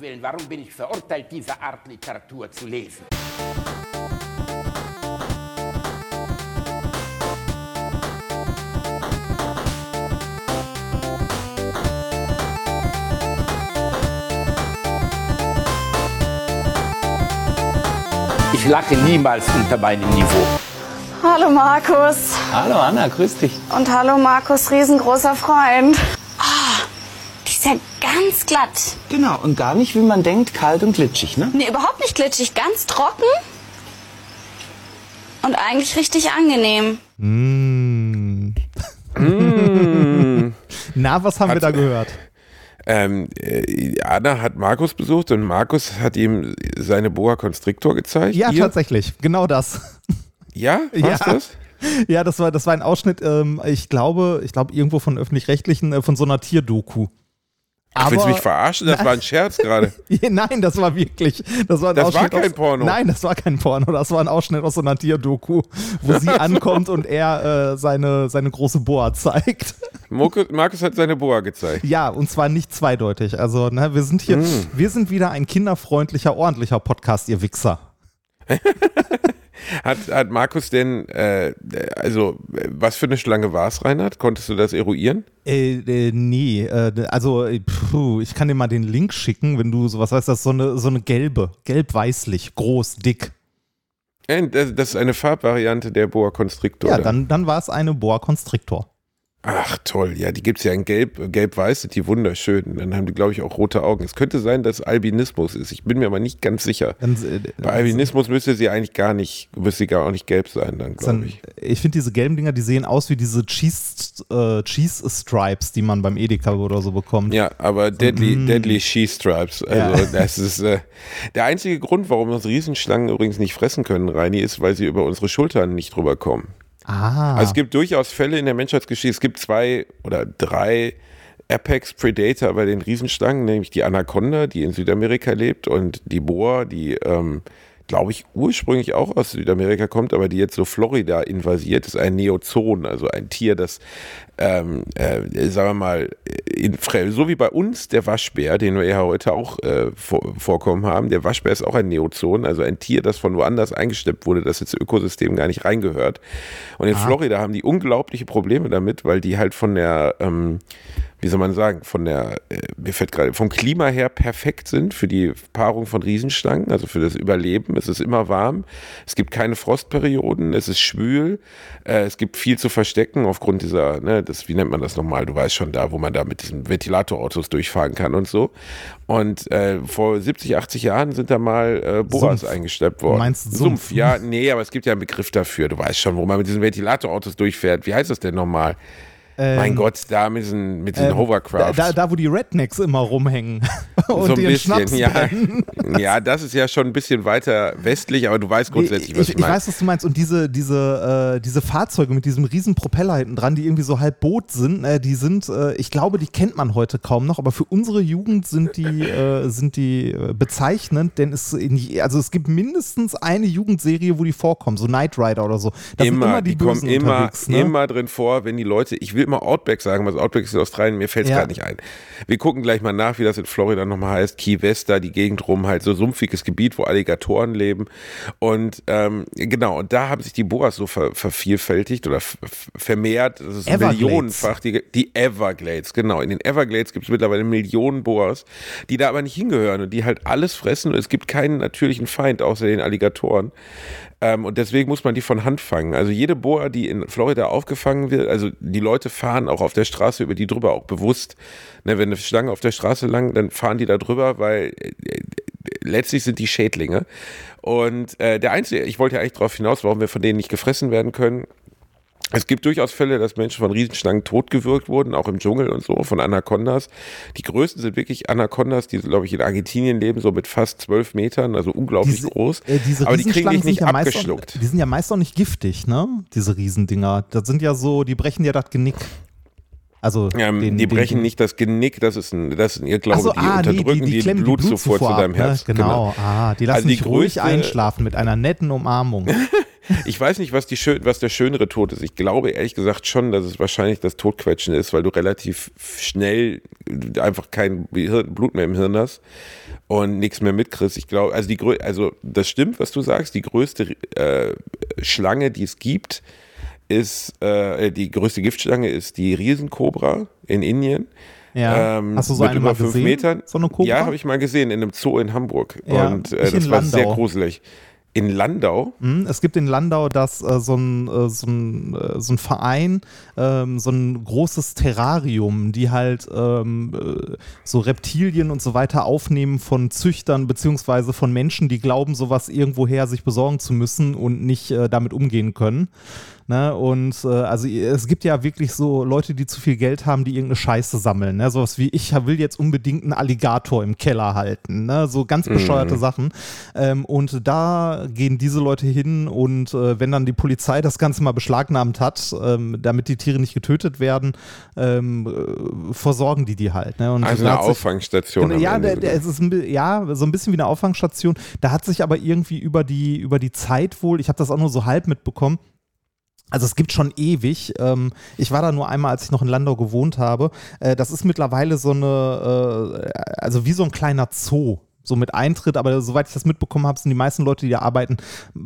Willen, warum bin ich verurteilt, diese Art Literatur zu lesen? Ich lache niemals unter meinem Niveau. Hallo Markus. Hallo Anna, grüß dich. Und hallo Markus, riesengroßer Freund. Ist ja ganz glatt. Genau, und gar nicht, wie man denkt, kalt und glitschig, ne? Nee, überhaupt nicht glitschig, ganz trocken. Und eigentlich richtig angenehm. Mm. Na, was haben wir da gehört? Ähm, äh, Anna hat Markus besucht und Markus hat ihm seine Boa Constrictor gezeigt. Ja, Ihr? tatsächlich, genau das. Ja, Ja. das? Ja, das war, das war ein Ausschnitt, ähm, ich glaube, ich glaube, irgendwo von öffentlich-rechtlichen, äh, von so einer Tierdoku. Ach, willst du mich verarschen? Das war ein Scherz gerade. Nein, das war wirklich. Das war, ein Das war Ausschnitt kein aus, Porno. Nein, das war kein Porno. Das war ein Ausschnitt aus so einer Tierdoku, wo sie ankommt und er äh, seine, seine große Boa zeigt. Markus, Markus hat seine Boa gezeigt. Ja, und zwar nicht zweideutig. Also, ne, wir sind hier, Mm. wir sind wieder ein kinderfreundlicher, ordentlicher Podcast, ihr Wichser. Hat, hat Markus denn, äh, also, was für eine Schlange war es, Reinhard? Konntest du das eruieren? Äh, äh, nee, äh, also äh, puh, ich kann dir mal den Link schicken, wenn du sowas weißt, das ist so eine, so eine gelbe, gelb-weißlich, groß, dick. Äh, Das ist eine Farbvariante der Boa Constrictor. Ja, dann, dann war es eine Boa Constrictor. Ach toll, ja, die gibt es ja in Gelb, Gelb-Weiß, sind die wunderschön. Dann haben die, glaube ich, auch rote Augen. Es könnte sein, dass Albinismus ist. Ich bin mir aber nicht ganz sicher. Dann, äh, Bei Albinismus müsste sie eigentlich gar nicht, müsste sie gar auch nicht gelb sein, dann glaube ich. ich finde diese gelben Dinger, die sehen aus wie diese Cheese, äh, Cheese Stripes, die man beim Edeka oder so bekommt. Ja, aber Deadly, mm. Deadly She Stripes. Also Ja. das ist äh, der einzige Grund, warum uns Riesenschlangen übrigens nicht fressen können, Reini, ist, weil sie über unsere Schultern nicht drüber kommen. Ah, Also es gibt durchaus Fälle in der Menschheitsgeschichte, es gibt zwei oder drei Apex Predator bei den Riesenschlangen, nämlich die Anaconda, die in Südamerika lebt und die Boa, die ähm, glaube ich ursprünglich auch aus Südamerika kommt, aber die jetzt so Florida invasiert, ist ein Neozon, also ein Tier, das ähm, äh, sagen wir mal, in, so wie bei uns der Waschbär, den wir ja heute auch äh, vor, vorkommen haben. Der Waschbär ist auch ein Neozon, also ein Tier, das von woanders eingeschleppt wurde, das ins Ökosystem gar nicht reingehört. Und in Florida haben die unglaubliche Probleme damit, weil die halt von der, ähm, wie soll man sagen, von der, äh, mir fällt gerade, vom Klima her perfekt sind für die Paarung von Riesenschlangen, also für das Überleben. Es ist immer warm, es gibt keine Frostperioden, es ist schwül, äh, es gibt viel zu verstecken aufgrund dieser, ne, das, wie nennt man das nochmal? Du weißt schon da, wo man da mit diesen Ventilatorautos durchfahren kann und so. Und äh, vor 70, 80 Jahren sind da mal äh, Boas Sumpf. eingestellt worden. Du meinst Sumpf? Ja, nee, aber es gibt ja einen Begriff dafür. Du weißt schon, wo man mit diesen Ventilatorautos durchfährt. Wie heißt das denn nochmal? Mein Gott, da mit diesen, mit diesen ähm, Hovercrafts. Da, da, wo die Rednecks immer rumhängen und so ein bisschen, ja. ja, das ist ja schon ein bisschen weiter westlich, aber du weißt grundsätzlich, was ich, ich, ich weiß, was du meinst. Und diese, diese, äh, diese Fahrzeuge mit diesem riesen Propeller hinten dran, die irgendwie so halb Boot sind, äh, die sind, äh, ich glaube, die kennt man heute kaum noch, aber für unsere Jugend sind die, äh, sind die äh, bezeichnend, denn es, in, also es gibt mindestens eine Jugendserie, wo die vorkommen, so Knight Rider oder so. Da immer, sind immer die, die kommen immer. Ne? immer drin vor, wenn die Leute, ich will immer Outback sagen, was Outback ist in Australien, mir fällt es Ja. gerade nicht ein. Wir gucken gleich mal nach, wie das in Florida nochmal heißt. Key West, da die Gegend rum, halt so sumpfiges Gebiet, wo Alligatoren leben. Und ähm, genau, und da haben sich die Boas so ver vervielfältigt oder vermehrt. Das ist Everglades. millionenfach. Die, die Everglades, genau. In den Everglades gibt es mittlerweile Millionen Boas, die da aber nicht hingehören und die halt alles fressen. Und es gibt keinen natürlichen Feind außer den Alligatoren. Ähm, und deswegen muss man die von Hand fangen. Also jede Boa, die in Florida aufgefangen wird, also die Leute fahren auch auf der Straße über die drüber, auch bewusst. Ne, wenn eine Schlange auf der Straße lang, dann fahren die da drüber, weil äh, letztlich sind die Schädlinge. Und äh, der einzige, ich wollte ja eigentlich darauf hinaus, warum wir von denen nicht gefressen werden können. Es gibt durchaus Fälle, dass Menschen von Riesenschlangen totgewürgt wurden, auch im Dschungel und so, von Anacondas. Die größten sind wirklich Anacondas, die, glaube ich, in Argentinien leben, so mit fast zwölf Metern, also unglaublich Diese, groß. äh, diese Aber die kriegen dich nicht sind ja meist auch, abgeschluckt. die sind ja meist auch nicht giftig, ne? Diese Riesendinger. Das sind ja so, die brechen ja das Genick. Also Ähm, den, die brechen den, nicht das Genick, das ist ein, das ist ein Irrglaube, so, die ah, nee, unterdrücken die, klemmen Blutzufuhr zu deinem ab, Herz. Ne? Genau. Ah, die lassen Also die dich ruhig einschlafen mit einer netten Umarmung. Ich weiß nicht, was, die schön, was der schönere Tod ist. Ich glaube ehrlich gesagt schon, dass es wahrscheinlich das Todquetschen ist, weil du relativ schnell einfach kein Blut mehr im Hirn hast. und nichts mehr mitkriegst. Ich glaube, also die also das stimmt, was du sagst. Die größte äh, Schlange, die es gibt, ist äh, die größte Giftschlange ist die Riesenkobra in Indien. Ja. Ähm, Hast du so mit eine über mal fünf gesehen? Metern. So eine Kobra? Ja, habe ich mal gesehen in einem Zoo in Hamburg. Ja, und äh, das war sehr Landau. gruselig. In Landau? Hm, Es gibt in Landau das, äh, so, ein, äh, so, ein, äh, so ein Verein, ähm, so ein großes Terrarium, die halt ähm, äh, so Reptilien und so weiter aufnehmen von Züchtern beziehungsweise von Menschen, die glauben, sowas irgendwoher sich besorgen zu müssen und nicht äh, damit umgehen können. Ne? Und äh, also es gibt ja wirklich so Leute, die zu viel Geld haben, die irgendeine Scheiße sammeln. Ne? Sowas wie, ich will jetzt unbedingt einen Alligator im Keller halten. Ne? So ganz bescheuerte Sachen. Ähm, und da gehen diese Leute hin und äh, wenn dann die Polizei das Ganze mal beschlagnahmt hat, ähm, damit die Tiere nicht getötet werden, ähm, äh, versorgen die die halt. Ne? Also eine hat sich- Auffangstation. Genau, ja, der, der, es ist ein, ja, so ein bisschen wie eine Auffangstation. Da hat sich aber irgendwie über die, über die Zeit wohl, ich habe das auch nur so halb mitbekommen, also es gibt schon ewig. Ähm, ich war da nur einmal, als ich noch in Landau gewohnt habe. Äh, das ist mittlerweile so eine, äh, also wie so ein kleiner Zoo. So mit Eintritt, aber soweit ich das mitbekommen habe, sind die meisten Leute, die da arbeiten,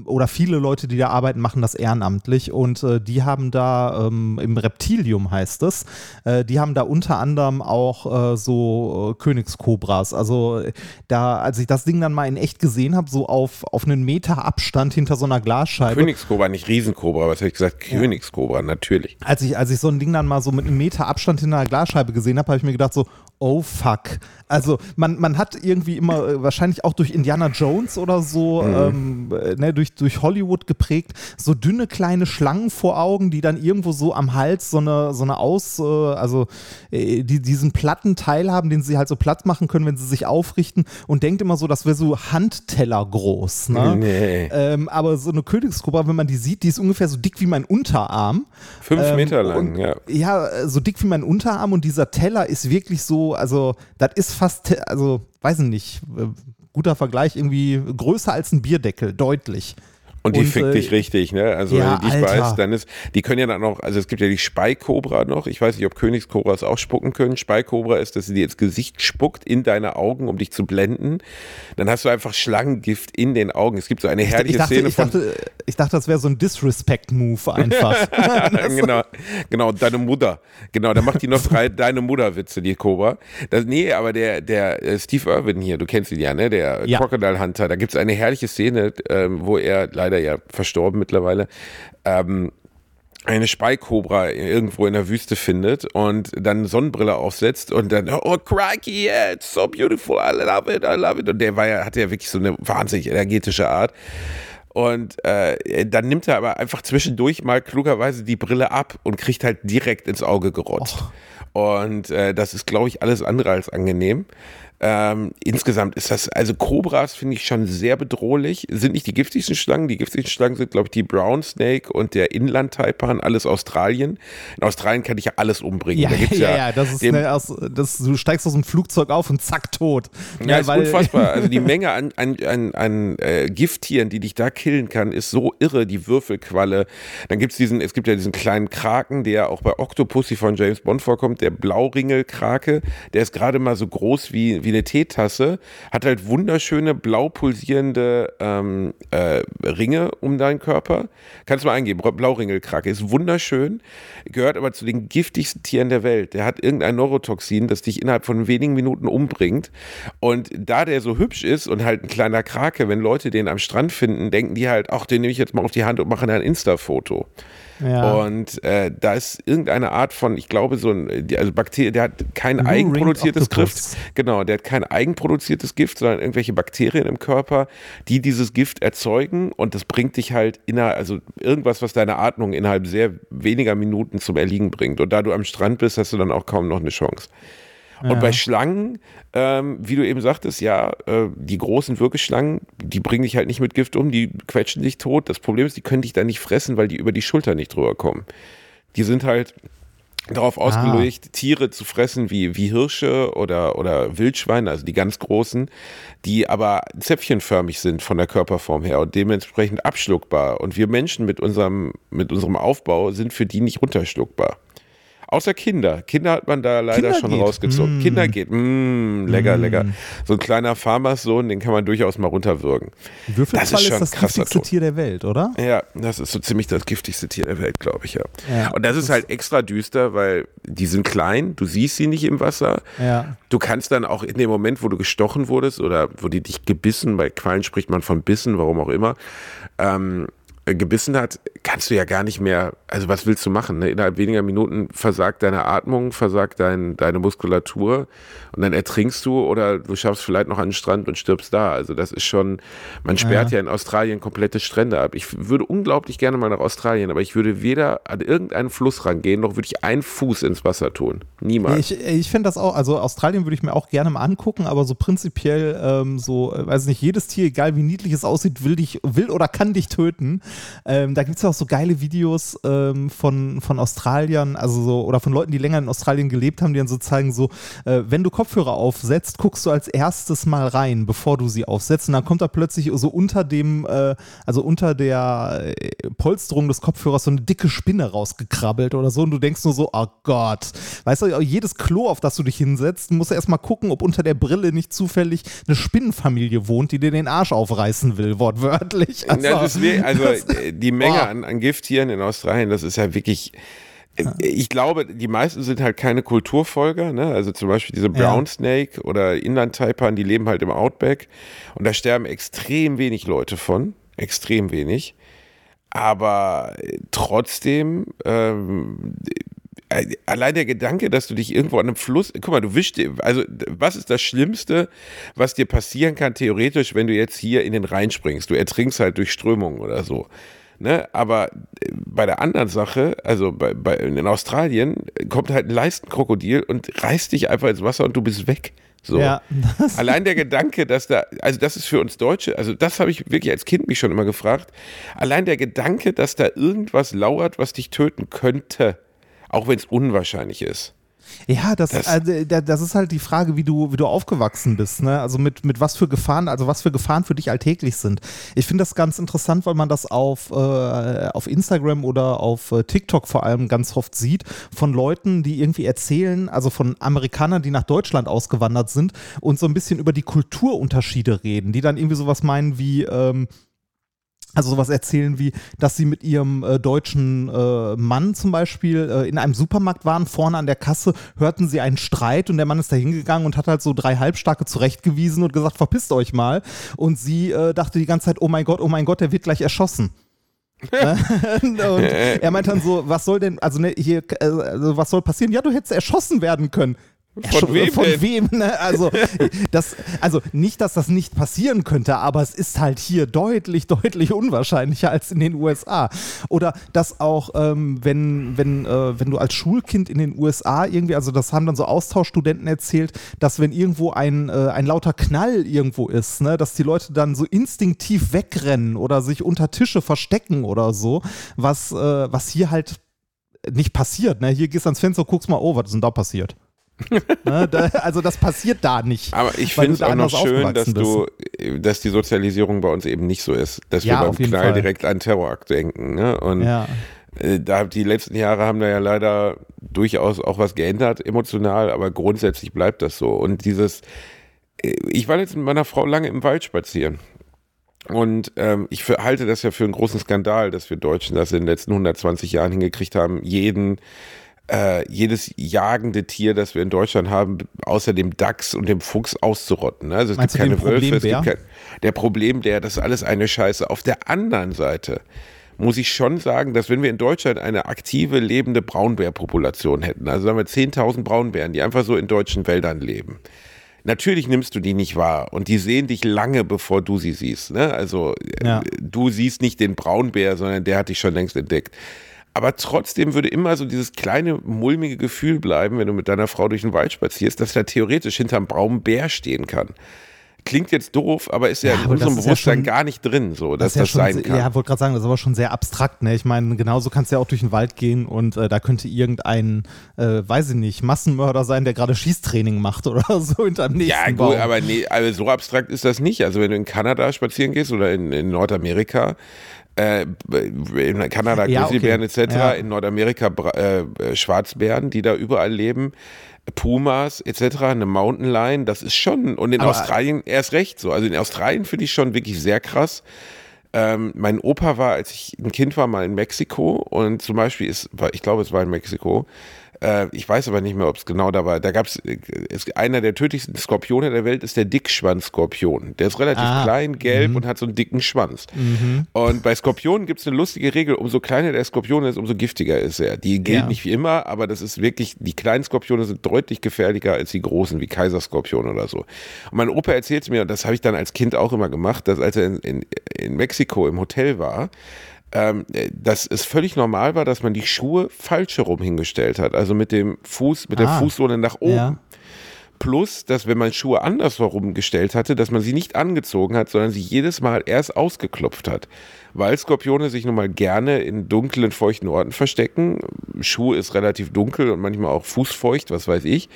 oder viele Leute, die da arbeiten, machen das ehrenamtlich und äh, die haben da ähm, im Reptilium heißt es, äh, die haben da unter anderem auch äh, so äh, Königskobras. Also äh, da, als ich das Ding dann mal in echt gesehen habe, so auf, auf einen Meter Abstand hinter so einer Glasscheibe, Königskobra, nicht Riesenkobra, was habe ich gesagt? Königskobra, natürlich. als ich, als ich so ein Ding dann mal so mit einem Meter Abstand hinter einer Glasscheibe gesehen habe, habe ich mir gedacht so, oh fuck. Also man, man hat irgendwie immer, äh, wahrscheinlich auch durch Indiana Jones oder so, ähm, äh, ne, durch, durch Hollywood geprägt, so dünne kleine Schlangen vor Augen, die dann irgendwo so am Hals so eine, so eine Aus, äh, also äh, die, diesen platten Teil haben, den sie halt so platt machen können, wenn sie sich aufrichten und denkt immer so, das wäre so Handteller groß. Ne? Nee. Ähm, aber so eine Königskobra, wenn man die sieht, die ist ungefähr so dick wie mein Unterarm. Fünf Ähm, Meter lang, und, ja. Ja, äh, so dick wie mein Unterarm und dieser Teller ist wirklich so, also das ist fast, te- also weiß ich nicht, äh, guter Vergleich, irgendwie größer als ein Bierdeckel, deutlich. Und die Und, fickt äh, dich richtig, ne? Also ja, wenn du dich Alter. beißt, dann ist, die können ja dann auch, also es gibt ja die Speikobra noch. Ich weiß nicht, ob Königskobras auch spucken können. Speikobra ist, dass sie dir ins Gesicht spuckt, in deine Augen, um dich zu blenden. Dann hast du einfach Schlangengift in den Augen. Es gibt so eine Ich, herrliche ich, dachte, Szene ich, von. dachte, ich dachte, das wäre so ein Disrespect-Move einfach. genau, genau, deine Mutter. Genau, da macht die noch drei deine Mutter-Witze, die Cobra. Das, nee, aber der, der äh, Steve Irwin hier, du kennst ihn ja, ne? Der Ja. Crocodile Hunter, da gibt es eine herrliche Szene, ähm, wo er leider ja verstorben mittlerweile. Ähm, eine Speikobra irgendwo in der Wüste findet und dann Sonnenbrille aufsetzt und dann, oh crikey, yeah, it's so beautiful, I love it, I love it. Und der war ja, hatte ja wirklich so eine wahnsinnig energetische Art. Und äh, dann nimmt er aber einfach zwischendurch mal klugerweise die Brille ab und kriegt halt direkt ins Auge gerotzt. Und äh, das ist, glaube ich, alles andere als angenehm. Ähm, insgesamt ist das, also Cobras finde ich schon sehr bedrohlich. Sind nicht die giftigsten Schlangen. Die giftigsten Schlangen sind, glaube ich, die Brown Snake und der Inland-Taipan, alles Australien. In Australien kann ich ja alles umbringen. Ja, da gibt's ja, ja, das ist dem- ne, das, du steigst aus dem Flugzeug auf und zack, tot. Ja, Ne, ist unfassbar. Also die Menge an, an, an, an äh, Gifttieren, die dich da killen kann, ist so irre. Die Würfelqualle. Dann gibt's diesen, es gibt ja diesen kleinen Kraken, der auch bei Octopussy von James Bond vorkommt, der Blauringelkrake. Der ist gerade mal so groß wie, wie eine Teetasse, hat halt wunderschöne blau pulsierende ähm, äh, Ringe um deinen Körper. Kannst du mal eingeben, Blauringelkrake. Ist wunderschön, gehört aber zu den giftigsten Tieren der Welt. Der hat irgendein Neurotoxin, das dich innerhalb von wenigen Minuten umbringt. Und da der so hübsch ist und halt ein kleiner Krake, wenn Leute den am Strand finden, denken die halt, ach, den nehme ich jetzt mal auf die Hand und mache ein Insta-Foto. Ja. Und äh, da ist irgendeine Art von, ich glaube, so ein, also Bakterien, der hat kein Blue eigenproduziertes Gift. Genau, der hat kein eigenproduziertes Gift, sondern irgendwelche Bakterien im Körper, die dieses Gift erzeugen und das bringt dich halt innerhalb, also irgendwas, was deine Atmung innerhalb sehr weniger Minuten zum Erliegen bringt. Und da du am Strand bist, hast du dann auch kaum noch eine Chance. Und bei Schlangen, ähm, wie du eben sagtest, ja, äh, die großen Wirkeschlangen, die bringen dich halt nicht mit Gift um, die quetschen dich tot. Das Problem ist, die können dich dann nicht fressen, weil die über die Schulter nicht drüber kommen. Die sind halt darauf ausgelegt, Tiere zu fressen wie, wie Hirsche oder, oder Wildschweine, also die ganz großen, die aber zäpfchenförmig sind von der Körperform her und dementsprechend abschluckbar. Und wir Menschen mit unserem, mit unserem Aufbau sind für die nicht runterschluckbar. Außer Kinder. Kinder hat man da leider Kinder schon geht. rausgezogen. Mm. Kinder geht. Mm, lecker, lecker. So ein kleiner Farmerssohn, den kann man durchaus mal runterwürgen. Würfelquall Das ist ist, schon das krasser giftigste Tod. Tier der Welt, oder? Ja, das ist so ziemlich das giftigste Tier der Welt, glaube ich, ja. Ja, Und das ist halt extra düster, weil die sind klein, du siehst sie nicht im Wasser. Ja. Du kannst dann auch in dem Moment, wo du gestochen wurdest oder wo die dich gebissen, bei Quallen spricht man von Bissen, warum auch immer, ähm, äh, gebissen hat, kannst du ja gar nicht mehr, also was willst du machen? Ne? Innerhalb weniger Minuten versagt deine Atmung, versagt dein, deine Muskulatur und dann ertrinkst du oder du schaffst vielleicht noch an den Strand und stirbst da. Also das ist schon, man sperrt ja, in Australien komplette Strände ab. Ich würde unglaublich gerne mal nach Australien, aber ich würde weder an irgendeinen Fluss rangehen, noch würde ich einen Fuß ins Wasser tun. Niemals. Ich, ich finde das auch, also Australien würde ich mir auch gerne mal angucken, aber so prinzipiell, ähm, so, äh, weiß nicht, jedes Tier, egal wie niedlich es aussieht, will dich, will oder kann dich töten. Ähm, da gibt es ja auch so geile Videos ähm, von, von Australiern, also so, oder von Leuten, die länger in Australien gelebt haben, die dann so zeigen, so, äh, wenn du Kopfhörer aufsetzt, guckst du als erstes mal rein, bevor du sie aufsetzt. Und dann kommt da plötzlich so unter dem, äh, also unter der äh, Polsterung des Kopfhörers so eine dicke Spinne rausgekrabbelt oder so. Und du denkst nur so, oh Gott. Weißt du, jedes Klo, auf das du dich hinsetzt, musst du erstmal gucken, ob unter der Brille nicht zufällig eine Spinnenfamilie wohnt, die dir den Arsch aufreißen will, wortwörtlich. Also, Ja, das wär, also äh, die Menge an, an Gifttieren in Australien, das ist ja wirklich. äh, Ich glaube, die meisten sind halt keine Kulturfolger, ne? Also zum Beispiel diese. Brown Snake oder Inland-Taipan, die leben halt im Outback und da sterben extrem wenig Leute von. Extrem wenig. Aber äh, trotzdem, ähm, äh, allein der Gedanke, dass du dich irgendwo an einem Fluss, guck mal, du wischst, also was ist das Schlimmste, was dir passieren kann, theoretisch, wenn du jetzt hier in den Rhein springst? Du ertrinkst halt durch Strömungen oder so. Ne? Aber äh, bei der anderen Sache, also bei, bei, in Australien, kommt halt ein Leistenkrokodil und reißt dich einfach ins Wasser und du bist weg. So. Ja, Allein der Gedanke, dass da, also das ist für uns Deutsche, also das habe ich wirklich als Kind mich schon immer gefragt. Allein der Gedanke, dass da irgendwas lauert, was dich töten könnte, auch wenn es unwahrscheinlich ist. Ja, das, Das- also, da- das ist halt die Frage, wie du, wie du aufgewachsen bist, ne? Also mit, mit was für Gefahren, also was für Gefahren für dich alltäglich sind. Ich finde das ganz interessant, weil man das auf, äh, auf Instagram oder auf äh, TikTok vor allem ganz oft sieht, von Leuten, die irgendwie erzählen, also von Amerikanern, die nach Deutschland ausgewandert sind und so ein bisschen über die Kulturunterschiede reden, die dann irgendwie sowas meinen wie, ähm, also sowas erzählen wie, dass sie mit ihrem äh, deutschen äh, Mann zum Beispiel äh, in einem Supermarkt waren, vorne an der Kasse hörten sie einen Streit und der Mann ist da hingegangen und hat halt so drei Halbstarke zurechtgewiesen und gesagt, verpisst euch mal. Und sie äh, dachte die ganze Zeit, oh mein Gott, oh mein Gott, der wird gleich erschossen. Ne? und er meint dann so, was soll denn, also ne, hier, äh, also was soll passieren? Ja, du hättest erschossen werden können. Von wem Von wem, ne? Also, das, also nicht, dass das nicht passieren könnte, aber es ist halt hier deutlich, deutlich unwahrscheinlicher als in den USA. Oder dass auch, ähm, wenn, wenn, äh, wenn du als Schulkind in den USA irgendwie, also das haben dann so Austauschstudenten erzählt, dass wenn irgendwo ein, äh, ein lauter Knall irgendwo ist, ne, dass die Leute dann so instinktiv wegrennen oder sich unter Tische verstecken oder so, was, äh, was hier halt nicht passiert. Ne? Hier gehst du ans Fenster, guckst mal, oh, was ist denn da passiert? Ne? da, also das passiert da nicht. Aber ich finde es auch noch schön, dass du, dass die Sozialisierung bei uns eben nicht so ist, dass Ja, wir auf beim Knall Fall. direkt an Terrorakt denken. Ne? Und Ja. äh, da die letzten Jahre haben da ja leider durchaus auch was geändert, emotional, aber grundsätzlich bleibt das so. Und dieses, äh, ich war jetzt mit meiner Frau lange im Wald spazieren. Und ähm, ich für, halte das ja für einen großen Skandal, dass wir Deutschen das in den letzten 120 Jahren hingekriegt haben, jeden äh, jedes jagende Tier, das wir in Deutschland haben, außer dem Dachs und dem Fuchs auszurotten. ne? Also es Meinst gibt keine Wölfe, es gibt kein, der Problembär, das ist alles eine Scheiße. Auf der anderen Seite muss ich schon sagen, dass wenn wir in Deutschland eine aktive, lebende Braunbärpopulation hätten, also sagen wir 10.000 Braunbären, die einfach so in deutschen Wäldern leben, Natürlich nimmst du die nicht wahr und die sehen dich lange, bevor du sie siehst. Ne? Also Ja. du siehst nicht den Braunbär, sondern der hat dich schon längst entdeckt. Aber trotzdem würde immer so dieses kleine mulmige Gefühl bleiben, wenn du mit deiner Frau durch den Wald spazierst, dass da theoretisch hinterm Braunbär stehen kann. Klingt jetzt doof, aber ist ja, Ja, in unserem das ist ja Bewusstsein schon- gar nicht drin, so dass ist ja das schon sein kann. Ja, wollte gerade sagen, das ist aber schon sehr abstrakt. Ne? Ich meine, genauso kannst du ja auch durch den Wald gehen und äh, da könnte irgendein, äh, weiß ich nicht, Massenmörder sein, der gerade Schießtraining macht oder so hinterm nächsten Ja, gut, Baum. aber nee, also so abstrakt ist das nicht. Also wenn du in Kanada spazieren gehst oder in, in Nordamerika, Äh, in Kanada Ja, Grizzlybären okay. etc., Ja. in Nordamerika äh, Schwarzbären, die da überall leben, Pumas etc., eine Mountain Lion, das ist schon, und in Aber- Australien erst recht so. Also in Australien finde ich schon wirklich sehr krass. Ähm, mein Opa war, als ich ein Kind war, mal in Mexiko und zum Beispiel ist, ich glaube, es war in Mexiko. Äh, ich weiß aber nicht mehr, ob es genau da war. Da gab es, einer der tödlichsten Skorpione der Welt ist der Dickschwanzskorpion. Der ist relativ Ah. klein, gelb und hat so einen dicken Schwanz. Und bei Skorpionen gibt es eine lustige Regel, umso kleiner der Skorpion ist, umso giftiger ist er. Die gilt Ja. nicht wie immer, aber das ist wirklich, die kleinen Skorpione sind deutlich gefährlicher als die großen, wie Kaiserskorpion oder so. Und mein Opa erzählt mir, und das habe ich dann als Kind auch immer gemacht, dass als er in, in, in Mexiko im Hotel war, ähm, äh, dass es völlig normal war, dass man die Schuhe falsch herum hingestellt hat. Also mit dem Fuß, mit der Ah. Fußsohle nach oben. Ja. Plus, dass wenn man Schuhe andersherum gestellt hatte, dass man sie nicht angezogen hat, sondern sie jedes Mal erst ausgeklopft hat. Weil Skorpione sich nun mal gerne in dunklen, feuchten Orten verstecken. Schuh ist relativ dunkel und manchmal auch fußfeucht, was weiß ich.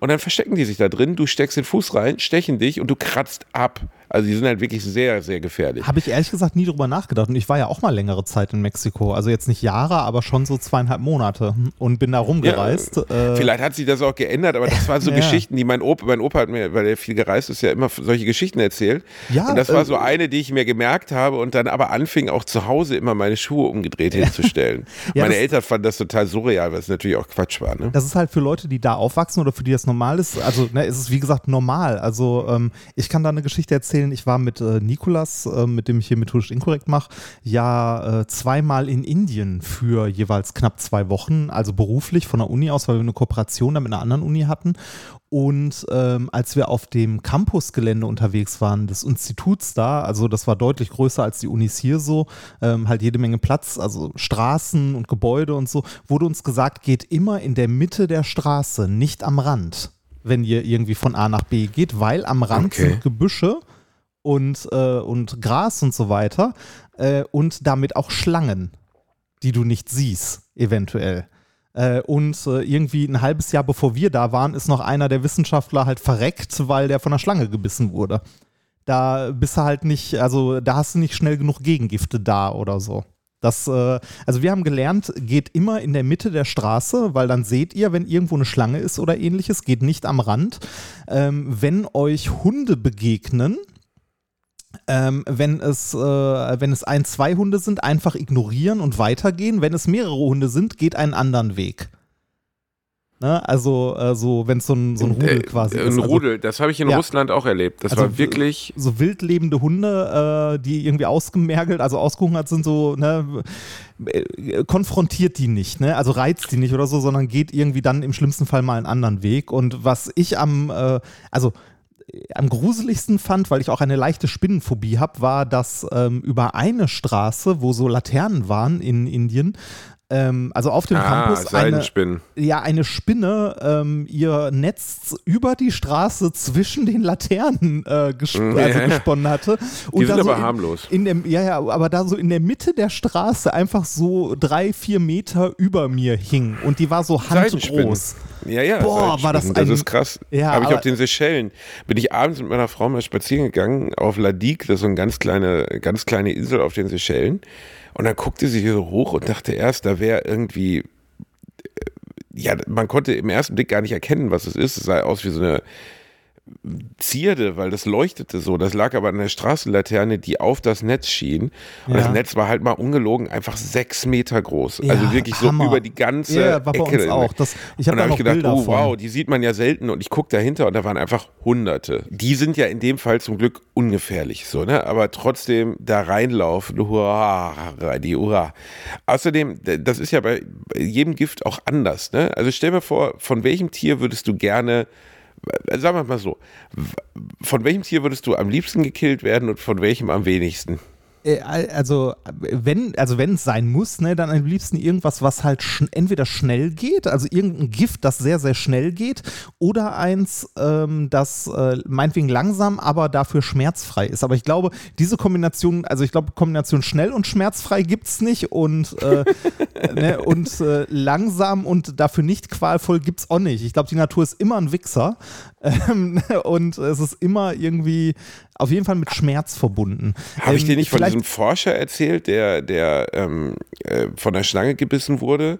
Und dann verstecken die sich da drin, du steckst den Fuß rein, stechen dich und du kratzt ab. Also die sind halt wirklich sehr, sehr gefährlich. Habe ich ehrlich gesagt nie drüber nachgedacht. Und ich war ja auch mal längere Zeit in Mexiko. Also jetzt nicht Jahre, aber schon so zweieinhalb Monate. Und bin da rumgereist. äh, Vielleicht hat sich das auch geändert, aber das waren so Ja. Geschichten, die mein Opa, mein Opa hat mir, weil er viel gereist ist, ja immer solche Geschichten erzählt. Ja, und das war äh, so eine, die ich mir gemerkt habe und dann aber anfing auch zu Hause immer meine Schuhe umgedreht hinzustellen. Ja, meine Eltern fanden das total surreal, was natürlich auch Quatsch war. Ne? Das ist halt für Leute, die da aufwachsen oder für die das normal ist. Also, ne, es ist wie gesagt normal. Also, ähm, ich kann da eine Geschichte erzählen. Ich war mit äh, Nikolas, äh, mit dem ich hier methodisch inkorrekt mache, ja äh, zweimal in Indien für jeweils knapp zwei Wochen, also beruflich von der Uni aus, weil wir eine Kooperation da mit einer anderen Uni hatten. Und ähm, als wir auf dem Campusgelände unterwegs waren des Instituts da, also das war deutlich größer als die Unis hier so, ähm, halt jede Menge Platz, also Straßen und Gebäude und so, wurde uns gesagt, geht immer in der Mitte der Straße, nicht am Rand, wenn ihr irgendwie von A nach B geht, weil am Rand Okay. sind Gebüsche und, äh, und Gras und so weiter äh, und damit auch Schlangen, die du nicht siehst, eventuell. Äh, und äh, irgendwie ein halbes Jahr bevor wir da waren, ist noch einer der Wissenschaftler halt verreckt, weil der von einer Schlange gebissen wurde. Da bist du halt nicht, also da hast du nicht schnell genug Gegengifte da oder so. Das, äh, also wir haben gelernt, geht immer in der Mitte der Straße, weil dann seht ihr, wenn irgendwo eine Schlange ist oder ähnliches, geht nicht am Rand. Ähm, wenn euch Hunde begegnen, ähm, wenn, es, äh, wenn es ein, zwei Hunde sind, einfach ignorieren und weitergehen. Wenn es mehrere Hunde sind, geht einen anderen Weg. Ne? Also, äh, so, wenn es so ein, so ein Rudel Äh, quasi Ein ist. Also, Rudel, das habe ich in Ja. Russland auch erlebt. Das Also war wirklich. so wild lebende Hunde, äh, die irgendwie ausgemergelt, also ausgehungert sind, so, ne, äh, konfrontiert die nicht, ne? Also reizt die nicht oder so, sondern geht irgendwie dann im schlimmsten Fall mal einen anderen Weg. Und was ich am, äh, also äh, am gruseligsten fand, weil ich auch eine leichte Spinnenphobie habe, war, dass ähm, über eine Straße, wo so Laternen waren in Indien, ähm, also auf dem Ah, Campus eine, ja, eine Spinne ähm, ihr Netz über die Straße zwischen den Laternen äh, gesp Mhm. also Ja. gesponnen hatte. Und Die sind so aber in, harmlos. In dem, ja, ja, aber da so in der Mitte der Straße einfach so drei, vier Meter über mir hing. Und die war so handgroß. Ja, ja. Boah, war das Seidenspinnen. Das ein- ist krass. Ja, Habe ich auf den Seychellen. Bin ich abends mit meiner Frau mal spazieren gegangen auf La Digue, das ist so eine ganz kleine, ganz kleine Insel auf den Seychellen. Und dann guckte sie so hoch und dachte erst, da wäre irgendwie, äh, ja, man konnte im ersten Blick gar nicht erkennen, was es ist. Es sah aus wie so eine Zierde, weil das leuchtete so. Das lag aber an der Straßenlaterne, die auf das Netz schien. Und Ja. das Netz war halt mal ungelogen einfach sechs Meter groß. Ja, also wirklich so Hammer. über die ganze Ja, war bei Ecke. uns auch. Das, ich habe und da habe ich gedacht, Bilder oh von. wow, die sieht man ja selten und ich gucke dahinter und da waren einfach Hunderte. Die sind ja in dem Fall zum Glück ungefährlich, so, ne? Aber trotzdem da reinlaufen, hurra, die hurra. Außerdem, das ist ja bei jedem Gift auch anders, ne? Also stell mir vor, von welchem Tier würdest du gerne, sagen wir mal so, von welchem Tier würdest du am liebsten gekillt werden und von welchem am wenigsten? Äh, also wenn also wenn es sein muss, ne, dann am liebsten irgendwas, was halt schn entweder schnell geht, also irgendein Gift, das sehr sehr schnell geht, oder eins, ähm, das äh, meinetwegen langsam, aber dafür schmerzfrei ist. Aber ich glaube, diese Kombination, also ich glaube Kombination schnell und schmerzfrei gibt's nicht und äh, ne, und äh, langsam und dafür nicht qualvoll gibt's auch nicht. Ich glaube, die Natur ist immer ein Wichser und es ist immer irgendwie auf jeden Fall mit Schmerz verbunden. Habe ich Ähm, dir nicht von vielleicht- diesem Forscher erzählt, der, der ähm, äh, von der Schlange gebissen wurde?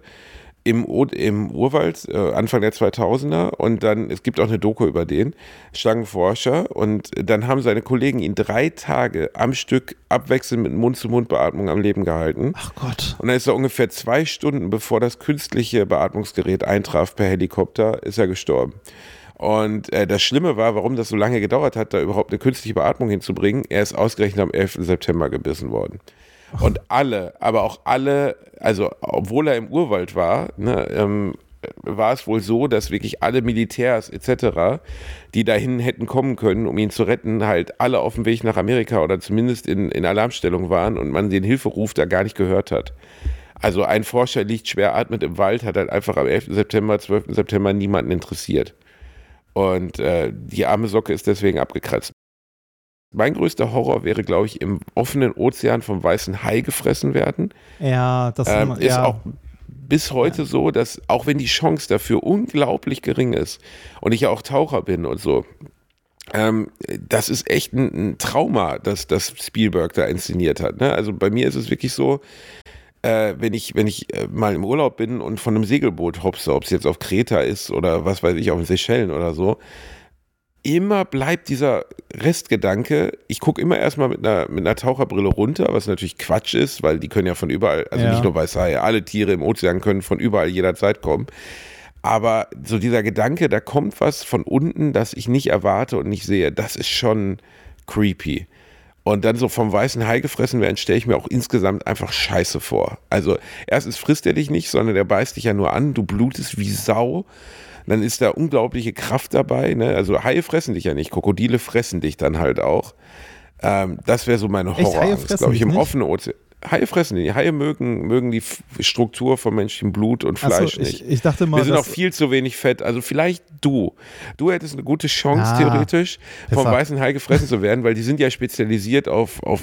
Im, im Urwald, äh, Anfang der 2000er und dann, es gibt auch eine Doku über den, Schlangenforscher und dann haben seine Kollegen ihn drei Tage am Stück abwechselnd mit Mund-zu-Mund-Beatmung am Leben gehalten. Ach Gott. Und dann ist er ungefähr zwei Stunden, bevor das künstliche Beatmungsgerät eintraf per Helikopter, ist er gestorben. Und äh, das Schlimme war, warum das so lange gedauert hat, da überhaupt eine künstliche Beatmung hinzubringen. Er ist ausgerechnet am 11. September gebissen worden. Und alle, aber auch alle, also obwohl er im Urwald war, ne, ähm, war es wohl so, dass wirklich alle Militärs etc., die dahin hätten kommen können, um ihn zu retten, halt alle auf dem Weg nach Amerika oder zumindest in, in Alarmstellung waren und man den Hilferuf da gar nicht gehört hat. Also ein Forscher liegt schwer atmend im Wald, hat halt einfach am 11. September, 12. September niemanden interessiert. Und äh, die arme Socke ist deswegen abgekratzt. Mein größter Horror wäre, glaube ich, im offenen Ozean vom weißen Hai gefressen werden. Ja, das Ähm, ist ja. auch bis heute so, dass auch wenn die Chance dafür unglaublich gering ist und ich ja auch Taucher bin und so, ähm, das ist echt ein, ein Trauma, das, das Spielberg da inszeniert hat. Ne? Also bei mir ist es wirklich so, äh, wenn ich, wenn ich äh, mal im Urlaub bin und von einem Segelboot hopse, ob es jetzt auf Kreta ist oder was weiß ich, auf den Seychellen oder so, immer bleibt dieser Restgedanke, ich gucke immer erstmal mit einer, mit einer Taucherbrille runter, was natürlich Quatsch ist, weil die können ja von überall, also Ja. nicht nur Weißhaie, alle Tiere im Ozean können von überall jederzeit kommen. Aber so dieser Gedanke, da kommt was von unten, das ich nicht erwarte und nicht sehe, das ist schon creepy. Und dann so vom weißen Hai gefressen werden, stelle ich mir auch insgesamt einfach scheiße vor. Also erstens frisst er dich nicht, sondern der beißt dich ja nur an, du blutest wie Sau. Dann ist da unglaubliche Kraft dabei. Ne? Also Haie fressen dich ja nicht, Krokodile fressen dich dann halt auch. Ähm, das wäre so meine Horrorangst, fressen glaube ich, im nicht? offenen Ozean. Haie fressen die. Haie mögen, mögen die Struktur von menschlichem Blut und so, Fleisch ich- nicht. ich dachte mal, Wir sind auch viel zu wenig fett. Also vielleicht du. Du hättest eine gute Chance, Ah, theoretisch, vom deshalb. weißen Hai gefressen zu werden, weil die sind ja spezialisiert auf, auf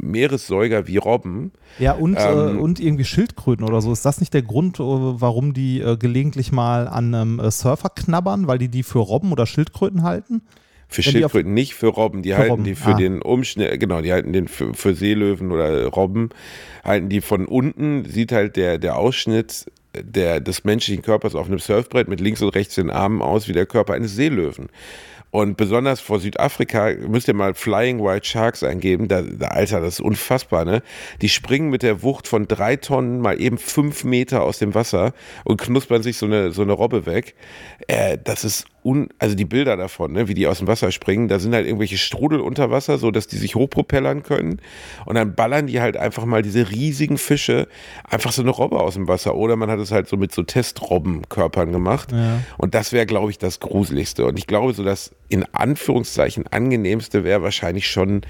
Meeressäuger wie Robben. Ja, und, äh, Ähm, und irgendwie Schildkröten oder so. Ist das nicht der Grund, äh, warum die äh, gelegentlich mal an einem äh, Surfer knabbern, weil die die für Robben oder Schildkröten halten? Für Schildkröten nicht, für Robben. Die Für halten Robben, die für ah. den Umschnitt, genau, die halten den für, für Seelöwen oder Robben, halten die von unten, sieht halt der, der Ausschnitt der, des menschlichen Körpers auf einem Surfbrett mit links und rechts den Armen aus wie der Körper eines Seelöwen. Und besonders vor Südafrika müsst ihr mal Flying White Sharks eingeben. Da, da, Alter, das ist unfassbar, ne? Die springen mit der Wucht von drei Tonnen mal eben fünf Meter aus dem Wasser und knuspern sich so eine, so eine Robbe weg. Äh, das ist un, also die Bilder davon, ne, wie die aus dem Wasser springen, da sind halt irgendwelche Strudel unter Wasser, so dass die sich hochpropellern können. Und dann ballern die halt einfach mal diese riesigen Fische einfach so eine Robbe aus dem Wasser. Oder man hat es halt so mit so Testrobbenkörpern gemacht. Und das wäre, glaube ich, das Gruseligste. Und ich glaube, so das in Anführungszeichen angenehmste wäre wahrscheinlich schon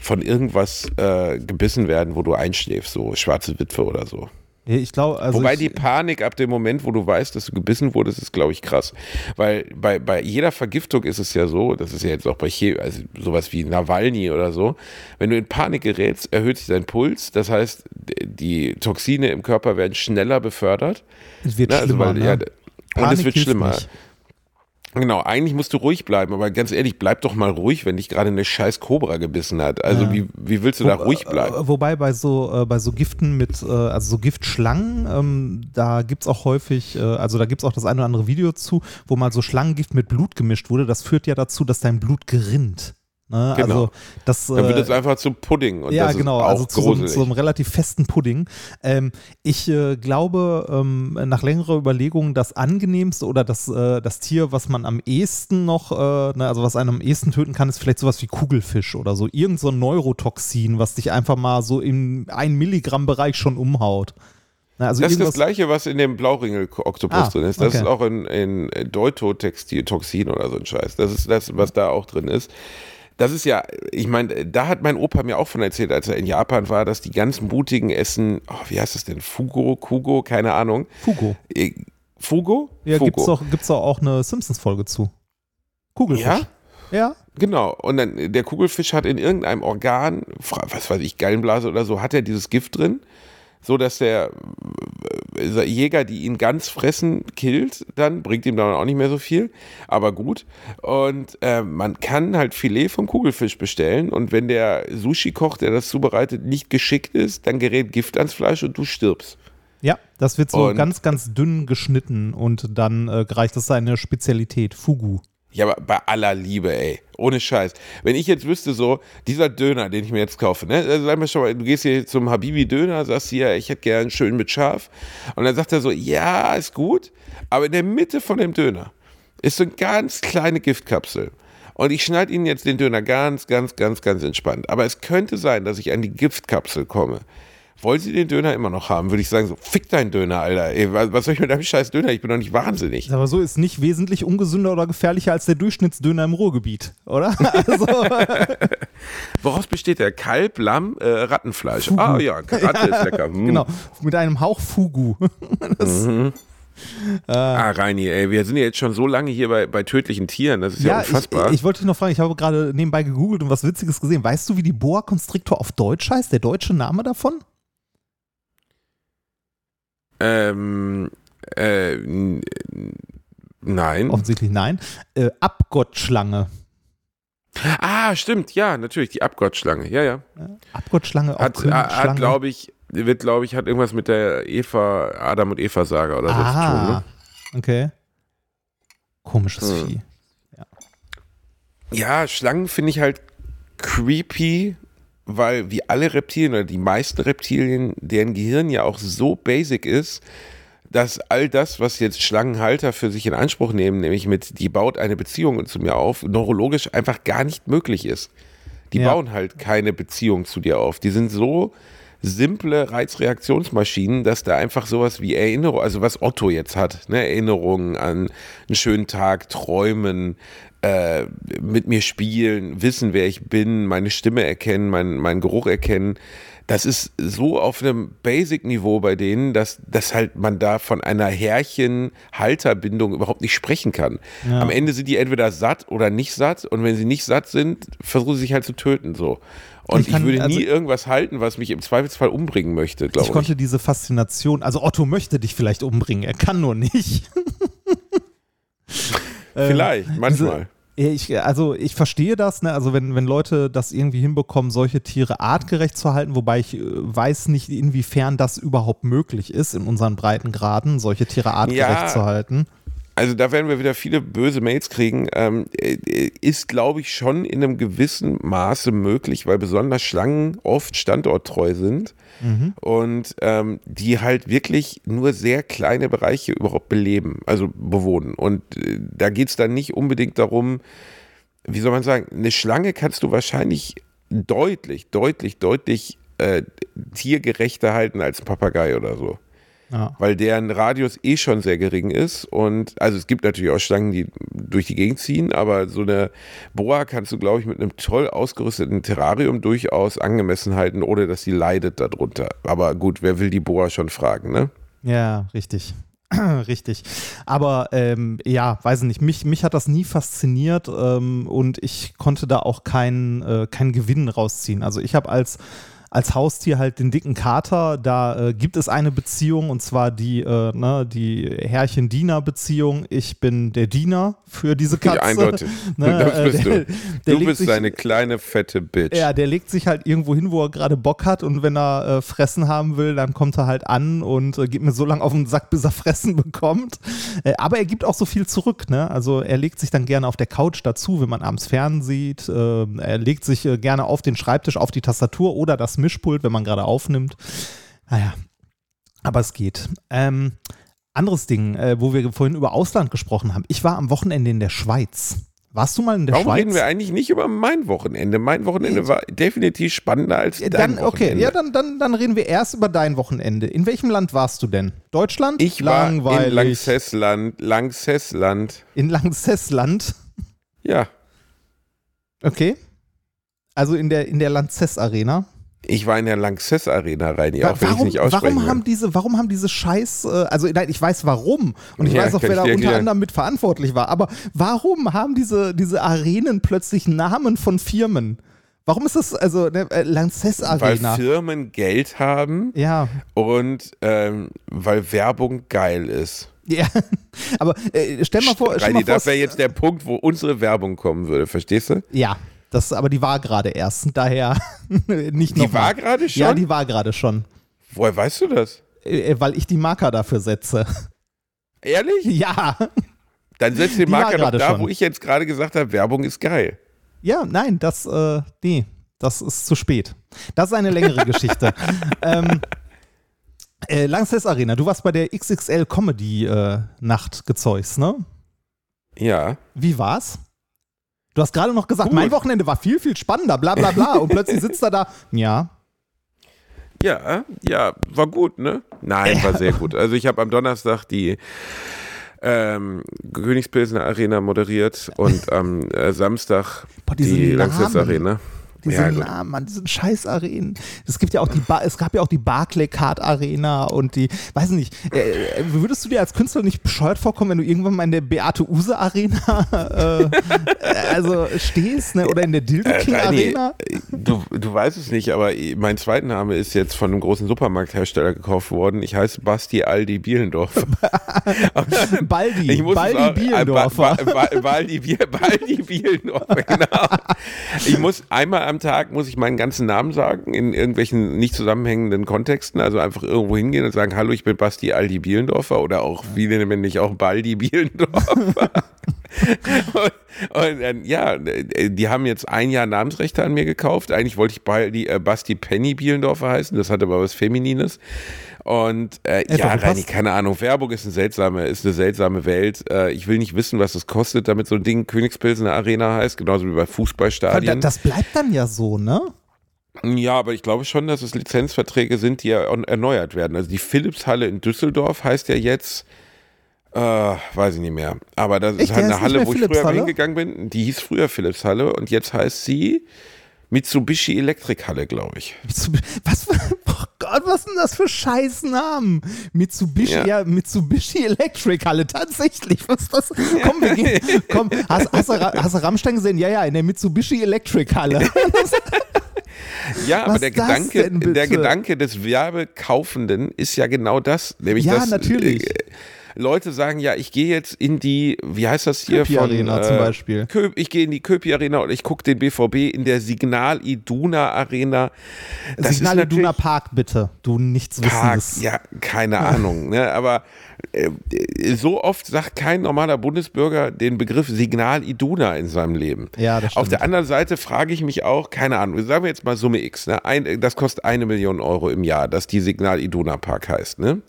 von irgendwas äh, gebissen werden, wo du einschläfst, so schwarze Witwe oder so. Ich glaube, also Wobei ich, die Panik ab dem Moment, wo du weißt, dass du gebissen wurdest, ist, glaube ich, krass. Weil bei, bei jeder Vergiftung ist es ja so, das ist ja jetzt auch bei Che also sowas wie Nawalny oder so, wenn du in Panik gerätst, erhöht sich dein Puls. Das heißt, die Toxine im Körper werden schneller befördert. es wird Ne, also schlimmer. weil, ne? ja, und es wird schlimmer. nicht. Genau, eigentlich musst du ruhig bleiben, aber ganz ehrlich, bleib doch mal ruhig, wenn dich gerade eine scheiß Kobra gebissen hat. Also Ja. wie, wie willst du da ruhig bleiben? Äh, Wobei bei so, äh, bei so Giften mit, äh, also so Giftschlangen, ähm, da gibt es auch häufig, äh, also da gibt es auch das ein oder andere Video zu, wo mal so Schlangengift mit Blut gemischt wurde. Das führt ja dazu, dass dein Blut gerinnt. Ne? Genau. Also das, Dann wird äh, es einfach zum Pudding und ja, das ist genau, auch also zu so, einem- zu einem relativ festen Pudding. Ähm, ich äh, glaube, ähm, nach längerer Überlegung, das angenehmste oder das, äh, das Tier, was man am ehesten noch, äh, ne, also was einen am ehesten töten kann, ist vielleicht sowas wie Kugelfisch oder so. Irgend so ein Neurotoxin, was dich einfach mal so im 1 Milligramm Bereich schon umhaut. Na, also Das ist das gleiche, was in dem Blauringel-Oktopus Ah, drin ist. Das okay. ist auch in, in Deutotextil-Toxin oder so ein Scheiß. Das ist das, was da auch drin ist. Das ist ja, ich meine, da hat mein Opa mir auch von erzählt, als er in Japan war, dass die ganz mutigen essen, oh, wie heißt das denn? Fugo, Kugo, keine Ahnung. Fugo. Äh, Fugo? Ja, Fugo. gibt's doch, gibt's doch auch eine Simpsons-Folge zu. Kugelfisch. Ja? Ja? Genau. Und dann der Kugelfisch hat in irgendeinem Organ, was weiß ich, Gallenblase oder so, hat er dieses Gift drin, so dass der Jäger, die ihn ganz fressen, killt, dann bringt ihm dann auch nicht mehr so viel. Aber gut. Und äh, man kann halt Filet vom Kugelfisch bestellen. Und wenn der Sushi-Koch, der das zubereitet, nicht geschickt ist, dann gerät Gift ans Fleisch und du stirbst. Ja, das wird so Und- ganz, ganz dünn geschnitten und dann äh, gereicht das seine Spezialität, Fugu. Ja, aber bei aller Liebe, ey. Ohne Scheiß. Wenn ich jetzt wüsste, so, dieser Döner, den ich mir jetzt kaufe, ne? Also sag mal schon mal, du gehst hier zum Habibi-Döner, sagst hier, ich hätte gern schön mit Schaf. Und dann sagt er so, ja, ist gut. Aber in der Mitte von dem Döner ist so eine ganz kleine Giftkapsel. Und ich schneide Ihnen jetzt den Döner ganz, ganz, ganz, ganz entspannt. Aber es könnte sein, dass ich an die Giftkapsel komme. Wollen Sie den Döner immer noch haben? Würde ich sagen, so, fick deinen Döner, Alter. Ey, was was soll ich mit deinem scheiß Döner? Ich bin doch nicht wahnsinnig. Aber so ist nicht wesentlich ungesünder oder gefährlicher als der Durchschnittsdöner im Ruhrgebiet, oder? Also, Woraus besteht der? Kalb, Lamm, äh, Rattenfleisch. Ah ja, Ratte ist lecker. Mm. genau, mit einem Hauch Fugu. Ah, Reini, ey, wir sind ja jetzt schon so lange hier bei, bei tödlichen Tieren. Das ist ja, Ja, ich, unfassbar. ich wollte dich noch fragen, ich habe gerade nebenbei gegoogelt und was Witziges gesehen. Weißt du, wie die Boa Constrictor auf Deutsch heißt? Der deutsche Name davon? Ähm, äh, nein. Offensichtlich nein. Äh, Abgottschlange. Ah, stimmt, ja, natürlich, die Abgottschlange. Ja, ja. Abgottschlange, auch Hat, Königsschlange. hat glaube ich, wird, glaube ich, hat irgendwas mit der Eva, Adam und Eva-Saga oder so zu tun. Ah, Ne? okay. Komisches Hm. Vieh. Ja, Schlangen finde ich halt creepy, weil wie alle Reptilien oder die meisten Reptilien, deren Gehirn ja auch so basic ist, dass all das, was jetzt Schlangenhalter für sich in Anspruch nehmen, nämlich mit, die baut eine Beziehung zu mir auf, neurologisch einfach gar nicht möglich ist. Die Ja. bauen halt keine Beziehung zu dir auf. Die sind so simple Reizreaktionsmaschinen, dass da einfach sowas wie Erinnerung, also was Otto jetzt hat, ne, Erinnerungen an einen schönen Tag, Träumen, äh, mit mir spielen, wissen, wer ich bin, meine Stimme erkennen, mein, meinen Geruch erkennen. Das ist so auf einem Basic-Niveau bei denen, dass, dass halt man da von einer Härchen-Halterbindung überhaupt nicht sprechen kann. Ja. Am Ende sind die entweder satt oder nicht satt und wenn sie nicht satt sind, versuchen sie sich halt zu töten so. Und Ich ich, kann- würde also- nie irgendwas halten, was mich im Zweifelsfall umbringen möchte, glaube Ich ich. konnte diese Faszination, also Otto möchte dich vielleicht umbringen, er kann nur nicht. Ähm, Vielleicht, manchmal. Ja, Ich, also ich verstehe das, ne? also wenn, wenn Leute das irgendwie hinbekommen, solche Tiere artgerecht zu halten, wobei ich äh, weiß nicht, inwiefern das überhaupt möglich ist in unseren Breitengraden, solche Tiere artgerecht Ja. zu halten. Also da werden wir wieder viele böse Mails kriegen. Ähm, äh, ist, glaube ich, schon in einem gewissen Maße möglich, weil besonders Schlangen oft standorttreu sind und ähm, die halt wirklich nur sehr kleine Bereiche überhaupt beleben, also bewohnen. Und äh, da geht es dann nicht unbedingt darum, wie soll man sagen, eine Schlange kannst du wahrscheinlich deutlich, deutlich, deutlich äh, tiergerechter halten als ein Papagei oder so Ja. weil deren Radius eh schon sehr gering ist. Und also es gibt natürlich auch Schlangen, die durch die Gegend ziehen, aber so eine Boa kannst du, glaube ich, mit einem toll ausgerüsteten Terrarium durchaus angemessen halten, ohne dass sie leidet darunter. Aber gut, wer will die Boa schon fragen, ne? Ja, richtig. Richtig. Aber ähm, ja, weiß ich nicht, mich, mich hat das nie fasziniert ähm, und ich konnte da auch keinen äh, keinen Gewinn rausziehen. Also ich habe als als Haustier halt den dicken Kater, da äh, gibt es eine Beziehung und zwar die, äh, ne, die Herrchen-Diener-Beziehung. Ich bin der Diener für diese Katze. Ja, eindeutig. Ne, das äh, bist der- du. der Du bist sich- eine kleine, fette Bitch. ja, der legt sich halt irgendwo hin, wo er gerade Bock hat und wenn er äh, Fressen haben will, dann kommt er halt an und äh, geht mir so lange auf den Sack, bis er Fressen bekommt. Aber er gibt auch so viel zurück, ne? Also er legt sich dann gerne auf der Couch dazu, wenn man abends fern sieht. Äh, er legt sich gerne auf den Schreibtisch, auf die Tastatur oder das Mischpult, wenn man gerade aufnimmt. Naja, aber es geht. Ähm, anderes Ding, äh, wo wir vorhin über Ausland gesprochen haben. Ich war am Wochenende in der Schweiz. Warst du mal in der Warum Schweiz? reden wir eigentlich nicht über mein Wochenende? Mein Wochenende war definitiv spannender als dein Dann, okay, Wochenende. ja, dann, dann, dann reden wir erst über dein Wochenende. In welchem Land warst du denn? Deutschland? ich war in Langweilig. Lanxessland, Lanxessland. In Lanxessland. Ja, Okay. Also in der, in der Lanxess Arena. Ich war in der Lanxess Arena rein, ja, auch wenn ich nicht aussprechen warum haben kann. diese, warum haben diese Scheiß, äh, also nein, ich weiß warum und ich Ja, weiß auch, wer da unter erklären. anderem mit verantwortlich war, aber warum haben diese, diese Arenen plötzlich Namen von Firmen? Warum ist das, also ne, äh, Lanxess Weil Arena? Firmen Geld haben Ja, und ähm, weil Werbung geil ist. ja. Aber äh, stell mal vor, stell Reini, mal vor das wäre jetzt der Punkt, wo unsere Werbung kommen würde, verstehst du? ja, das, aber die war gerade erst, daher nicht Die war gerade schon? Ja, die war gerade schon, Woher weißt du das? äh, weil ich die Marker dafür setze. Ehrlich? Ja, Dann setz den Die Marker doch da, schon. wo ich jetzt gerade gesagt habe, Werbung ist geil. ja, nein, das, äh, nee, das ist zu spät. Das ist eine längere Geschichte. Ähm, äh, Lanxess Arena, du warst bei der XXL Comedy äh, Nacht gezeugt, ne? Ja. Wie war's? Du hast gerade noch gesagt, Gut. mein Wochenende war viel, viel spannender, bla bla bla. Und plötzlich sitzt er da, ja, Ja, ja, war gut, ne? Nein, war sehr gut. Also ich habe am Donnerstag die ähm, Königspilsener Arena moderiert und am äh, Samstag Boah, die. Langsess Arena. Diese Ja. Namen an diesen scheiß Arenen. Es gibt ja auch die, ba es gab ja auch die Barclaycard Arena und die, weiß nicht, äh, würdest du dir als Künstler nicht bescheuert vorkommen, wenn du irgendwann mal in der Beate Use Arena äh, äh, also stehst, ne? oder in der Dildo Äh, King Reini, Arena? äh, du, du weißt es nicht, aber mein Zweitname ist jetzt von einem großen Supermarkthersteller gekauft worden. Ich heiße Basti Aldi Bielendorf. Baldi, Ich muss Baldi auch- Bielendorfer. Äh, Ba- Ba- Ba- Baldi, Biel- Baldi Bielendorfer, genau. Ich muss einmal am Tag muss ich meinen ganzen Namen sagen in irgendwelchen nicht zusammenhängenden Kontexten, also einfach irgendwo hingehen und sagen, hallo, ich bin Basti Aldi Bielendorfer oder auch viele nennen mich auch Baldi Bielendorfer. und, und ja, die haben jetzt ein Jahr Namensrechte an mir gekauft. Eigentlich wollte ich Baldi, äh, Basti Penny Bielendorfer heißen, das hatte aber was Feminines. Und äh, Hätte ja. Reini, keine Ahnung, Werbung ist eine seltsame, ist eine seltsame Welt. Äh, ich will nicht wissen, was es kostet, damit so ein Ding Königspilsener Arena heißt, genauso wie bei Fußballstadien. Das bleibt dann ja so, ne? Ja, aber ich glaube schon, dass es Lizenzverträge sind, die ja erneuert werden. Also die Philips-Halle in Düsseldorf heißt ja jetzt, äh, weiß ich nicht mehr. Aber das Echt? ist halt eine Halle, wo ich früher hingegangen bin. Die hieß früher Philips-Halle und jetzt heißt sie Mitsubishi Elektrik-Halle, glaube ich. Was für, oh Gott, was sind das für scheiß Namen? Mitsubishi, ja, Ja. Mitsubishi Electric Halle, tatsächlich. Was ist das? Komm, wir gehen, komm, hast, hast, du, hast du Rammstein gesehen? Ja, ja, in der Mitsubishi Electric Halle. Ja, aber Was der das Gedanke, der Gedanke des Werbekaufenden ist ja genau das, nämlich Ja, dass natürlich. äh, Leute sagen, ja, ich gehe jetzt in die, wie heißt das hier Köpi von Arena zum Beispiel. Köp, ich gehe in die Köpi Arena und ich gucke den BVB in der Signal Iduna Arena. Das Signal Iduna Park, bitte. Du nichts Park, wissendes. ja, keine Ahnung, ne, aber äh, so oft sagt kein normaler Bundesbürger den Begriff Signal Iduna in seinem Leben. Ja, das Auf stimmt. der anderen Seite frage ich mich auch, keine Ahnung, sagen wir jetzt mal Summe X, ne? Ein, das kostet eine Million Euro im Jahr, dass die Signal Iduna Park heißt. Ne?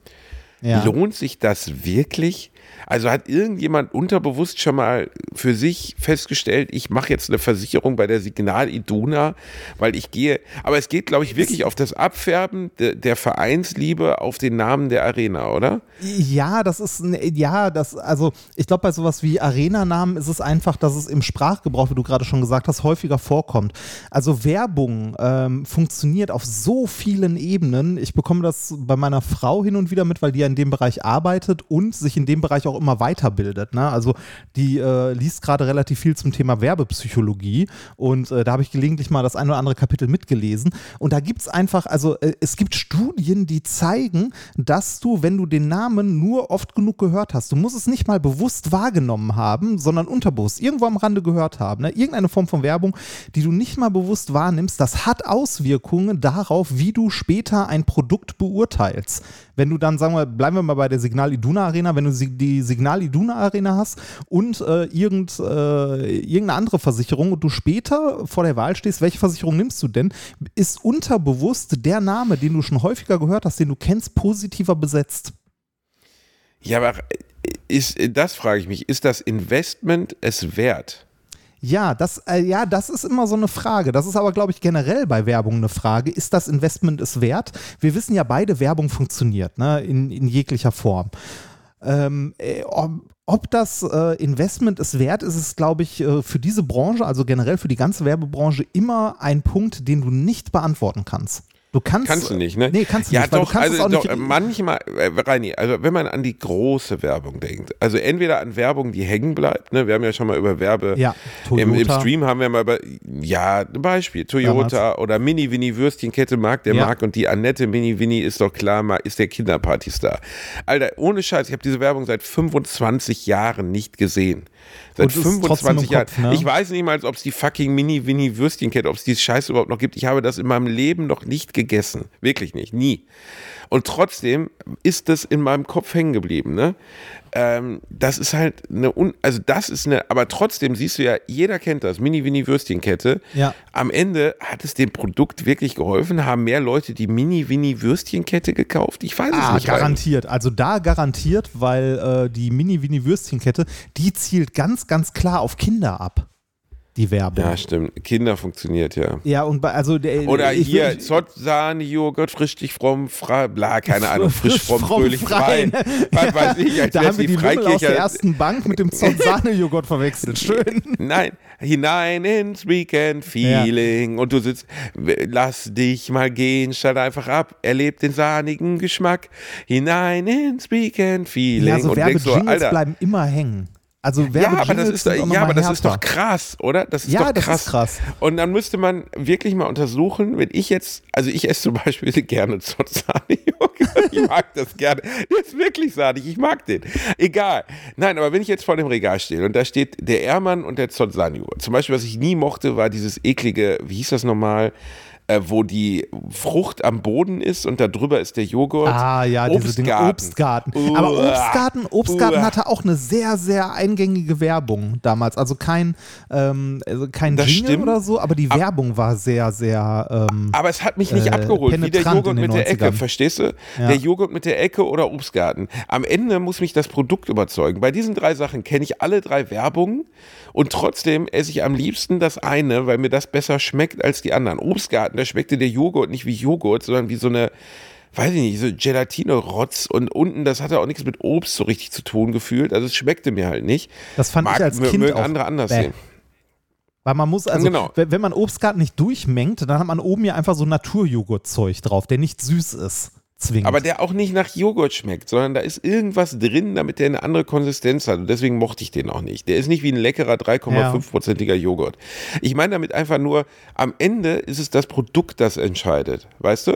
Ja. Lohnt sich das wirklich? Also hat irgendjemand unterbewusst schon mal für sich festgestellt, ich mache jetzt eine Versicherung bei der Signal Iduna, weil ich gehe, aber es geht, glaube ich, wirklich auf das Abfärben de, der Vereinsliebe auf den Namen der Arena, oder? Ja, das ist, ein- ja, das, also ich glaube, bei sowas wie Arena-Namen ist es einfach, dass es im Sprachgebrauch, wie du gerade schon gesagt hast, häufiger vorkommt. Also Werbung ähm, funktioniert auf so vielen Ebenen. Ich bekomme das bei meiner Frau hin und wieder mit, weil die ja in dem Bereich arbeitet und sich in dem Bereich auch immer weiterbildet. Ne? Also die äh, liest gerade relativ viel zum Thema Werbepsychologie und äh, da habe ich gelegentlich mal das ein oder andere Kapitel mitgelesen. Und da gibt es einfach, also äh, es gibt Studien, die zeigen, dass du, wenn du den Namen nur oft genug gehört hast, du musst es nicht mal bewusst wahrgenommen haben, sondern unterbewusst irgendwo am Rande gehört haben. Ne? Irgendeine Form von Werbung, die du nicht mal bewusst wahrnimmst, das hat Auswirkungen darauf, wie du später ein Produkt beurteilst. Wenn du dann, sagen wir, bleiben wir mal bei der Signal Iduna Arena, wenn du sie- die Signal Iduna Arena hast und äh, irgend, äh, irgendeine andere Versicherung und du später vor der Wahl stehst, welche Versicherung nimmst du denn, ist unterbewusst der Name, den du schon häufiger gehört hast, den du kennst, positiver besetzt. Ja, aber ist, das frage ich mich, ist das Investment es wert? Ja, das, äh, ja, das ist immer so eine Frage. Das ist aber, glaube ich, generell bei Werbung eine Frage. Ist das Investment es wert? Wir wissen ja beide, Werbung funktioniert, ne? in, in jeglicher Form. Ähm, äh, ob, das äh, Investment es wert ist, ist, glaube ich, äh, für diese Branche, also generell für die ganze Werbebranche, immer ein Punkt, den du nicht beantworten kannst. Du kannst, Kannst du nicht, ne? Nee, kannst du ja, nicht, doch, also doch, nicht. manchmal, äh, Reini, also wenn man an die große Werbung denkt, also entweder an Werbung, die hängen bleibt, ne? Wir haben ja schon mal über Werbe Ja, im, im. Stream haben wir mal über Ja, ein Beispiel. Toyota oder Mini Winnie Würstchenkette mag der Ja. mag und die Annette Mini Winnie ist doch klar, ist der Kinderpartystar. Alter, ohne Scheiß, ich habe diese Werbung seit 25 Jahren nicht gesehen. Seit Und ist trotzdem 25 im Jahren. Kopf, ne? Ich weiß nicht mal, ob es die fucking Mini Winnie Würstchenkette, ob es dieses Scheiß überhaupt noch gibt. Ich habe das in meinem Leben noch nicht gegessen. Wirklich nicht, nie. Und trotzdem ist das in meinem Kopf hängen geblieben, ne? Ähm, das ist halt eine, un also das ist eine, aber trotzdem siehst du ja, jeder kennt das, Mini Winnie Würstchenkette. Ja. Am Ende hat es dem Produkt wirklich geholfen, haben mehr Leute die Mini Winnie Würstchenkette gekauft. Ich weiß es Ah, nicht. weil- garantiert. Also da garantiert, weil äh, die Mini-Winnie-Würstchenkette, die zielt ganz, ganz klar auf Kinder ab. Die Werbung. Ja, stimmt. Kinder funktioniert ja. Ja, und bei, also der, Oder ich, hier, ich, Zott, Sahne, Joghurt, frischlich, fromm, frei, bla, keine Ahnung, frisch, Frisch, fromm, fromm, fröhlich, frei. frei. Was weiß ich, als da haben wir die Wimmel aus der ersten Bank mit dem Zott-Sahne-Joghurt verwechselt. Schön. Nein, hinein ins Weekend-Feeling. Und du sitzt, lass dich mal gehen, statt einfach ab. Erleb den sahnigen Geschmack. Hinein ins Weekend-Feeling. Ja, so und denkst so, Alter. bleiben immer hängen. Also Ja, aber das ist, ja, aber das ist doch krass, oder? Das ist Ja, doch krass. ist krass. Und dann müsste man wirklich mal untersuchen, wenn ich jetzt, also ich esse zum Beispiel gerne Zott-Sahne-Joghurt. Ich mag das gerne. Der ist wirklich sahnig, ich mag den. Egal. Nein, aber wenn ich jetzt vor dem Regal stehe und da steht der Ehrmann und der Zott-Sahne-Joghurt. Zum Beispiel, was ich nie mochte, war dieses eklige, wie hieß das nochmal? Äh, wo die Frucht am Boden ist und da drüber ist der Joghurt. Ah ja, diese Dinge. Obstgarten. Aber Uah. Obstgarten, Obstgarten Uah. hatte auch eine sehr, sehr eingängige Werbung damals. Also kein, ähm, also kein Das Jingle stimmt. oder so, aber die Werbung war sehr, sehr. Ähm, Aber es hat mich nicht äh, abgeholt, wie der Joghurt mit der Ecke, 90ern. verstehst du? Ja. Der Joghurt mit der Ecke oder Obstgarten. Am Ende muss mich das Produkt überzeugen. Bei diesen drei Sachen kenne ich alle drei Werbungen und trotzdem esse ich am liebsten das eine, weil mir das besser schmeckt als die anderen. Obstgarten, da schmeckte der Joghurt nicht wie Joghurt, sondern wie so eine, weiß ich nicht, so Gelatine-Rotz und unten, das hatte auch nichts mit Obst so richtig zu tun gefühlt. Also es schmeckte mir halt nicht. das fand ich als Kind mögen auch andere anders bäh. sehen. Weil man muss, also, Genau. wenn, wenn man Obstgarten nicht durchmengt, dann hat man oben ja einfach so Naturjoghurtzeug drauf, der nicht süß ist. Zwingend. Aber der auch nicht nach Joghurt schmeckt, sondern da ist irgendwas drin, damit der eine andere Konsistenz hat. Und deswegen mochte ich den auch nicht. Der ist nicht wie ein leckerer 3,5-prozentiger Joghurt. Ich meine damit einfach nur, am Ende ist es das Produkt, das entscheidet. Weißt du?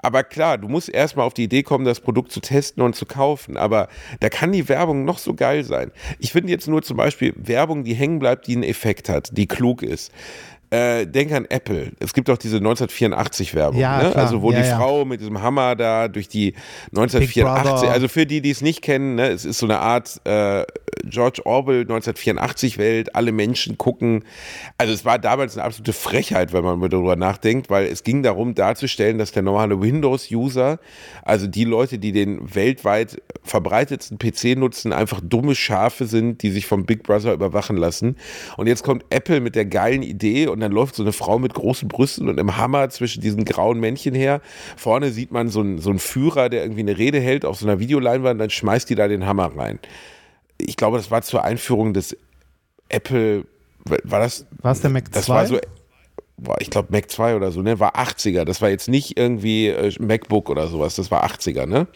Aber klar, du musst erstmal auf die Idee kommen, das Produkt zu testen und zu kaufen. Aber da kann die Werbung noch so geil sein. Ich finde jetzt nur zum Beispiel Werbung, die hängen bleibt, die einen Effekt hat, die klug ist. Äh, denk an Apple. Es gibt auch diese 1984-Werbung. Ja, ne? Also wo Ja, die ja. Frau mit diesem Hammer da durch die 1984, Brother. also für die, die es nicht kennen, ne, es ist so eine Art äh, George Orwell 1984 Welt, alle Menschen gucken. Also es war damals eine absolute Frechheit, wenn man mal darüber nachdenkt, weil es ging darum darzustellen, dass der normale Windows-User, also die Leute, die den weltweit verbreitetsten PC nutzen, einfach dumme Schafe sind, die sich vom Big Brother überwachen lassen. Und jetzt kommt Apple mit der geilen Idee und dann läuft so eine Frau mit großen Brüsten und einem Hammer zwischen diesen grauen Männchen her. Vorne sieht man so einen, so einen Führer, der irgendwie eine Rede hält auf so einer Videoleinwand, dann schmeißt die da den Hammer rein. Ich glaube, das war zur Einführung des Apple, war das? War es der Mac Das 2? war so, ich glaube Mac 2 oder so, ne? War 80er. Das war jetzt nicht irgendwie äh, MacBook oder sowas, das war 80er, ne?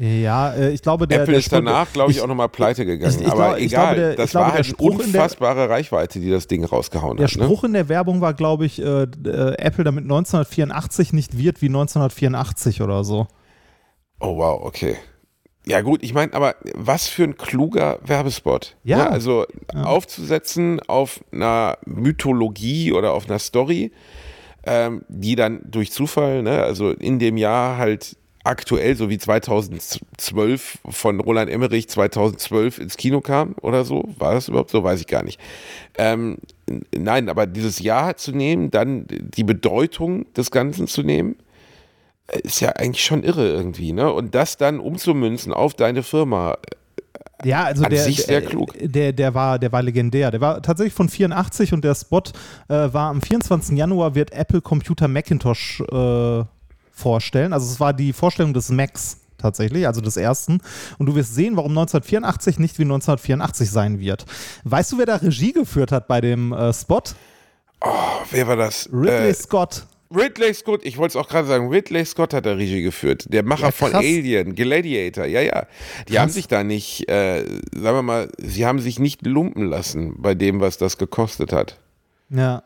Ja, äh, ich glaube, der. Apple der ist danach, glaube ich, ich- auch nochmal pleite gegangen. ich- ich Aber egal, glaube, der- das glaube, war der halt Spruch in der- unfassbare Reichweite, die das Ding rausgehauen Der hat. Ne? Spruch in der Werbung war, glaube ich, äh, äh, Apple damit 1984 nicht wird wie 1984 oder so. Oh wow, okay. Ja gut, ich meine, aber was für ein kluger Werbespot. Ja. Ne? Also aufzusetzen auf einer Mythologie oder auf einer Story, ähm, die dann durch Zufall, ne, also in dem Jahr halt aktuell, so wie 2012 von Roland Emmerich 2012 ins Kino kam oder so. War das überhaupt so? Weiß ich gar nicht. Ähm, nein, aber dieses Jahr zu nehmen, dann die Bedeutung des Ganzen zu nehmen, ist ja eigentlich schon irre irgendwie, ne? Und das dann umzumünzen auf deine Firma. Ja, also An der, sich sehr der, klug. Der, der, war, der war legendär. Der war tatsächlich von 84 und der Spot äh, war am 24. Januar wird Apple Computer Macintosh äh, vorstellen. Also es war die Vorstellung des Macs tatsächlich, also des ersten. Und du wirst sehen, warum 1984 nicht wie 1984 sein wird. Weißt du, wer da Regie geführt hat bei dem äh, Spot? Oh, wer war das? Ridley Äh, Scott. Ridley Scott, ich wollte es auch gerade sagen, Ridley Scott hat da Regie geführt. Der Macher Ja, von krass. Alien, Gladiator, ja, ja. Die haben sich da nicht, äh, sagen wir mal, sie haben sich nicht lumpen lassen bei dem, was das gekostet hat. Ja.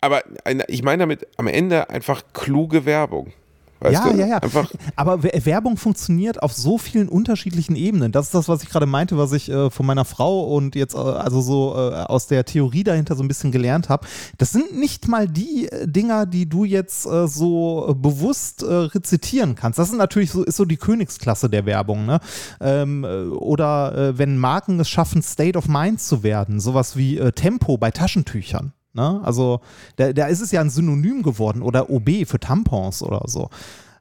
Aber eine, ich meine damit am Ende einfach kluge Werbung. Weißt ja, du? ja, ja. Einfach, Aber We- Werbung funktioniert auf so vielen unterschiedlichen Ebenen. Das ist das, was ich gerade meinte, was ich äh, von meiner Frau und jetzt äh, also so äh, aus der Theorie dahinter so ein bisschen gelernt habe. Das sind nicht mal die äh, Dinger, die du jetzt äh, so äh, bewusst äh, rezitieren kannst. Das ist natürlich so, ist so die Königsklasse der Werbung, ne? Ähm, äh, oder äh, wenn Marken es schaffen, State of Mind zu werden, sowas wie äh, Tempo bei Taschentüchern. Ne? Also da, da ist es ja ein Synonym geworden oder OB für Tampons oder so.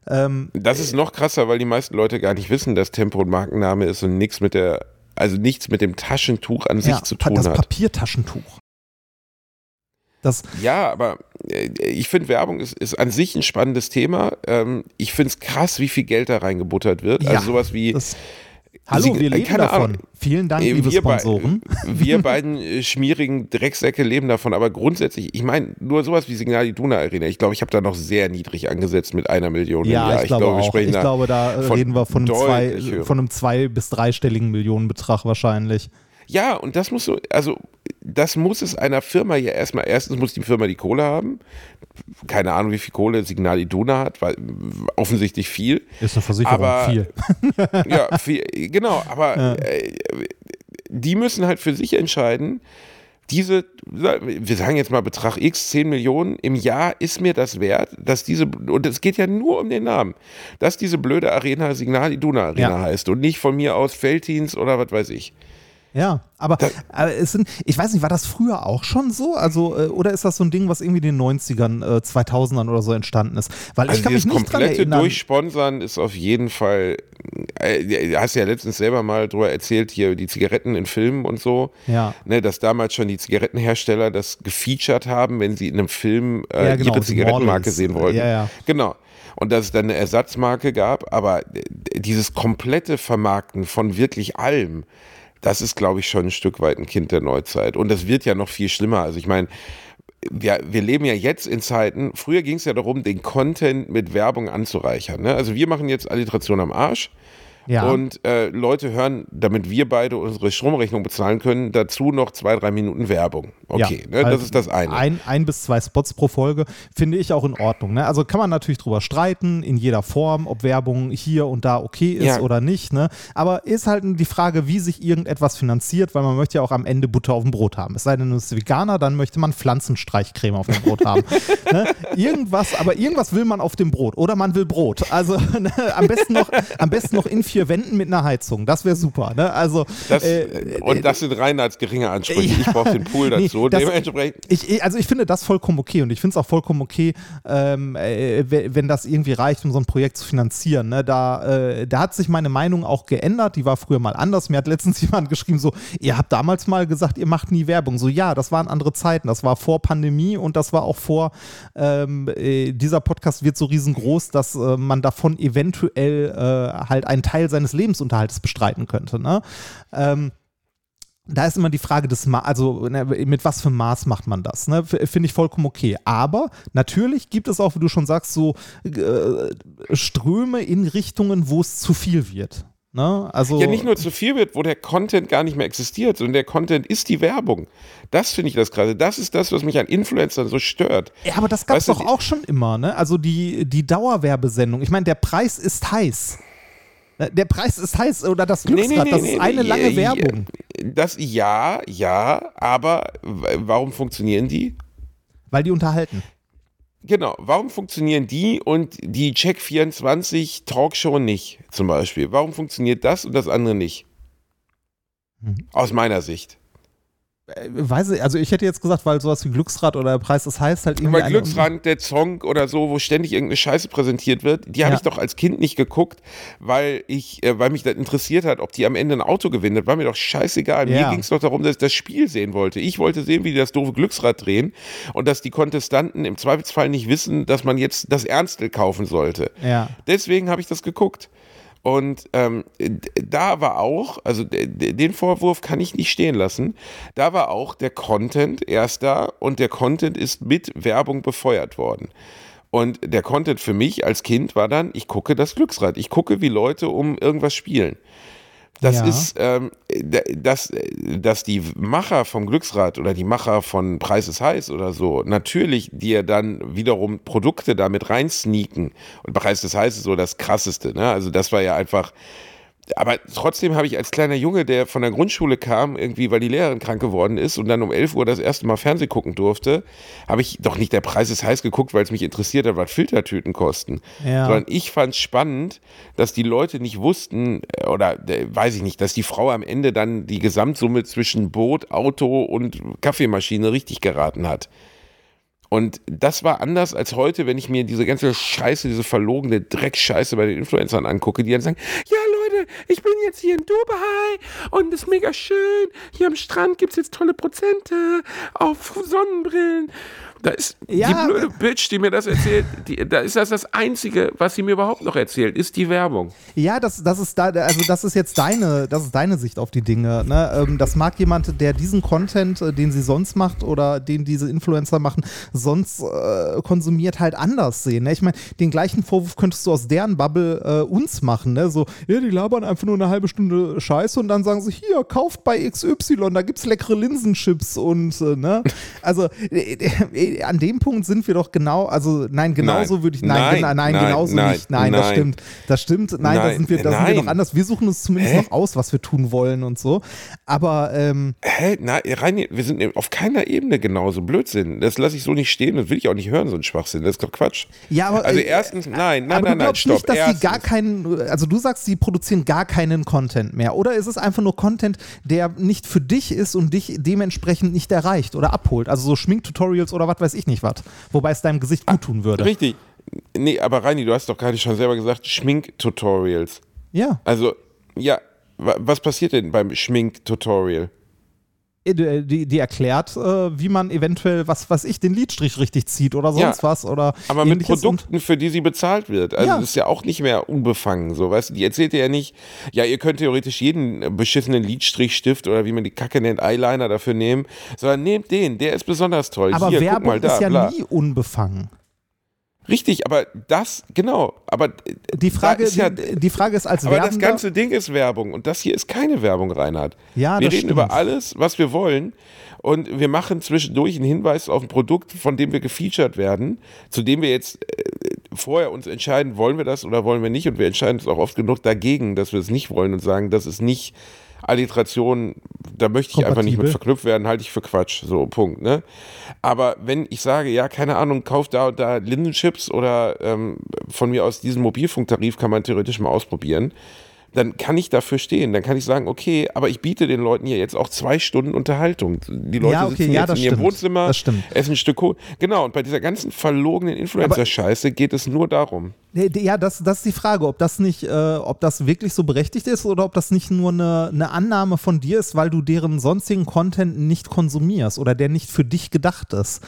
Ähm, das ist noch krasser, weil die meisten Leute gar nicht wissen, dass Tempo ein Markenname ist und nichts mit der, also nichts mit dem Taschentuch an sich ja, zu tun das hat. Papiertaschentuch. Das, Ja, aber äh, ich finde, Werbung ist, ist an sich ein spannendes Thema. Ähm, ich finde es krass, wie viel Geld da reingebuttert wird. ja, Also sowas wie. Hallo, Sie- wir leben davon. Ahnung. Vielen Dank, Äh, liebe wir, bei- Sponsoren. wir beiden äh, schmierigen Drecksäcke leben davon, aber grundsätzlich, ich meine, nur sowas wie Signal Iduna Arena, ich glaube, ich habe da noch sehr niedrig angesetzt mit einer Million im Ja, Jahr. ich glaube wir auch. sprechen Ich glaube, da äh, reden wir von einem, zwei, von einem zwei- bis dreistelligen Millionenbetrag wahrscheinlich. Ja, und das muss so, also das muss es einer Firma ja erstmal, erstens muss die Firma die Kohle haben. Keine Ahnung, wie viel Kohle Signal Iduna hat, weil offensichtlich viel. Ist eine Versicherung, Aber- viel. Ja, viel, genau, aber äh, die müssen halt für sich entscheiden, diese, wir sagen jetzt mal Betrag X, 10 Millionen im Jahr, ist mir das wert, dass diese, und es geht ja nur um den Namen, dass diese blöde Arena Signal Iduna Arena Ja. heißt und nicht von mir aus Felddienst oder was weiß ich. Ja, aber, aber es sind, ich weiß nicht, war das früher auch schon so? Also, äh, oder ist das so ein Ding, was irgendwie in den 90ern, äh, 2000ern oder so entstanden ist? Weil ich Also kann mich nicht dran komplette erinnern. Durchsponsern ist auf jeden Fall, äh, du hast ja letztens selber mal drüber erzählt, hier die Zigaretten in Filmen und so, Ja. ne, dass damals schon die Zigarettenhersteller das gefeatured haben, wenn sie in einem Film äh, Ja, genau, ihre Zigarettenmarke Models. sehen wollten. Ja, ja. Genau. Und dass es dann eine Ersatzmarke gab, aber äh, dieses komplette Vermarkten von wirklich allem, das ist, glaube ich, schon ein Stück weit ein Kind der Neuzeit. Und das wird ja noch viel schlimmer. Also ich meine, wir, wir leben ja jetzt in Zeiten, früher ging es ja darum, den Content mit Werbung anzureichern. Ne? Also wir machen jetzt Alliteration am Arsch. Ja. Und äh, Leute hören, damit wir beide unsere Stromrechnung bezahlen können, dazu noch zwei, drei Minuten Werbung. Okay, Ja, ne? das also ist das eine. Ein, ein bis zwei Spots pro Folge finde ich auch in Ordnung. Ne? Also kann man natürlich drüber streiten, in jeder Form, ob Werbung hier und da okay ist Ja. oder nicht. Ne? Aber ist halt die Frage, wie sich irgendetwas finanziert, weil man möchte ja auch am Ende Butter auf dem Brot haben. Es sei denn, du bist Veganer, dann möchte man Pflanzenstreichcreme auf dem Brot haben. ne? Irgendwas, aber irgendwas will man auf dem Brot. Oder man will Brot. Also ne? am, besten noch, am besten noch in vier Wänden mit einer Heizung. Das wäre super. Ne? Also, Das, äh, und das sind rein als geringe Ansprüche. Ja. Ich brauche den Pool Nee, dazu. das- Dementsprechend. Ich, also ich finde das vollkommen okay und ich finde es auch vollkommen okay, ähm, äh, we- wenn das irgendwie reicht, um so ein Projekt zu finanzieren. Ne? Da, äh, da hat sich meine Meinung auch geändert. Die war früher mal anders. Mir hat letztens jemand geschrieben, so, ihr habt damals mal gesagt, ihr macht nie Werbung. So, ja, das waren andere Zeiten. Das war vor Pandemie und das war auch vor, ähm, äh, dieser Podcast wird so riesengroß, dass äh, man davon eventuell äh, halt einen Teil seines Lebensunterhaltes bestreiten könnte. Ne? Ähm, da ist immer die Frage des Ma also ne, mit was für Maß macht man das, ne? Finde ich vollkommen okay. Aber natürlich gibt es auch, wie du schon sagst, so äh, Ströme in Richtungen, wo es zu viel wird. Ne? Also, Ja, nicht nur zu viel wird, wo der Content gar nicht mehr existiert, sondern der Content ist die Werbung. Das finde ich das gerade. Das ist das, was mich an Influencern so stört. Ja, aber das gab es doch auch schon immer, ne? Also die, die Dauerwerbesendung. Ich meine, der Preis ist heiß. Ne, Der Preis ist heiß oder das Glücksrad, das ist eine lange ja, Werbung. Das ja, ja, aber warum funktionieren die? Weil die unterhalten. Genau, warum funktionieren die und die Check24 Talkshow nicht, zum Beispiel? Warum funktioniert das und das andere nicht? Mhm. Aus meiner Sicht. Äh, Weiß ich, also ich hätte jetzt gesagt, weil sowas wie Glücksrad oder der Preis ist heiß halt irgendwie. Weil eine- Glücksrand, der Song oder so, wo ständig irgendeine Scheiße präsentiert wird, die habe Ja. ich doch als Kind nicht geguckt, weil ich, äh, weil mich das interessiert hat, ob die am Ende ein Auto gewinnen. Das war mir doch scheißegal. Mir Ja. ging es doch darum, dass ich das Spiel sehen wollte. Ich wollte sehen, wie die das doofe Glücksrad drehen und dass die Kontestanten im Zweifelsfall nicht wissen, dass man jetzt das Ernstel kaufen sollte. Ja. Deswegen habe ich das geguckt. Und ähm, da war auch, also den Vorwurf kann ich nicht stehen lassen, da war auch der Content erst da und der Content ist mit Werbung befeuert worden. Und der Content für mich als Kind war dann, ich gucke das Glücksrad, ich gucke, wie Leute um irgendwas spielen. Das Ja. ist, ähm, dass, dass die Macher vom Glücksrad oder die Macher von Preis ist heiß oder so natürlich dir dann wiederum Produkte damit reinsneaken. Und Preis ist heiß ist so das krasseste, ne? Also das war ja einfach. Aber trotzdem habe ich als kleiner Junge, der von der Grundschule kam, irgendwie, weil die Lehrerin krank geworden ist und dann um 11 Uhr das erste Mal Fernsehen gucken durfte, habe ich doch nicht der Preis ist heiß geguckt, weil es mich interessiert hat, was Filtertüten kosten. Ja. Sondern ich fand es spannend, dass die Leute nicht wussten, äh, oder äh, weiß ich nicht, dass die Frau am Ende dann die Gesamtsumme zwischen Boot, Auto und Kaffeemaschine richtig geraten hat. Und das war anders als heute, wenn ich mir diese ganze Scheiße, diese verlogene Dreckscheiße bei den Influencern angucke, die dann sagen, ja Leute, ich bin jetzt hier in Dubai und es ist mega schön. Hier am Strand gibt es jetzt tolle Prozente auf Sonnenbrillen. Da ist Ja, die blöde Bitch, die mir das erzählt, die, da ist das das Einzige, was sie mir überhaupt noch erzählt, ist die Werbung. Ja, das, das ist da, also das ist jetzt deine, das ist deine Sicht auf die Dinge. Ne? Ähm, das mag jemand, der diesen Content, äh, den sie sonst macht oder den diese Influencer machen, sonst äh, konsumiert, halt anders sehen. Ne? Ich meine, den gleichen Vorwurf könntest du aus deren Bubble äh, uns machen. Ne? So, ja, die labern einfach nur eine halbe Stunde Scheiße und dann sagen sie, hier, kauft bei XY, da gibt's leckere Linsenchips und äh, ne? Also äh, äh, an dem Punkt sind wir doch genau, also nein, genauso Nein. würde ich, nein, Nein. nein, Nein. genauso Nein. nicht. Nein, das stimmt. Das stimmt. Nein, da Nein. sind wir, da sind wir noch anders. Wir suchen uns zumindest Hä? noch aus, was wir tun wollen und so. Aber ähm, Hä? Nein, rein, wir sind auf keiner Ebene genauso. Blödsinn. Das lasse ich so nicht stehen. Das will ich auch nicht hören, so ein Schwachsinn. Das ist doch Quatsch. ja, aber Also äh, erstens, nein, nein, aber nein, du nein, stopp. nicht, dass Erstens, die gar keinen, also du sagst, die produzieren gar keinen Content mehr. Oder ist es einfach nur Content, der nicht für dich ist und dich dementsprechend nicht erreicht oder abholt? Also so Schminktutorials oder was weiß ich nicht was. Wobei es deinem Gesicht gut tun würde. Richtig. Nee, aber Reini, du hast doch gerade schon selber gesagt, Schminktutorials. Ja. Also, ja, wa- was passiert denn beim Schminktutorial? Die, die, die erklärt, äh, wie man eventuell, was weiß ich, den Lidstrich richtig zieht oder sonst Ja, was. Oder Aber mit und- Produkten, für die sie bezahlt wird. Also Ja. das ist ja auch nicht mehr unbefangen. So, weißt du, die erzählt ja nicht, ja, ihr könnt theoretisch jeden beschissenen Lidstrichstift oder wie man die Kacke nennt, Eyeliner dafür nehmen, sondern nehmt den, der ist besonders toll. Aber Hier, guck Werbung mal da, ist ja bla. nie unbefangen. Richtig, aber das, genau, aber Die Frage, ist ja, die, die Frage ist als aber das Werbender, ganze Ding ist Werbung und das hier ist keine Werbung, Reinhard. Ja, wir das reden stimmt. über alles, was wir wollen und wir machen zwischendurch einen Hinweis auf ein Produkt, von dem wir gefeatured werden, zu dem wir jetzt äh, vorher uns entscheiden, wollen wir das oder wollen wir nicht und wir entscheiden uns auch oft genug dagegen, dass wir es nicht wollen und sagen, das ist nicht Alliteration, da möchte ich einfach nicht mit Kompatibel. verknüpft werden, halte ich für Quatsch, so Punkt, ne? Aber wenn ich sage, ja, keine Ahnung, kauf da und da Linsenchips oder ähm, von mir aus diesen Mobilfunktarif kann man theoretisch mal ausprobieren, dann kann ich dafür stehen. Dann kann ich sagen, okay, aber ich biete den Leuten hier jetzt auch zwei Stunden Unterhaltung. Die Leute Ja, okay, sitzen ja, jetzt in ihrem stimmt. Wohnzimmer, essen ein Stück Kohl. Genau, und bei dieser ganzen verlogenen Influencer-Scheiße geht es nur darum. Ja, das, das ist die Frage, ob das nicht, äh, ob das wirklich so berechtigt ist oder ob das nicht nur eine, eine Annahme von dir ist, weil du deren sonstigen Content nicht konsumierst oder der nicht für dich gedacht ist.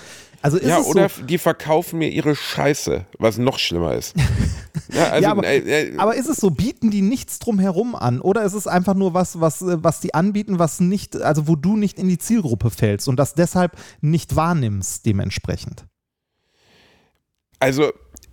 Also ist ja, es oder so, die verkaufen mir ihre Scheiße, was noch schlimmer ist. ja, also, ja, aber, äh, äh, aber ist es so, bieten die nichts drumherum an oder ist es einfach nur was, was, was die anbieten, was nicht, also wo du nicht in die Zielgruppe fällst und das deshalb nicht wahrnimmst dementsprechend? Also,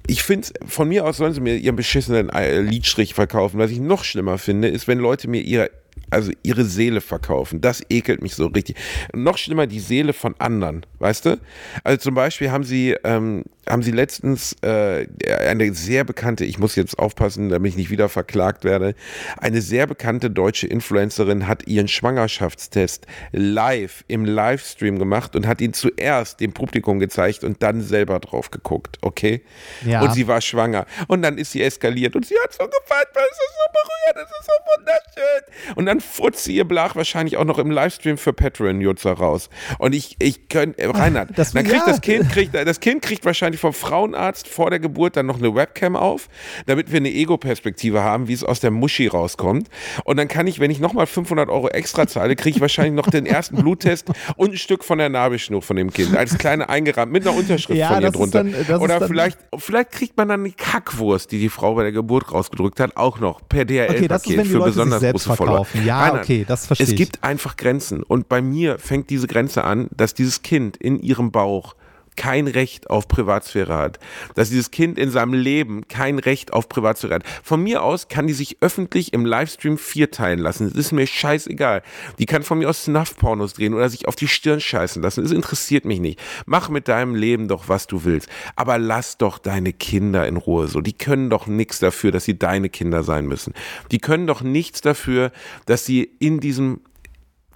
ich finde, von mir aus sollen sie mir ihren beschissenen äh, Lidstrich verkaufen. Was ich noch schlimmer finde, ist, wenn Leute mir ihre, also ihre Seele verkaufen. Das ekelt mich so richtig. Noch schlimmer, die Seele von anderen, weißt du? Also zum Beispiel haben sie, ähm, haben sie letztens äh, eine sehr bekannte, ich muss jetzt aufpassen, damit ich nicht wieder verklagt werde, eine sehr bekannte deutsche Influencerin hat ihren Schwangerschaftstest live im Livestream gemacht und hat ihn zuerst dem Publikum gezeigt und dann selber drauf geguckt, okay? Ja. Und sie war schwanger. Und dann ist sie eskaliert und sie hat so gefallen, weil es ist so berührend, es ist so wunderschön. Und dann furzt sie ihr Blach wahrscheinlich auch noch im Livestream für Patreon-Nutzer raus. Und ich, ich könnte, äh, Reinhard, das- dann kriegt ja. das Kind, kriegt, das Kind kriegt wahrscheinlich vom Frauenarzt vor der Geburt dann noch eine Webcam auf, damit wir eine Ego-Perspektive haben, wie es aus der Muschi rauskommt. Und dann kann ich, wenn ich nochmal 500 Euro extra zahle, kriege ich wahrscheinlich noch den ersten Bluttest und ein Stück von der Nabelschnur von dem Kind, als kleine eingerahmt, mit einer Unterschrift Ja, von ihr drunter. dann- Oder vielleicht, vielleicht kriegt man dann die Kackwurst, die die Frau bei der Geburt rausgedrückt hat, auch noch per DHL-Paket Okay, für besonders große Follower. Verkaufen. Ja, Reinhard, okay, das verstehe Es ich. gibt einfach Grenzen. Und bei mir fängt diese Grenze an, dass dieses Kind in ihrem Bauch kein Recht auf Privatsphäre hat. Dass dieses Kind in seinem Leben kein Recht auf Privatsphäre hat. Von mir aus kann die sich öffentlich im Livestream vierteilen lassen. Das ist mir scheißegal. Die kann von mir aus Snuff-Pornos drehen oder sich auf die Stirn scheißen lassen. Das interessiert mich nicht. Mach mit deinem Leben doch, was du willst. Aber lass doch deine Kinder in Ruhe so. Die können doch nichts dafür, dass sie deine Kinder sein müssen. Die können doch nichts dafür, dass sie in diesem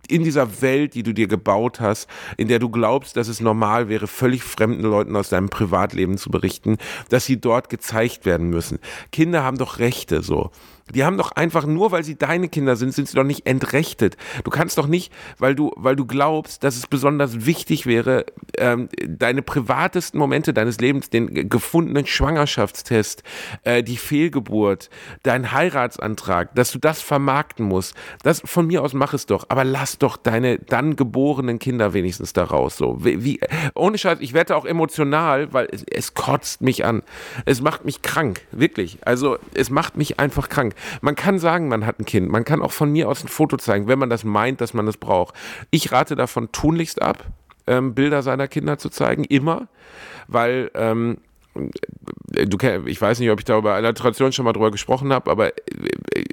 in dieser Welt, die du dir gebaut hast, in der du glaubst, dass es normal wäre, völlig fremden Leuten aus deinem Privatleben zu berichten, dass sie dort gezeigt werden müssen. Kinder haben doch Rechte so. Die haben doch einfach nur, weil sie deine Kinder sind, sind sie doch nicht entrechtet. Du kannst doch nicht, weil du, weil du glaubst, dass es besonders wichtig wäre, ähm, deine privatesten Momente deines Lebens, den gefundenen Schwangerschaftstest, äh, die Fehlgeburt, dein Heiratsantrag, dass du das vermarkten musst. Das von mir aus mach es doch, aber lass doch deine dann geborenen Kinder wenigstens da raus. So wie, wie ohne Scheiß, ich werde auch emotional, weil es, es kotzt mich an. Es macht mich krank, wirklich. Also es macht mich einfach krank. Man kann sagen, man hat ein Kind. Man kann auch von mir aus ein Foto zeigen, wenn man das meint, dass man das braucht. Ich rate davon tunlichst ab, ähm, Bilder seiner Kinder zu zeigen, immer, weil ähm, du ich weiß nicht, ob ich da über Alliteration schon mal drüber gesprochen habe, aber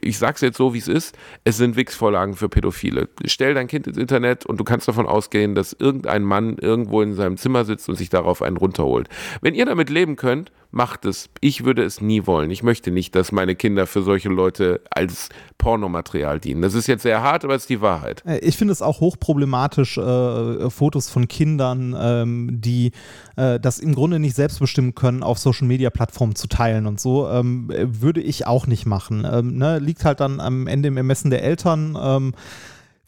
ich sag's jetzt so, wie es ist. Es sind Wix-Vorlagen für Pädophile. Stell dein Kind ins Internet und du kannst davon ausgehen, dass irgendein Mann irgendwo in seinem Zimmer sitzt und sich darauf einen runterholt. Wenn ihr damit leben könnt, macht es. Ich würde es nie wollen. Ich möchte nicht, dass meine Kinder für solche Leute als Pornomaterial dienen. Das ist jetzt sehr hart, aber es ist die Wahrheit. Äh, ich finde es auch hochproblematisch, äh, Fotos von Kindern, ähm, die äh, das im Grunde nicht selbst bestimmen können, auf Social Media Plattformen zu teilen und so, ähm, würde ich auch nicht machen. Ähm, ne? Liegt halt dann am Ende im Ermessen der Eltern.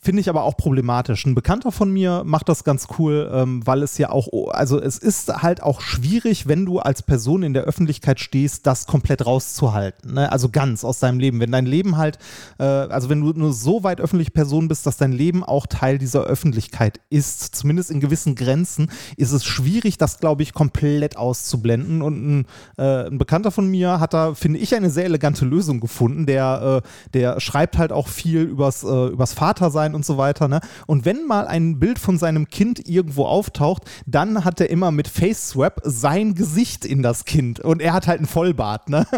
Finde ich aber auch problematisch. Ein Bekannter von mir macht das ganz cool, ähm, weil es ja auch, also es ist halt auch schwierig, wenn du als Person in der Öffentlichkeit stehst, das komplett rauszuhalten. Ne? Also ganz aus deinem Leben. Wenn dein Leben halt, äh, also wenn du nur so weit öffentliche Person bist, dass dein Leben auch Teil dieser Öffentlichkeit ist, zumindest in gewissen Grenzen, ist es schwierig, das, glaube ich, komplett auszublenden. Und ein, äh, ein Bekannter von mir hat da, finde ich, eine sehr elegante Lösung gefunden. Der, äh, der schreibt halt auch viel übers, äh, übers Vatersein sein und so weiter. Ne? Und wenn mal ein Bild von seinem Kind irgendwo auftaucht, dann hat er immer mit Face Swap sein Gesicht in das Kind. Und er hat halt einen Vollbart. Ne?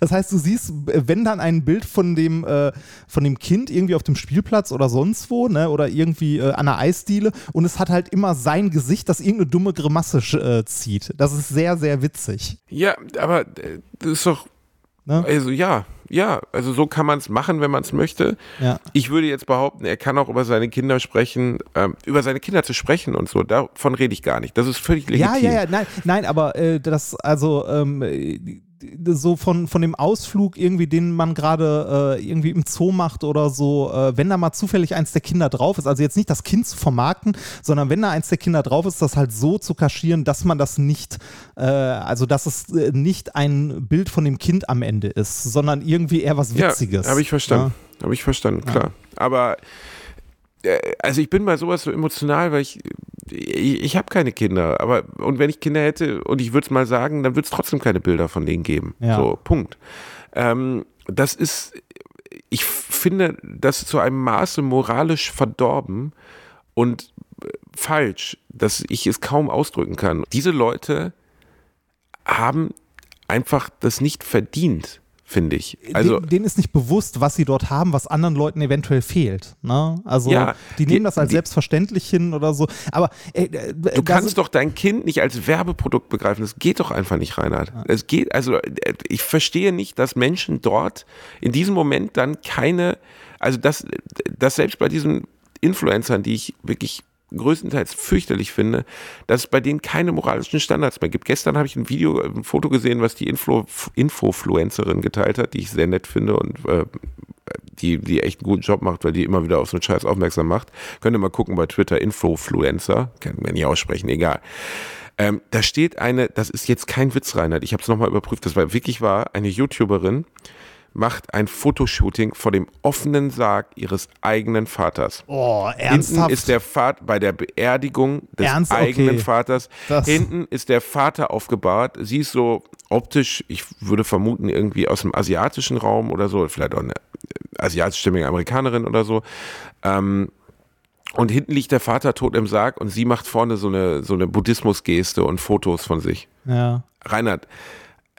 Das heißt, du siehst, wenn dann ein Bild von dem, äh, von dem Kind irgendwie auf dem Spielplatz oder sonst wo, ne? oder irgendwie äh, an der Eisdiele und es hat halt immer sein Gesicht, das irgendeine dumme Grimasse äh, zieht. Das ist sehr, sehr witzig. Ja, aber äh, das ist doch. Ne? Also ja, ja, also so kann man es machen, wenn man es möchte. Ja. Ich würde jetzt behaupten, er kann auch über seine Kinder sprechen, ähm, über seine Kinder zu sprechen und so. Davon rede ich gar nicht. Das ist völlig legitim. Ja, ja, ja, nein, nein aber äh, das, also ähm, so von, von dem Ausflug irgendwie, den man gerade äh, irgendwie im Zoo macht oder so, äh, wenn da mal zufällig eins der Kinder drauf ist, also jetzt nicht das Kind zu vermarkten, sondern wenn da eins der Kinder drauf ist, das halt so zu kaschieren, dass man das nicht, äh, also dass es äh, nicht ein Bild von dem Kind am Ende ist, sondern irgendwie eher was Witziges. Ja, habe ich verstanden. Ja? Habe ich verstanden, klar. Ja. Aber also ich bin bei sowas so emotional, weil ich ich, ich habe keine Kinder, aber und wenn ich Kinder hätte und ich würde es mal sagen, dann würde es trotzdem keine Bilder von denen geben. Ja. So, Punkt. Ähm, das ist, ich finde das zu einem Maße moralisch verdorben und äh, falsch, dass ich es kaum ausdrücken kann. Diese Leute haben einfach das nicht verdient finde ich. Also, denen, denen, ist nicht bewusst, was sie dort haben, was anderen Leuten eventuell fehlt. Ne? Also ja, die nehmen die, das als die, selbstverständlich hin oder so. Aber äh, äh, du kannst doch dein Kind nicht als Werbeprodukt begreifen. Das geht doch einfach nicht, Reinhard. Ja. Es geht, also äh, ich verstehe nicht, dass Menschen dort in diesem Moment dann keine, also dass, dass selbst bei diesen Influencern, die ich wirklich größtenteils fürchterlich finde, dass es bei denen keine moralischen Standards mehr gibt. Gestern habe ich ein Video, ein Foto gesehen, was die Inflo, Infofluencerin geteilt hat, die ich sehr nett finde und äh, die, die echt einen guten Job macht, weil die immer wieder auf so einen Scheiß aufmerksam macht. Könnt ihr mal gucken bei Twitter, Infofluencer, kann man nicht aussprechen, egal. Ähm, da steht eine, das ist jetzt kein Witz, Reinhard, ich habe es nochmal überprüft, das war wirklich wahr, eine YouTuberin, macht ein Fotoshooting vor dem offenen Sarg ihres eigenen Vaters. Oh, ernsthaft? Hinten ist der Vater bei der Beerdigung des Ernst? eigenen okay. Vaters. Das Hinten ist der Vater aufgebahrt. Sie ist so optisch, ich würde vermuten, irgendwie aus dem asiatischen Raum oder so, vielleicht auch eine asiatischstämmige Amerikanerin oder so. Ähm, Und hinten liegt der Vater tot im Sarg und sie macht vorne so eine, so eine Buddhismus-Geste und Fotos von sich. Ja. Reinhard,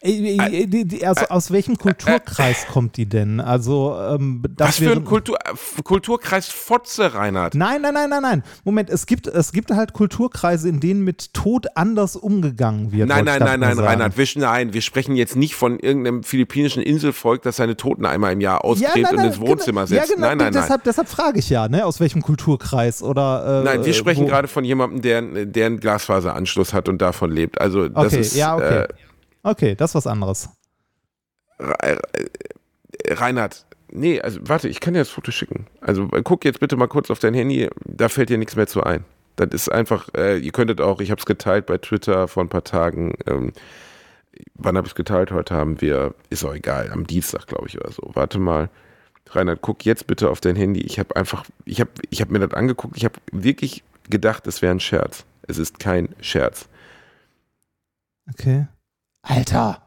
Äh, äh, die- Also aus welchem Kulturkreis kommt die denn? Also ähm, das was für ein Kultur, äh, Kulturkreis Fotze, Reinhard. Nein, nein, nein, nein, nein. Moment, es gibt, es gibt halt Kulturkreise, in denen mit Tod anders umgegangen wird. Nein, nein, nein, nein, sagen. Reinhard, wir, nein, wir sprechen jetzt nicht von irgendeinem philippinischen Inselvolk, das seine Toten einmal im Jahr ausgräbt und ins Wohnzimmer genau, setzt. Ja, genau, nein, nein, nein. deshalb, deshalb frage ich ja, ne, aus welchem Kulturkreis oder. Äh, Nein, wir sprechen wo- gerade von jemandem, der, der einen Glasfaseranschluss hat und davon lebt. Also das Okay, ist ja, okay. Äh, Okay, das ist was anderes. Re- äh, Reinhard. Nee, also warte, ich kann dir das Foto schicken. Also äh, guck jetzt bitte mal kurz auf dein Handy, da fällt dir nichts mehr zu ein. Das ist einfach, äh, ihr könntet auch, ich habe es geteilt bei Twitter vor ein paar Tagen. Ähm, wann habe ich es geteilt? Heute haben wir, ist auch egal, am Dienstag, glaube ich, oder so. Warte mal. Reinhard, guck jetzt bitte auf dein Handy. Ich habe einfach, ich habe ich hab mir das angeguckt, ich habe wirklich gedacht, es wäre ein Scherz. Es ist kein Scherz. Okay. Alter.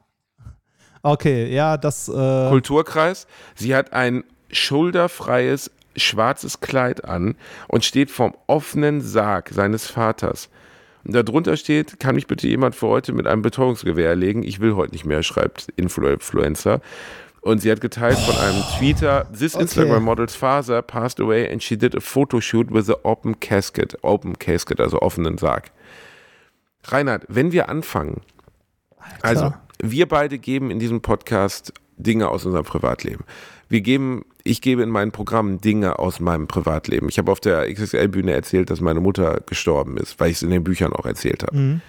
Okay, ja, das. Äh, Kulturkreis. Sie hat ein schulterfreies schwarzes Kleid an und steht vorm offenen Sarg seines Vaters. Und darunter steht, kann mich bitte jemand für heute mit einem Betäubungsgewehr erlegen? Ich will heute nicht mehr, schreibt Influencer. Und sie hat geteilt von einem Tweeter, this Okay. Instagram model's father passed away and she did a photo shoot with an open casket. Open casket, also offenen Sarg. Reinhard, wenn wir anfangen, also, wir beide geben in diesem Podcast Dinge aus unserem Privatleben. Wir geben, ich gebe in meinen Programmen Dinge aus meinem Privatleben. Ich habe auf der XXL-Bühne erzählt, dass meine Mutter gestorben ist, weil ich es in den Büchern auch erzählt habe.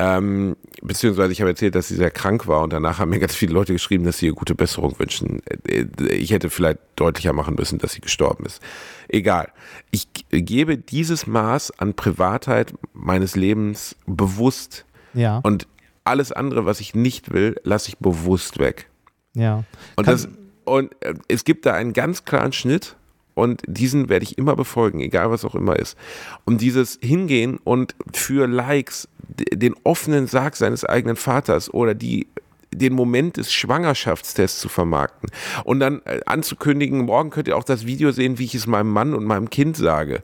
Ähm, beziehungsweise ich habe erzählt, dass sie sehr krank war und danach haben mir ganz viele Leute geschrieben, dass sie ihr gute Besserung wünschen. Äh, Ich hätte vielleicht deutlicher machen müssen, dass sie gestorben ist. Egal. Ich gebe dieses Maß an Privatheit meines Lebens bewusst ja, und alles andere, was ich nicht will, lasse ich bewusst weg. ja. Und, Kann- das, und äh, es gibt da einen ganz klaren Schnitt und diesen werde ich immer befolgen, egal was auch immer ist. Und dieses Hingehen und für Likes den offenen Sarg seines eigenen Vaters oder die den Moment des Schwangerschaftstests zu vermarkten und dann äh, anzukündigen, morgen könnt ihr auch das Video sehen, wie ich es meinem Mann und meinem Kind sage.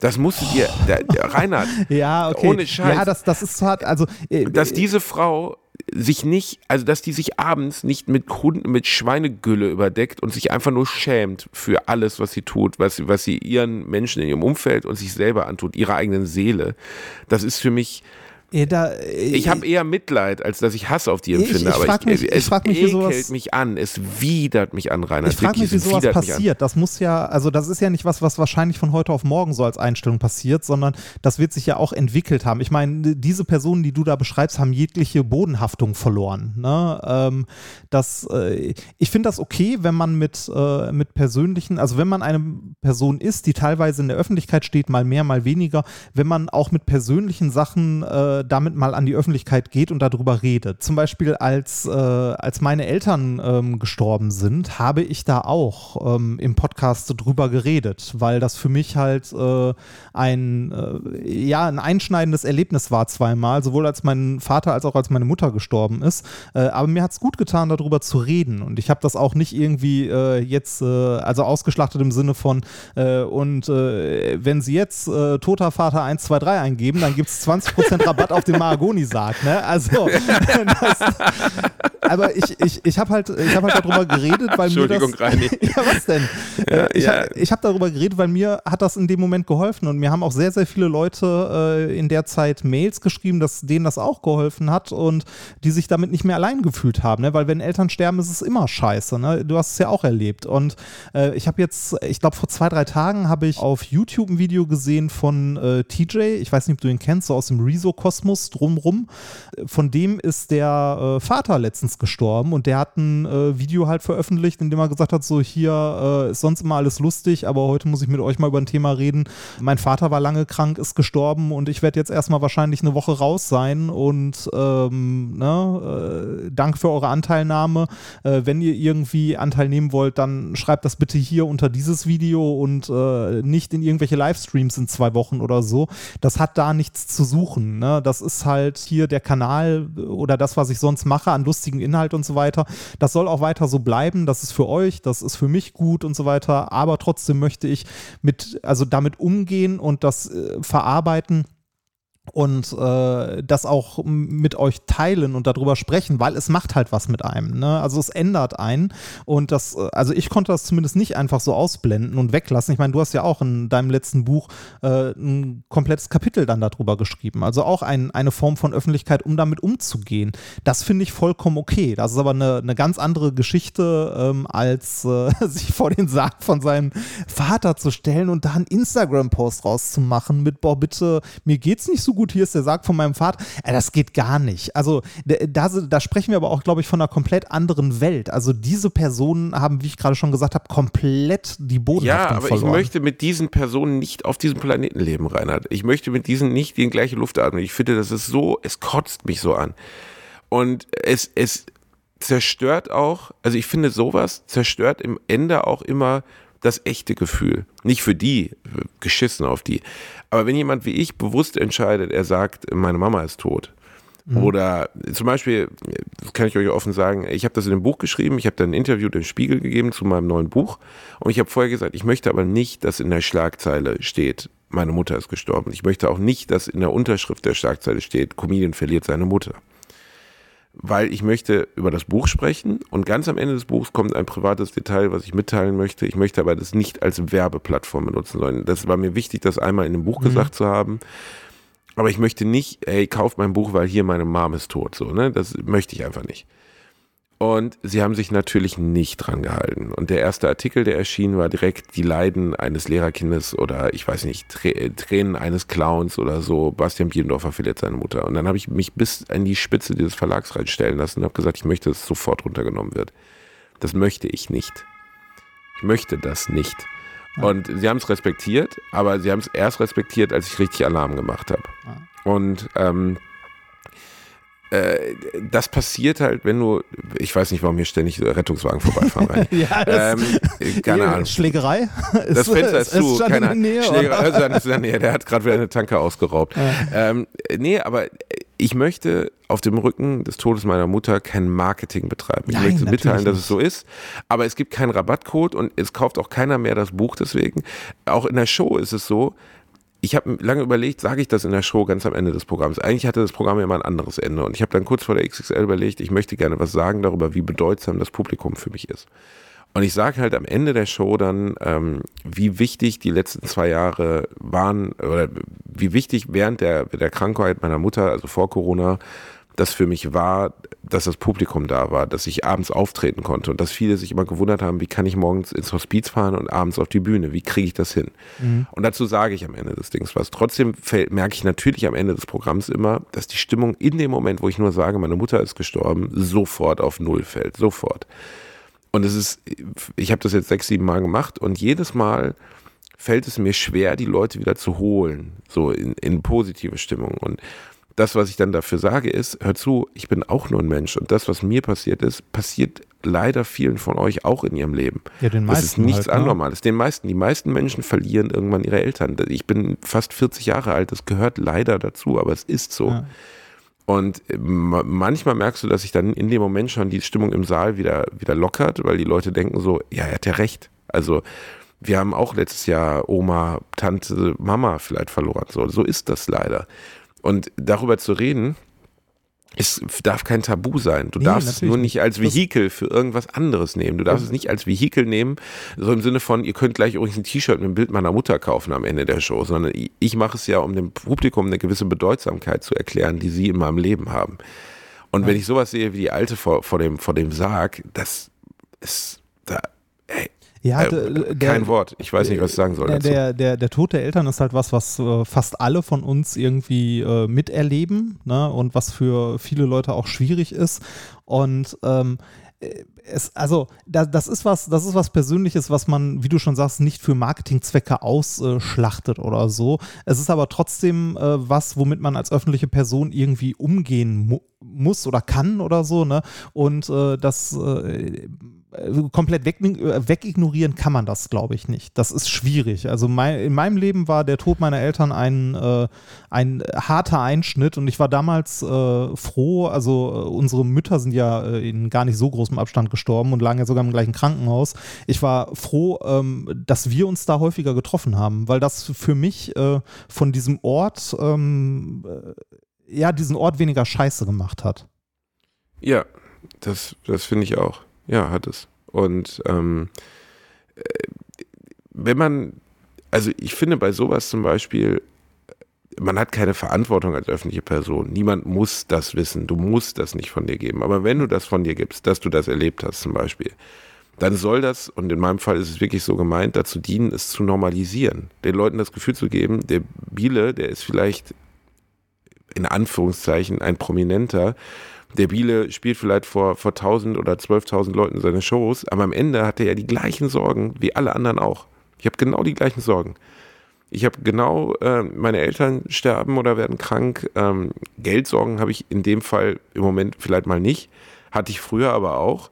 Das musst du dir, der, der Reinhard, Ja, okay. ohne Scheiß. Ja, das, das ist hart. Also, äh, dass diese Frau sich nicht, also dass die sich abends nicht mit Hunden, mit Schweinegülle überdeckt und sich einfach nur schämt für alles, was sie tut, was, sie- was sie ihren Menschen in ihrem Umfeld und sich selber antut, ihrer eigenen Seele. Das ist für mich, äh, da, äh, ich habe eher Mitleid, als dass ich Hass auf die Ich- empfinde, ich aber frag mich- ich es frag mich, ekelt sowas- mich an, es widert mich an, Rainer. Ich frage mich, wie sowas mich passiert. Das muss ja, also das ist ja nicht was, was wahrscheinlich von heute auf morgen so als Einstellung passiert, sondern das wird sich ja auch entwickelt haben. Ich meine, diese Personen, die du da beschreibst, haben jegliche Bodenhaftung verloren. Ne? Ähm, das, äh, ich finde das okay, wenn man mit, äh, mit persönlichen, also wenn man eine Person ist, die teilweise in der Öffentlichkeit steht, mal mehr, mal weniger, wenn man auch mit persönlichen Sachen äh, damit mal an die Öffentlichkeit geht und darüber redet. Zum Beispiel als, äh, als meine Eltern ähm, gestorben sind, habe ich da auch ähm, im Podcast drüber geredet, weil das für mich halt äh, ein, äh, ja, ein einschneidendes Erlebnis war zweimal, sowohl als mein Vater als auch als meine Mutter gestorben ist. Äh, aber mir hat es gut getan, darüber zu reden. Und ich habe das auch nicht irgendwie äh, jetzt, äh, also ausgeschlachtet im Sinne von, äh, und äh, wenn Sie jetzt äh, toter Vater 123 eingeben, dann gibt es 20% Rabatt auf den Mahagoni-Sarg. Ne? Also, das, aber ich, ich, ich habe halt, ich hab halt darüber geredet, weil mir das. Reini. ja, was denn? Ja, ich ja. hab- habe darüber geredet, weil mir hat das in dem Moment geholfen und mir haben auch sehr, sehr viele Leute äh, in der Zeit Mails geschrieben, dass denen das auch geholfen hat und die sich damit nicht mehr allein gefühlt haben, ne? weil wenn Eltern sterben, ist es immer scheiße. Ne? Du hast es ja auch erlebt und äh, ich habe jetzt, ich glaube vor zwei, drei Tagen habe ich auf YouTube ein Video gesehen von äh, TJ, ich weiß nicht, ob du ihn kennst, so aus dem Rezo-Kosmos drumrum. Von dem ist der äh, Vater letztens gestorben und der hat ein äh, Video halt veröffentlicht, in dem er gesagt hat, so hier äh, ist sonst immer alles lustig, aber heute muss ich mit euch mal über ein Thema reden. Mein Vater war lange krank, ist gestorben und ich werde jetzt erstmal wahrscheinlich eine Woche raus sein und ähm, ne, äh, danke für eure Anteilnahme. Äh, wenn ihr irgendwie Anteil nehmen wollt, dann schreibt das bitte hier unter dieses Video und äh, nicht in irgendwelche Livestreams in zwei Wochen oder so. Das hat da nichts zu suchen. Ne? Das ist halt hier der Kanal oder das, was ich sonst mache an lustigen Inhalt und so weiter. Das soll auch weiter so bleiben. Das ist für euch, das ist für mich gut und so weiter. Aber trotzdem möchte ich mit, also damit umgehen und das äh, verarbeiten und äh, das auch mit euch teilen und darüber sprechen, weil es macht halt was mit einem. Ne? Also es ändert einen und das, äh, also ich konnte das zumindest nicht einfach so ausblenden und weglassen. Ich meine, du hast ja auch in deinem letzten Buch äh, ein komplettes Kapitel dann darüber geschrieben. Also auch ein, eine Form von Öffentlichkeit, um damit umzugehen. Das finde ich vollkommen okay. Das ist aber eine, eine ganz andere Geschichte, ähm, als äh, sich vor den Sarg von seinem Vater zu stellen und da einen Instagram-Post rauszumachen mit, boah, bitte, mir geht's nicht so gut gut, hier ist der Sarg von meinem Vater. Äh, das geht gar nicht. Also da, da sprechen wir aber auch, glaube ich, von einer komplett anderen Welt. Also diese Personen haben, wie ich gerade schon gesagt habe, komplett die Bodenhaftung Ja, aber verloren. ich möchte mit diesen Personen nicht auf diesem Planeten leben, Reinhard. Ich möchte mit diesen nicht die gleiche Luft atmen. Ich finde, das ist so, es kotzt mich so an. Und es, es zerstört auch, also ich finde, sowas zerstört im Ende auch immer das echte Gefühl. Nicht für die, geschissen auf die. Aber wenn jemand wie ich bewusst entscheidet, er sagt, meine Mama ist tot. Mhm. Oder zum Beispiel, das kann ich euch offen sagen, ich habe das in dem Buch geschrieben, ich habe dann ein Interview dem Spiegel gegeben zu meinem neuen Buch und ich habe vorher gesagt, ich möchte aber nicht, dass in der Schlagzeile steht, meine Mutter ist gestorben. Ich möchte auch nicht, dass in der Unterschrift der Schlagzeile steht, Comedian verliert seine Mutter weil ich möchte über das Buch sprechen und ganz am Ende des Buchs kommt ein privates Detail, was ich mitteilen möchte. Ich möchte aber das nicht als Werbeplattform benutzen sollen. Das war mir wichtig, das einmal in dem Buch mhm. gesagt zu haben. Aber ich möchte nicht, ey, kauf mein Buch, weil hier meine Mom ist tot, so, ne? Das möchte ich einfach nicht. Und sie haben sich natürlich nicht dran gehalten. Und der erste Artikel, der erschien, war direkt die Leiden eines Lehrerkindes oder ich weiß nicht, Tränen eines Clowns oder so. Bastian Bielendorfer verliert seine Mutter. Und dann habe ich mich bis an die Spitze dieses Verlags reinstellen lassen und habe gesagt, ich möchte, dass es sofort runtergenommen wird. Das möchte ich nicht. Ich möchte das nicht. Und sie haben es respektiert, aber sie haben es erst respektiert, als ich richtig Alarm gemacht habe. Und ähm, äh, das passiert halt, wenn du, ich weiß nicht, warum hier ständig Rettungswagen vorbeifahren. Ja, das, ähm, keine Ahnung. Schlägerei? Das Fenster ist, ist zu. Keine Ahnung. Schlägerei ist in der Nähe. Der hat gerade wieder eine Tanke ausgeraubt. Ja. Ähm, nee, aber ich möchte auf dem Rücken des Todes meiner Mutter kein Marketing betreiben. Ich Nein, möchte mitteilen, dass es so ist. Aber es gibt keinen Rabattcode und es kauft auch keiner mehr das Buch deswegen. Auch in der Show ist es so, ich habe lange überlegt, sage ich das in der Show ganz am Ende des Programms. Eigentlich hatte das Programm ja mal ein anderes Ende und ich habe dann kurz vor der XXL überlegt, ich möchte gerne was sagen darüber, wie bedeutsam das Publikum für mich ist. Und ich sage halt am Ende der Show dann, ähm, wie wichtig die letzten zwei Jahre waren oder wie wichtig während der, der Krankheit meiner Mutter, also vor Corona, das für mich war, dass das Publikum da war, dass ich abends auftreten konnte und dass viele sich immer gewundert haben, wie kann ich morgens ins Hospiz fahren und abends auf die Bühne, wie kriege ich das hin? Mhm. Und dazu sage ich am Ende des Dings was. Trotzdem fällt, merke ich natürlich am Ende des Programms immer, dass die Stimmung in dem Moment, wo ich nur sage, meine Mutter ist gestorben, sofort auf Null fällt, sofort. Und es ist, ich habe das jetzt sechs, sieben Mal gemacht und jedes Mal fällt es mir schwer, die Leute wieder zu holen, so in, in positive Stimmung. Und das, was ich dann dafür sage, ist, hör zu, ich bin auch nur ein Mensch und das, was mir passiert ist, passiert leider vielen von euch auch in ihrem Leben. Ja, den meisten. Das ist nichts halt, ne? Anormales. Den meisten. Die meisten Menschen verlieren irgendwann ihre Eltern. Ich bin fast 40 Jahre alt, das gehört leider dazu, aber es ist so. Ja. Und äh, manchmal merkst du, dass sich dann in dem Moment schon die Stimmung im Saal wieder, wieder lockert, weil die Leute denken so, ja, er hat ja recht. Also, wir haben auch letztes Jahr Oma, Tante, Mama vielleicht verloren. So, so ist das leider. Und darüber zu reden, es darf kein Tabu sein. Du nee, darfst es nur nicht als Vehikel für irgendwas anderes nehmen. Du darfst es nicht als Vehikel nehmen, so im Sinne von, ihr könnt gleich übrigens ein T-Shirt mit dem Bild meiner Mutter kaufen am Ende der Show, sondern ich mache es ja, um dem Publikum eine gewisse Bedeutsamkeit zu erklären, die sie in meinem Leben haben. Und ja. wenn ich sowas sehe wie die Alte vor, vor, dem, vor dem Sarg, das ist, da, ja, äh, der, kein Wort. Ich weiß nicht, was ich sagen soll. Der, der, der, der Tod der Eltern ist halt was, was äh, fast alle von uns irgendwie äh, miterleben ne? und was für viele Leute auch schwierig ist. Und ähm, äh, es, also da, das ist was, das ist was Persönliches, was man, wie du schon sagst, nicht für Marketingzwecke ausschlachtet oder so. Es ist aber trotzdem äh, was, womit man als öffentliche Person irgendwie umgehen mu muss oder kann oder so, ne? Und äh, das äh, komplett weg, äh, wegignorieren kann man das, glaube ich, nicht. Das ist schwierig. Also mein, in meinem Leben war der Tod meiner Eltern ein, äh, ein harter Einschnitt und ich war damals äh, froh, also äh, unsere Mütter sind ja äh, in gar nicht so großem Abstand gestorben und lagen ja sogar im gleichen Krankenhaus. Ich war froh, ähm, dass wir uns da häufiger getroffen haben, weil das für mich äh, von diesem Ort, ähm, ja, diesen Ort weniger scheiße gemacht hat. Ja, das, das finde ich auch. Ja, hat es. Und ähm, äh, wenn man, also ich finde bei sowas zum Beispiel, man hat keine Verantwortung als öffentliche Person. Niemand muss das wissen. Du musst das nicht von dir geben. Aber wenn du das von dir gibst, dass du das erlebt hast zum Beispiel, dann soll das, und in meinem Fall ist es wirklich so gemeint, dazu dienen, es zu normalisieren. Den Leuten das Gefühl zu geben, der Biele, der ist vielleicht in Anführungszeichen ein Prominenter, der Biele spielt vielleicht vor, vor 1000 oder 12.000 Leuten seine Shows, aber am Ende hat er ja die gleichen Sorgen wie alle anderen auch. Ich habe genau die gleichen Sorgen. Ich habe genau, äh, meine Eltern sterben oder werden krank. Ähm, Geldsorgen habe ich in dem Fall im Moment vielleicht mal nicht. Hatte ich früher aber auch.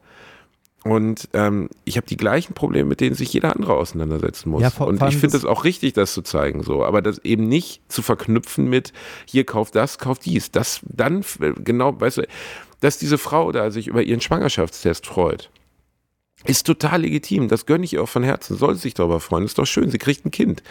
Und ähm, ich habe die gleichen Probleme, mit denen sich jeder andere auseinandersetzen muss. Ja, vor, und vor ich finde es auch richtig, das zu zeigen, so. Aber das eben nicht zu verknüpfen mit, hier kauft das, kauft dies. Das dann, genau, weißt du, dass diese Frau da sich über ihren Schwangerschaftstest freut, ist total legitim. Das gönne ich ihr auch von Herzen. Soll sie sich darüber freuen. Ist doch schön. Sie kriegt ein Kind.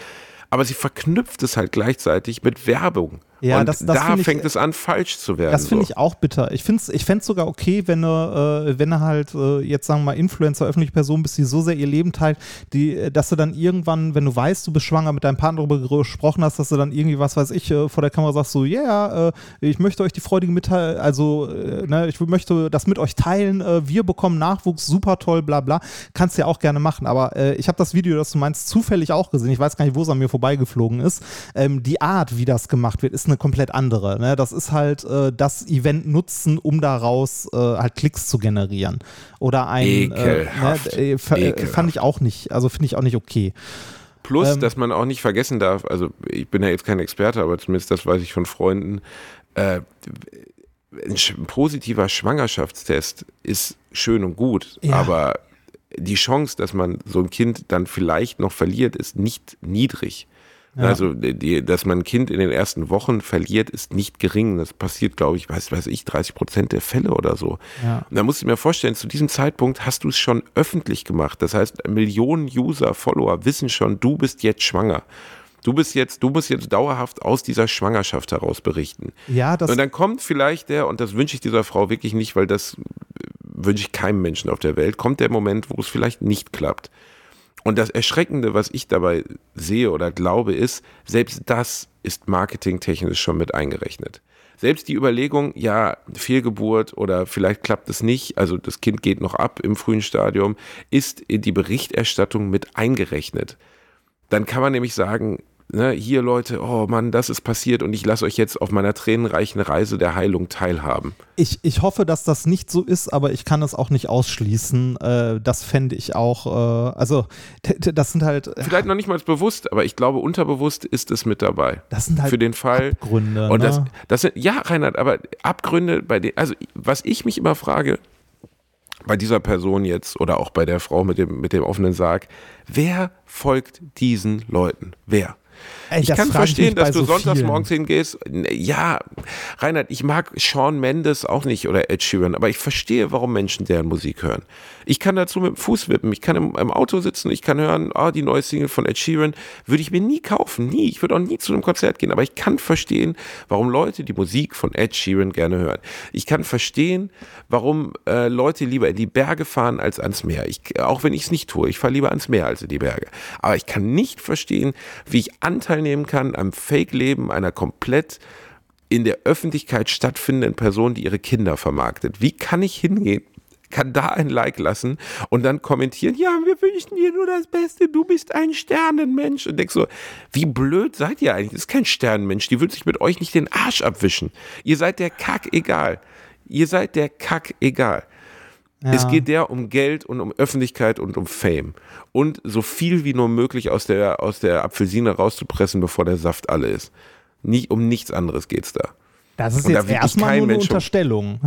Aber sie verknüpft es halt gleichzeitig mit Werbung. Ja, und das, das da fängt ich, es an, falsch zu werden. Das finde so. ich auch bitter. Ich, ich fände es sogar okay, wenn du, äh, wenn du halt äh, jetzt sagen wir mal Influencer, öffentliche Person bist, die so sehr ihr Leben teilt, die, äh, dass du dann irgendwann, wenn du weißt, du bist schwanger, mit deinem Partner darüber gesprochen hast, dass du dann irgendwie, was weiß ich, äh, vor der Kamera sagst, so, ja, yeah, äh, ich möchte euch die freudige Mitteilung, also, äh, ne, ich möchte das mit euch teilen, wir bekommen Nachwuchs, super toll, bla bla. Kannst du ja auch gerne machen, aber ich habe das Video, das du meinst, zufällig auch gesehen. Ich weiß gar nicht, wo es an mir vorbeigeflogen ist. Ähm, die Art, wie das gemacht wird, ist eine komplett andere. Ne? Das ist halt äh, das Event nutzen, um daraus äh, halt Klicks zu generieren. Oder ein Ekelhaft. Äh, ne, Ekelhaft. fand ich auch nicht, also finde ich auch nicht okay. Plus, ähm, dass man auch nicht vergessen darf, also ich bin ja jetzt kein Experte, aber zumindest das weiß ich von Freunden, äh, ein positiver Schwangerschaftstest ist schön und gut, ja. aber die Chance, dass man so ein Kind dann vielleicht noch verliert, ist nicht niedrig. Ja. Also, die, dass man ein Kind in den ersten Wochen verliert, ist nicht gering. Das passiert, glaube ich, weiß, weiß ich, 30 Prozent der Fälle oder so. Ja. Und da musst du mir vorstellen, zu diesem Zeitpunkt hast du es schon öffentlich gemacht. Das heißt, Millionen User, Follower wissen schon, du bist jetzt schwanger. Du bist jetzt, du musst jetzt dauerhaft aus dieser Schwangerschaft heraus berichten. Ja, das und dann kommt vielleicht der, und das wünsche ich dieser Frau wirklich nicht, weil das wünsche ich keinem Menschen auf der Welt, kommt der Moment, wo es vielleicht nicht klappt. Und das Erschreckende, was ich dabei sehe oder glaube, ist, selbst das ist marketingtechnisch schon mit eingerechnet. Selbst die Überlegung, ja, Fehlgeburt oder vielleicht klappt es nicht, also das Kind geht noch ab im frühen Stadium, ist in die Berichterstattung mit eingerechnet. Dann kann man nämlich sagen, ne, hier Leute, oh Mann, das ist passiert und ich lasse euch jetzt auf meiner tränenreichen Reise der Heilung teilhaben. Ich, ich hoffe, dass das nicht so ist, aber ich kann es auch nicht ausschließen. Äh, das fände ich auch, äh, also das sind halt. Vielleicht noch nicht mal bewusst, aber ich glaube, unterbewusst ist es mit dabei. Das sind halt für den Fall. Abgründe. Und das, ne? das sind, ja, Reinhard, aber Abgründe bei den, also was ich mich immer frage, bei dieser Person jetzt oder auch bei der Frau mit dem, mit dem offenen Sarg, wer folgt diesen Leuten? Wer? Ey, ich kann verstehen, ich dass du so sonntags vielen. morgens hingehst. Ja, Reinhard, ich mag Sean Mendes auch nicht oder Ed Sheeran, aber ich verstehe, warum Menschen deren Musik hören. Ich kann dazu mit dem Fuß wippen, ich kann im, im Auto sitzen, ich kann hören, ah, die neue Single von Ed Sheeran würde ich mir nie kaufen, nie. Ich würde auch nie zu einem Konzert gehen, aber ich kann verstehen, warum Leute die Musik von Ed Sheeran gerne hören. Ich kann verstehen, warum äh, Leute lieber in die Berge fahren als ans Meer. Ich, auch wenn ich es nicht tue, ich fahre lieber ans Meer als in die Berge. Aber ich kann nicht verstehen, wie ich Anteil nehmen kann am Fake-Leben einer komplett in der Öffentlichkeit stattfindenden Person, die ihre Kinder vermarktet. Wie kann ich hingehen? kann da ein Like lassen und dann kommentieren, ja, wir wünschen dir nur das Beste, du bist ein Sternenmensch. Und denkst so, wie blöd seid ihr eigentlich? Das ist kein Sternenmensch, die will sich mit euch nicht den Arsch abwischen. Ihr seid der Kack egal. Ihr seid der Kack egal. Ja. Es geht der um Geld und um Öffentlichkeit und um Fame. Und so viel wie nur möglich aus der, aus der Apfelsine rauszupressen, bevor der Saft alle ist. Nie, um nichts anderes geht's da. Das ist Und da jetzt wirklich erstmal nur eine Mensch Unterstellung.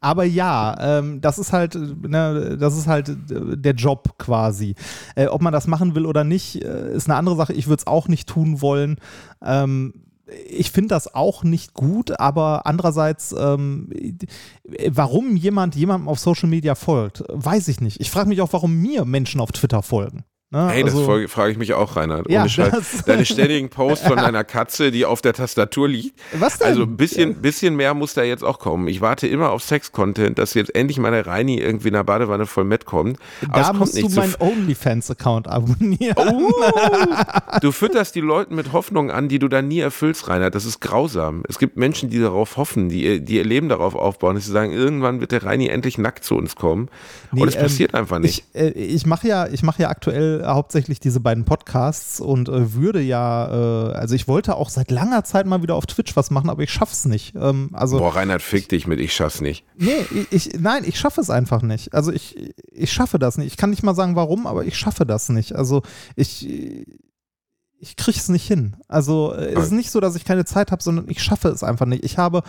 Aber ja, ähm, das ist halt, ne, das ist halt äh, der Job quasi. Äh, ob man das machen will oder nicht, äh, ist eine andere Sache. Ich würde es auch nicht tun wollen. Ähm, ich finde das auch nicht gut, aber andererseits, ähm, äh, warum jemand jemandem auf Social Media folgt, weiß ich nicht. Ich frage mich auch, warum mir Menschen auf Twitter folgen. Ne? Hey, Also- das frage frag ich mich auch, Reinhard. Ja, Ohne Scheiß. das- Deine ständigen Posts von deiner Katze, die auf der Tastatur liegt. Was denn? Also ein bisschen, bisschen mehr muss da jetzt auch kommen. Ich warte immer auf Sex-Content, dass jetzt endlich mal der Reini irgendwie in der Badewanne voll Met kommt. Aber da es kommt musst du meinen OnlyFans-Account abonnieren. Oh, du fütterst die Leute mit Hoffnungen an, die du dann nie erfüllst, Reinhard. Das ist grausam. Es gibt Menschen, die darauf hoffen, die, ihr- die ihr Leben darauf aufbauen, dass sie sagen, irgendwann wird der Reini endlich nackt zu uns kommen. Nee, Und es ähm, passiert einfach nicht. Ich, äh, ich mache ja, ich mache ja aktuell hauptsächlich diese beiden Podcasts und äh, würde ja, äh, also ich wollte auch seit langer Zeit mal wieder auf Twitch was machen, aber ich schaff's nicht. Ähm, also Boah, Reinhard, fick dich mit, ich schaff's nicht. nee, ich, ich, nein, ich schaffe es einfach nicht. Also ich, ich schaffe das nicht. Ich kann nicht mal sagen, warum, aber ich schaffe das nicht. Also ich ich kriege es nicht hin. Also äh, es ist nicht so, dass ich keine Zeit habe, sondern ich schaffe es einfach nicht. Ich habe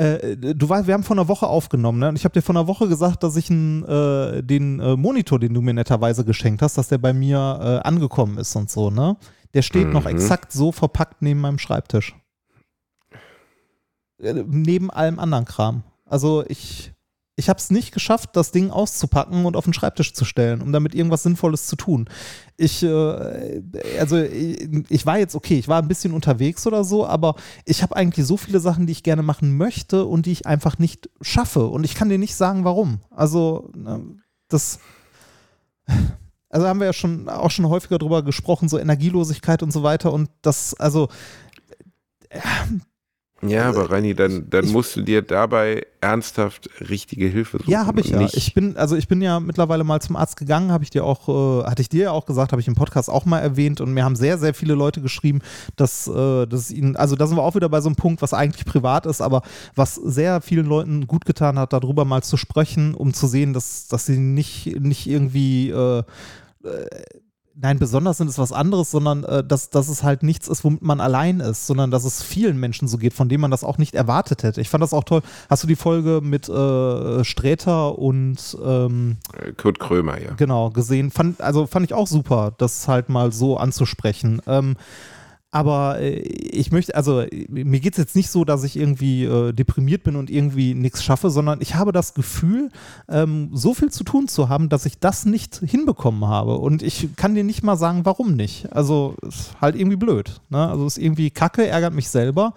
äh, du weißt, wir haben vor einer Woche aufgenommen, ne? Und ich habe dir vor einer Woche gesagt, dass ich n, äh, den äh, Monitor, den du mir netterweise geschenkt hast, dass der bei mir äh, angekommen ist und so, ne? Der steht noch Mhm. exakt so verpackt neben meinem Schreibtisch. Äh, neben allem anderen Kram. Also ich, ich habe es nicht geschafft, das Ding auszupacken und auf den Schreibtisch zu stellen, um damit irgendwas Sinnvolles zu tun. Ich, äh, also ich, ich war jetzt okay, ich war ein bisschen unterwegs oder so, aber ich habe eigentlich so viele Sachen, die ich gerne machen möchte und die ich einfach nicht schaffe. Und ich kann dir nicht sagen, warum. Also ne, das. Also haben wir ja schon auch schon häufiger drüber gesprochen, so Energielosigkeit und so weiter. Und das, also Ja, aber Reini, dann, dann ich- musst du dir dabei ernsthaft richtige Hilfe suchen. Ja, habe ich ja. Nicht, Ich bin, also ich bin ja mittlerweile mal zum Arzt gegangen, habe ich dir auch, äh, hatte ich dir ja auch gesagt, habe ich im Podcast auch mal erwähnt und mir haben sehr, sehr viele Leute geschrieben, dass, äh, dass ihnen, also da sind wir auch wieder bei so einem Punkt, was eigentlich privat ist, aber was sehr vielen Leuten gut getan hat, darüber mal zu sprechen, um zu sehen, dass, dass sie nicht, nicht irgendwie äh, Nein, besonders sind es was anderes, sondern äh, dass, dass es halt nichts ist, womit man allein ist, sondern dass es vielen Menschen so geht, von denen man das auch nicht erwartet hätte. Ich fand das auch toll. Hast du die Folge mit äh, Sträter und ähm, äh, Kurt Krömer, ja. genau gesehen? Fand, also fand ich auch super, das halt mal so anzusprechen. Ähm, aber äh, ich möchte, also mir geht es jetzt nicht so, dass ich irgendwie äh, deprimiert bin und irgendwie nichts schaffe, sondern ich habe das Gefühl, ähm, so viel zu tun zu haben, dass ich das nicht hinbekommen habe. Und ich kann dir nicht mal sagen, warum nicht. Also ist halt irgendwie blöd. Ne? Also ist irgendwie kacke, ärgert mich selber.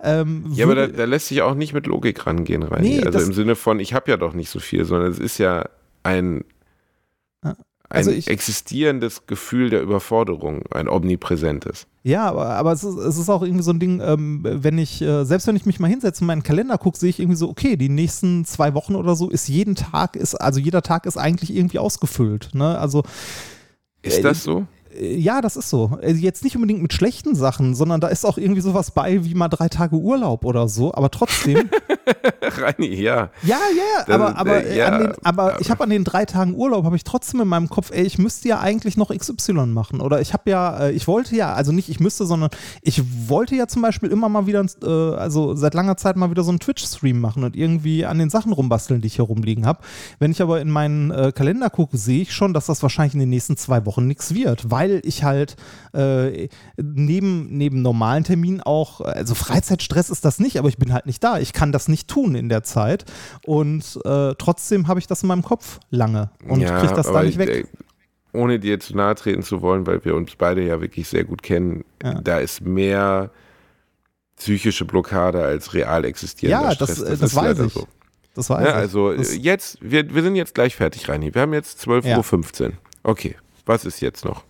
Ähm, Ja, aber da, da lässt sich auch nicht mit Logik rangehen, Reini. Nee, also im Sinne von, ich habe ja doch nicht so viel, sondern es ist ja ein, ein also ich- existierendes Gefühl der Überforderung, ein omnipräsentes. Ja, aber, aber es, ist, es ist auch irgendwie so ein Ding, ähm, wenn ich, äh, selbst wenn ich mich mal hinsetze und meinen Kalender gucke, sehe ich irgendwie so, okay, die nächsten zwei Wochen oder so ist jeden Tag, ist, also jeder Tag ist eigentlich irgendwie ausgefüllt. Ne? Also Ist Äh, das so? Äh, ja, das ist so. Äh, Jetzt nicht unbedingt mit schlechten Sachen, sondern da ist auch irgendwie sowas bei wie mal drei Tage Urlaub oder so, aber trotzdem. Reini, ja. Ja, ja, Das- aber, aber, äh, ja, an den, aber ich habe an den drei Tagen Urlaub, habe ich trotzdem in meinem Kopf, ey, ich müsste ja eigentlich noch XY machen. Oder ich habe ja, äh, ich wollte ja, also nicht ich müsste, sondern ich wollte ja zum Beispiel immer mal wieder, äh, also seit langer Zeit mal wieder so einen Twitch-Stream machen und irgendwie an den Sachen rumbasteln, die ich hier rumliegen habe. Wenn ich aber in meinen äh, Kalender gucke, sehe ich schon, dass das wahrscheinlich in den nächsten zwei Wochen nichts wird, weil ich halt äh, neben, neben normalen Terminen auch, also Freizeitstress ist das nicht, aber ich bin halt nicht da. Ich kann das nicht tun in der Zeit. Und äh, trotzdem habe ich das in meinem Kopf lange und ja, kriege das da nicht ich, weg. äh, Ohne dir zu nahe treten zu wollen, weil wir uns beide ja wirklich sehr gut kennen, Ja. da ist mehr psychische Blockade als real existierender Ja, das, Stress. äh, das weiß leider ich. So. Das war Ja, also das, äh, jetzt, wir, wir sind jetzt gleich fertig, Reini. Wir haben jetzt 12.15 Uhr. Okay, was ist jetzt noch?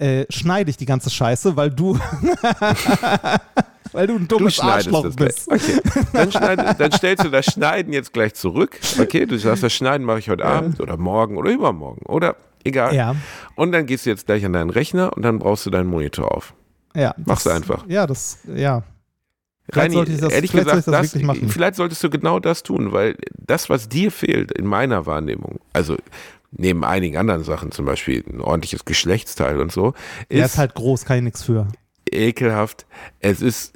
Äh, schneide ich die ganze Scheiße, weil du weil du ein dummes Arschloch das bist. gleich. Okay, dann, schneid, dann stellst du das Schneiden jetzt gleich zurück. Okay, du sagst, das Schneiden mache ich heute Abend oder morgen oder übermorgen oder egal. Ja, Und dann gehst du jetzt gleich an deinen Rechner und dann brauchst du deinen Monitor auf. ja. Mach's das, einfach. Ja, das, ja. Vielleicht Reini, sollte ich das- ehrlich gesagt, das wirklich machen. vielleicht solltest du genau das tun, weil das, was dir fehlt in meiner Wahrnehmung, also neben einigen anderen Sachen, zum Beispiel ein ordentliches Geschlechtsteil und so, ist ist halt groß, kann ich nichts für. ekelhaft. Es ist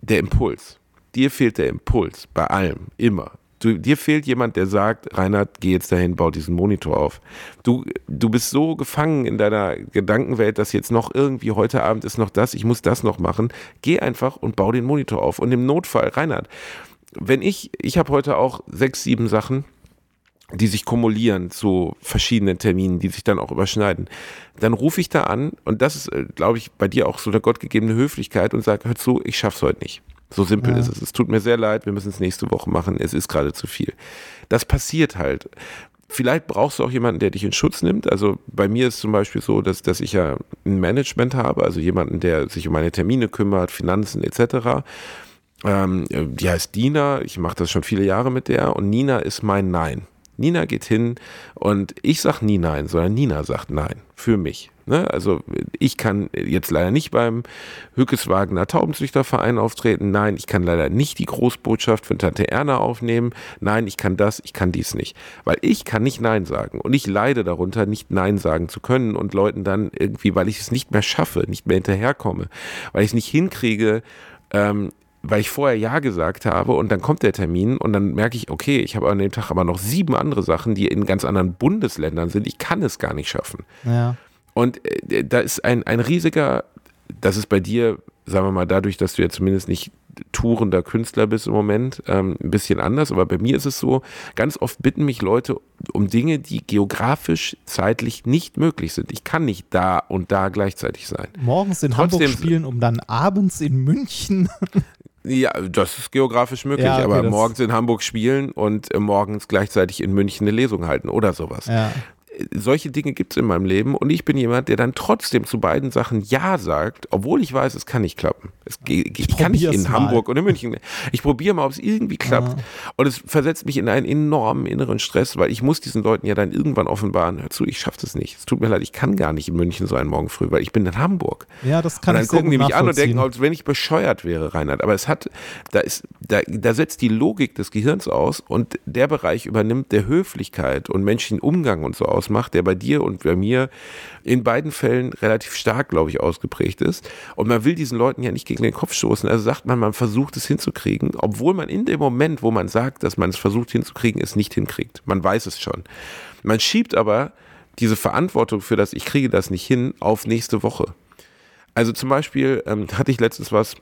der Impuls. Dir fehlt der Impuls bei allem, immer. Du, dir fehlt jemand, der sagt, Reinhard, geh jetzt dahin, bau diesen Monitor auf. Du, du bist so gefangen in deiner Gedankenwelt, dass jetzt noch irgendwie heute Abend ist noch das, ich muss das noch machen. Geh einfach und bau den Monitor auf. Und im Notfall, Reinhard, wenn ich, ich habe heute auch sechs, sieben Sachen, die sich kumulieren zu verschiedenen Terminen, die sich dann auch überschneiden, dann rufe ich da an und das ist, äh, glaube ich, bei dir auch so eine gottgegebene Höflichkeit und sage, hör zu, ich schaff's heute nicht. So simpel Ja. ist es. Es tut mir sehr leid, wir müssen es nächste Woche machen. Es ist gerade zu viel. Das passiert halt. Vielleicht brauchst du auch jemanden, der dich in Schutz nimmt. Also bei mir ist zum Beispiel so, dass, dass ich ja ein Management habe, also jemanden, der sich um meine Termine kümmert, Finanzen etc. Ähm, die heißt Dina, ich mache das schon viele Jahre mit der und Nina ist mein Nein. Nina geht hin und ich sag nie Nein, sondern Nina sagt Nein für mich. Ne? Also ich kann jetzt leider nicht beim Hückeswagener Taubenzüchterverein auftreten. Nein, ich kann leider nicht die Großbotschaft von Tante Erna aufnehmen. Nein, ich kann das, ich kann dies nicht. Weil ich kann nicht Nein sagen. Und ich leide darunter, nicht Nein sagen zu können und Leuten dann irgendwie, weil ich es nicht mehr schaffe, nicht mehr hinterherkomme, weil ich es nicht hinkriege, ähm, weil ich vorher Ja gesagt habe und dann kommt der Termin und dann merke ich, okay, ich habe an dem Tag aber noch sieben andere Sachen, die in ganz anderen Bundesländern sind. Ich kann es gar nicht schaffen. Ja. Und äh, da ist ein, ein riesiger, das ist bei dir, sagen wir mal, dadurch, dass du ja zumindest nicht tourender Künstler bist im Moment, ähm, ein bisschen anders. Aber bei mir ist es so, ganz oft bitten mich Leute um Dinge, die geografisch, zeitlich nicht möglich sind. Ich kann nicht da und da gleichzeitig sein. Morgens in Trotzdem- Hamburg spielen, um dann abends in München. Ja, das ist geografisch möglich, Ja, okay, aber morgens in Hamburg spielen und äh, morgens gleichzeitig in München eine Lesung halten oder sowas. ja. Solche Dinge gibt es in meinem Leben und ich bin jemand, der dann trotzdem zu beiden Sachen Ja sagt, obwohl ich weiß, es kann nicht klappen. Es, ge- ich kann nicht in mal. Hamburg oder München. Ich probiere mal, ob es irgendwie klappt. Und es versetzt mich in einen enormen inneren Stress, weil ich muss diesen Leuten ja dann irgendwann offenbaren, hör zu, ich schaffe das nicht. Es tut mir leid, ich kann gar nicht in München sein morgen früh, weil ich bin in Hamburg. ja, das kann und dann ich gucken die mich an und denken, als wenn ich bescheuert wäre, Reinhard. Aber es hat, da ist, da, da setzt die Logik des Gehirns aus und der Bereich übernimmt, der Höflichkeit und menschlichen Umgang und so ausmacht, der bei dir und bei mir in beiden Fällen relativ stark, glaube ich, ausgeprägt ist. Und man will diesen Leuten ja nicht gegen den Kopf stoßen. Also sagt man, man versucht es hinzukriegen, obwohl man in dem Moment, wo man sagt, dass man es versucht hinzukriegen, es nicht hinkriegt. Man weiß es schon. Man schiebt aber diese Verantwortung für das, ich kriege das nicht hin, auf nächste Woche. Also zum Beispiel ähm, hatte ich letztens was,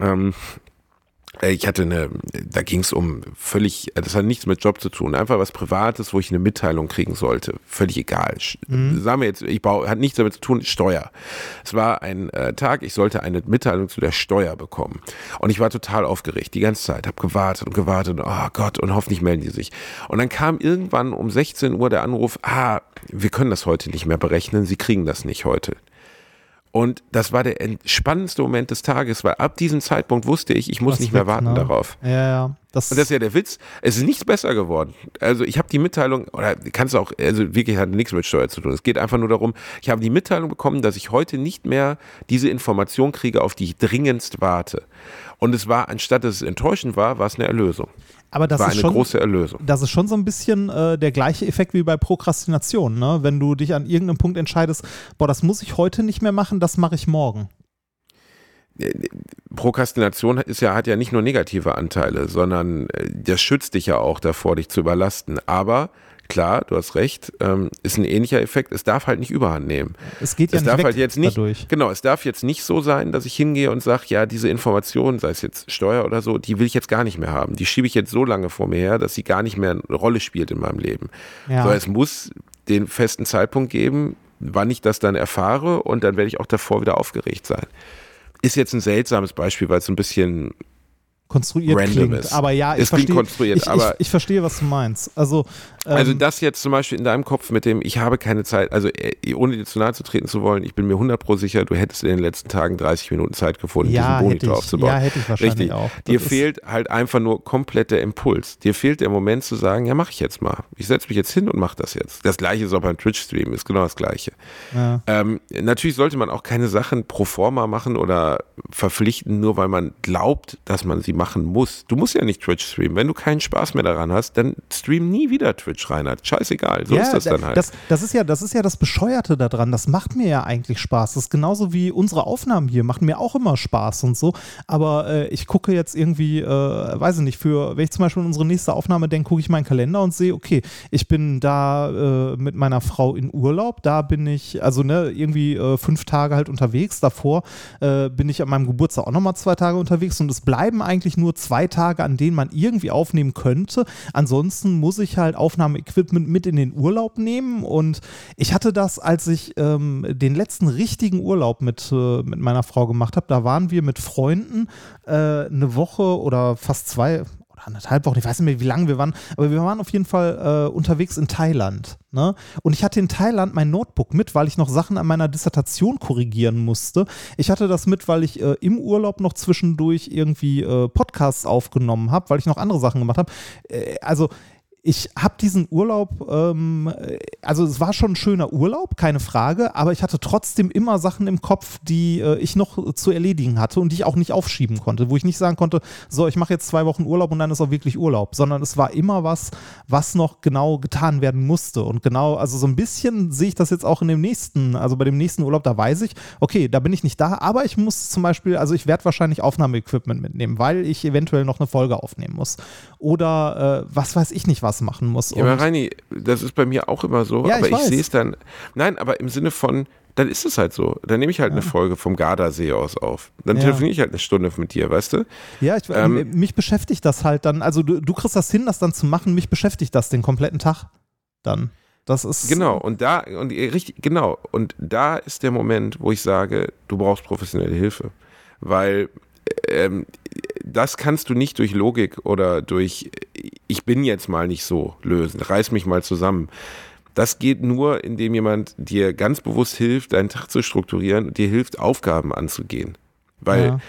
ähm, äh, ich hatte eine, da ging es um völlig, das hat nichts mit Job zu tun, einfach was Privates, wo ich eine Mitteilung kriegen sollte. Völlig egal. Sch- Sagen wir jetzt, ich baue, hat nichts damit zu tun, Steuer. Es war ein äh, Tag, ich sollte eine Mitteilung zu der Steuer bekommen. Und ich war total aufgeregt, die ganze Zeit, habe gewartet und gewartet, und, oh Gott, und hoffentlich melden die sich. Und dann kam irgendwann um 16 Uhr der Anruf, ah, wir können das heute nicht mehr berechnen, Sie kriegen das nicht heute. Und das war der entspannendste Moment des Tages, weil ab diesem Zeitpunkt wusste ich, ich muss Was nicht mehr warten ne? darauf. Ja, ja. Das, Und das ist ja der Witz. Es ist nichts besser geworden. Also ich habe die Mitteilung, oder kannst du auch, also wirklich hat nichts mit Steuer zu tun. Es geht einfach nur darum, ich habe die Mitteilung bekommen, dass ich heute nicht mehr diese Information kriege, auf die ich dringendst warte. Und es war, anstatt dass es enttäuschend war, war es eine Erlösung. Aber das war ist eine schon, große Erlösung. das ist schon so ein bisschen äh, der gleiche Effekt wie bei Prokrastination, ne? Wenn du dich an irgendeinem Punkt entscheidest, boah, das muss ich heute nicht mehr machen, das mache ich morgen. Prokrastination ist ja, hat ja nicht nur negative Anteile, sondern äh, das schützt dich ja auch davor, dich zu überlasten. Aber klar, du hast recht, ähm, ist ein ähnlicher Effekt. Es darf halt nicht überhand nehmen. Es geht ja es nicht darf halt jetzt nicht, dadurch. genau, es darf jetzt nicht so sein, dass ich hingehe und sage, ja, diese Information, sei es jetzt Steuer oder so, die will ich jetzt gar nicht mehr haben. Die schiebe ich jetzt so lange vor mir her, dass sie gar nicht mehr eine Rolle spielt in meinem Leben. Ja. So, es muss den festen Zeitpunkt geben, wann ich das dann erfahre und dann werde ich auch davor wieder aufgeregt sein. Ist jetzt ein seltsames Beispiel, weil es so ein bisschen konstruiert random klingt. ist. Aber ja, ich Es verstehe, konstruiert, ich, ich, aber- ich verstehe, was du meinst. Also, ähm, Also das jetzt zum Beispiel in deinem Kopf mit dem, ich habe keine Zeit, also äh, ohne dir zu nahe zu treten zu wollen, ich bin mir 100 pro sicher, du hättest in den letzten Tagen 30 Minuten Zeit gefunden, Ja, diesen Monitor ich. aufzubauen. Ja, hätte ich wahrscheinlich Richtig. auch. Dir Das ist- fehlt halt einfach nur komplett der Impuls. Dir fehlt der Moment zu sagen, ja, mach ich jetzt mal. Ich setze mich jetzt hin und mach das jetzt. Das gleiche ist auch beim Twitch-Stream, ist genau das gleiche. ja. Ähm, natürlich sollte man auch keine Sachen pro forma machen oder verpflichten, nur weil man glaubt, dass man sie machen muss. Du musst ja nicht Twitch streamen. Wenn du keinen Spaß mehr daran hast, dann stream nie wieder Twitch, Reinhard. Scheißegal. So ist das dann halt. Das, das, ist ja, das ist ja das Bescheuerte daran. Das macht mir ja eigentlich Spaß. Das ist genauso wie unsere Aufnahmen hier. Machen mir auch immer Spaß und so. Aber äh, ich gucke jetzt irgendwie, äh, weiß ich nicht, für, wenn ich zum Beispiel an unsere nächste Aufnahme denke, gucke ich meinen Kalender und sehe, okay, ich bin da äh, mit meiner Frau in Urlaub. Da bin ich, also ne, irgendwie äh, fünf Tage halt unterwegs. Davor äh, bin ich an meinem Geburtstag auch nochmal zwei Tage unterwegs und es bleiben eigentlich nur zwei Tage, an denen man irgendwie aufnehmen könnte. Ansonsten muss ich halt Aufnahmeequipment mit in den Urlaub nehmen und ich hatte das, als ich ähm, den letzten richtigen Urlaub mit, äh, mit meiner Frau gemacht habe, da waren wir mit Freunden äh, eine Woche oder fast zwei, anderthalb Wochen, ich weiß nicht mehr, wie lange wir waren, aber wir waren auf jeden Fall äh, unterwegs in Thailand. Ne? Und ich hatte in Thailand mein Notebook mit, weil ich noch Sachen an meiner Dissertation korrigieren musste. Ich hatte das mit, weil ich äh, im Urlaub noch zwischendurch irgendwie äh, Podcasts aufgenommen habe, weil ich noch andere Sachen gemacht habe. Äh, also ich habe diesen Urlaub, ähm, also es war schon ein schöner Urlaub, keine Frage, aber ich hatte trotzdem immer Sachen im Kopf, die äh, ich noch zu erledigen hatte und die ich auch nicht aufschieben konnte, wo ich nicht sagen konnte, so, ich mache jetzt zwei Wochen Urlaub und dann ist auch wirklich Urlaub, sondern es war immer was, was noch genau getan werden musste. Und genau, also so ein bisschen sehe ich das jetzt auch in dem nächsten, also bei dem nächsten Urlaub, da weiß ich, okay, da bin ich nicht da, aber ich muss zum Beispiel, also ich werde wahrscheinlich Aufnahmeequipment mitnehmen, weil ich eventuell noch eine Folge aufnehmen muss. Oder äh, was weiß ich nicht, was machen muss. Ja, aber Reini, das ist bei mir auch immer so, Ja, aber ich ich, sehe es dann. Nein, aber im Sinne von, dann ist es halt so. Dann nehme ich halt eine Folge vom Gardasee aus auf. Dann Ja. telefoniere ich halt eine Stunde mit dir, weißt du? Ja, ich, Ähm, mich beschäftigt das halt dann, also du, du kriegst das hin, das dann zu machen, mich beschäftigt das den kompletten Tag dann. Das ist. Genau, und da, und äh, richtig, genau, und da ist der Moment, wo ich sage, du brauchst professionelle Hilfe. Weil ähm, das kannst du nicht durch Logik oder durch ich bin jetzt mal nicht so lösen, reiß mich mal zusammen. Das geht nur, indem jemand dir ganz bewusst hilft, deinen Tag zu strukturieren und dir hilft, Aufgaben anzugehen. Weil Ja.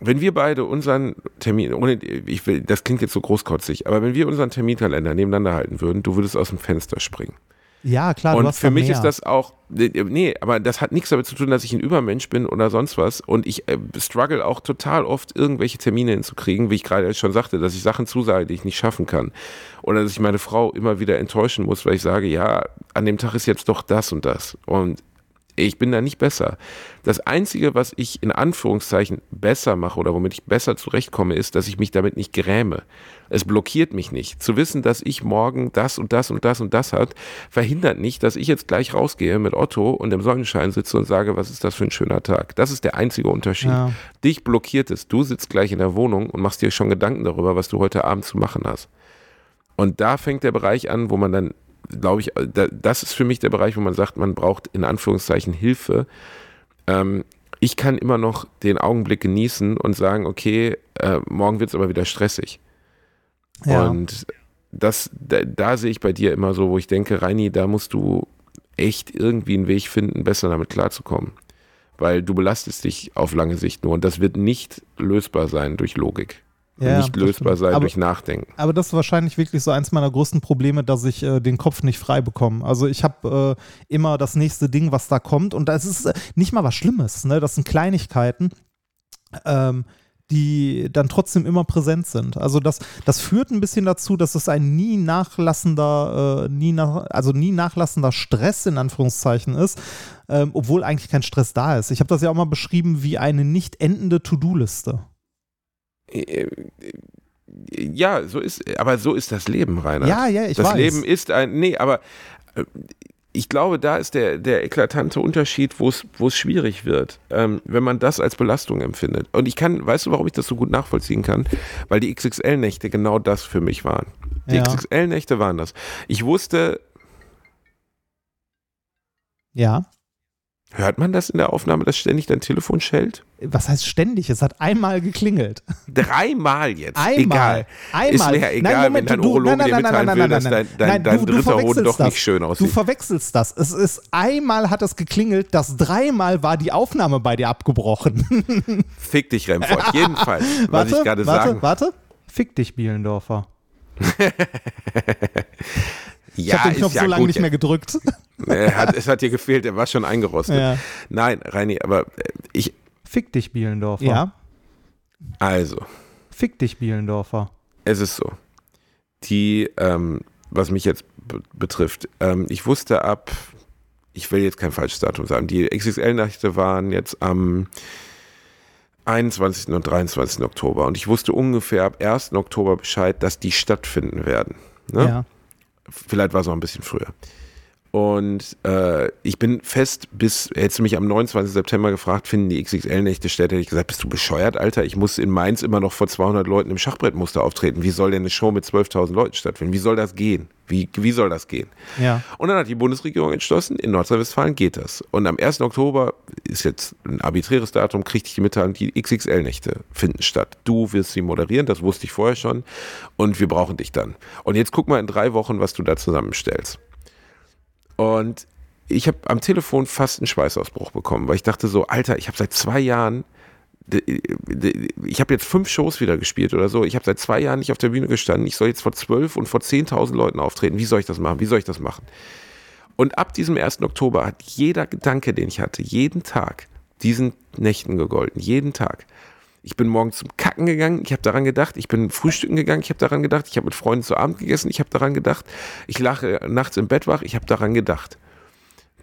wenn wir beide unseren Termin, ohne, ich will, das klingt jetzt so großkotzig, aber wenn wir unseren Terminkalender nebeneinander halten würden, du würdest aus dem Fenster springen. Ja, klar, Und für mich mehr. ist das auch, nee, aber das hat nichts damit zu tun, dass ich ein Übermensch bin oder sonst was. Und ich äh, struggle auch total oft, irgendwelche Termine hinzukriegen, wie ich gerade schon sagte, dass ich Sachen zusage, die ich nicht schaffen kann. Oder dass ich meine Frau immer wieder enttäuschen muss, weil ich sage, ja, an dem Tag ist jetzt doch das und das. Und ich bin da nicht besser. Das Einzige, was ich in Anführungszeichen besser mache oder womit ich besser zurechtkomme, ist, dass ich mich damit nicht gräme. Es blockiert mich nicht. Zu wissen, dass ich morgen das und das und das und das hat, verhindert nicht, dass ich jetzt gleich rausgehe mit Otto und im Sonnenschein sitze und sage, was ist das für ein schöner Tag. Das ist der einzige Unterschied. Ja. Dich blockiert es. Du sitzt gleich in der Wohnung und machst dir schon Gedanken darüber, was du heute Abend zu machen hast. Und da fängt der Bereich an, wo man dann, glaube ich, da, das ist für mich der Bereich, wo man sagt, man braucht in Anführungszeichen Hilfe. Ähm, ich kann immer noch den Augenblick genießen und sagen, okay, äh, morgen wird es aber wieder stressig. Ja. Und das, da, da sehe ich bei dir immer so, wo ich denke, Reini, da musst du echt irgendwie einen Weg finden, besser damit klarzukommen. Weil du belastest dich auf lange Sicht nur und das wird nicht lösbar sein durch Logik. Ja, nicht lösbar sein Aber- durch Nachdenken. Aber das ist wahrscheinlich wirklich so eins meiner größten Probleme, dass ich äh, den Kopf nicht frei bekomme. Also ich habe äh, immer das nächste Ding, was da kommt. Und das ist äh, nicht mal was Schlimmes. Ne? Das sind Kleinigkeiten, ähm, die dann trotzdem immer präsent sind. Also das, das führt ein bisschen dazu, dass es ein nie nachlassender, äh, nie nach, also nie nachlassender Stress in Anführungszeichen ist, ähm, obwohl eigentlich kein Stress da ist. Ich habe das ja auch mal beschrieben wie eine nicht endende To-Do-Liste. Ja, so ist, aber so ist das Leben, Rainer. Ja, ja, ich das weiß. Leben ist ein, nee, aber äh, ich glaube, da ist der, der eklatante Unterschied, wo es wo es schwierig wird, ähm, wenn man das als Belastung empfindet. Und ich kann, weißt du, warum ich das so gut nachvollziehen kann? Weil die XXL-Nächte genau das für mich waren. Die Ja. XXL-Nächte waren das. Ich wusste, Ja. Hört man das in der Aufnahme, dass ständig dein Telefon schellt? Was heißt ständig? Es hat einmal geklingelt. Dreimal jetzt. Einmal. Egal. Einmal. Ist mir ja egal, Nein, Moment, wenn dein du- Urologe nein, dir nein, nein, mitteilen nein, will, nein, dass nein, dein, nein. dein, Nein, dein du- du dritter Hoden verwechselst doch das. nicht schön Du aussieht. verwechselst das. Es ist einmal hat es geklingelt, das dreimal war die Aufnahme bei dir abgebrochen. Fick dich, Remford. Jedenfalls, was warte, ich gerade warte, sagen warte. Fick dich, Bielendorfer. Ich Ja, habe den Knopf ja so lange gut. nicht mehr gedrückt. Er hat, es hat dir gefehlt, er war schon eingerostet. Ja. Nein, Reini, aber äh, ich, Fick dich, Bielendorfer. Ja. also, Fick dich, Bielendorfer. Es ist so. Die, ähm, was mich jetzt betrifft, ähm, ich wusste ab, ich will jetzt kein falsches Datum sagen, die XXL-Nächte waren jetzt am 21. und 23. Oktober und ich wusste ungefähr ab 1. Oktober Bescheid, dass die stattfinden werden. Ne? Ja. Vielleicht war es auch ein bisschen früher. Und äh, ich bin fest bis, hättest du mich am 29. September gefragt, finden die XXL-Nächte statt, hätte ich gesagt, bist du bescheuert, Alter? Ich muss in Mainz immer noch vor 200 Leuten im Schachbrettmuster auftreten. Wie soll denn eine Show mit 12.000 Leuten stattfinden? Wie soll das gehen? Wie, wie soll das gehen? Ja. Und dann hat die Bundesregierung entschlossen, in Nordrhein-Westfalen geht das. Und am 1. Oktober ist jetzt ein arbiträres Datum, kriegte ich die Mitteilung, die XXL-Nächte finden statt. Du wirst sie moderieren, das wusste ich vorher schon. Und wir brauchen dich dann. Und jetzt guck mal in drei Wochen, was du da zusammenstellst. Und ich habe am Telefon fast einen Schweißausbruch bekommen, weil ich dachte so, Alter, ich habe seit zwei Jahren, ich habe jetzt fünf Shows wieder gespielt oder so, ich habe seit zwei Jahren nicht auf der Bühne gestanden, ich soll jetzt vor zwölf und vor zehntausend Leuten auftreten, wie soll ich das machen, wie soll ich das machen? Und ab diesem 1. Oktober hat jeder Gedanke, den ich hatte, jeden Tag, diesen Nächten gegolten, jeden Tag. Ich bin morgens zum Kacken gegangen, ich habe daran gedacht. Ich bin frühstücken gegangen, ich habe daran gedacht. Ich habe mit Freunden zu Abend gegessen, ich habe daran gedacht. Ich lache nachts im Bett wach, ich habe daran gedacht.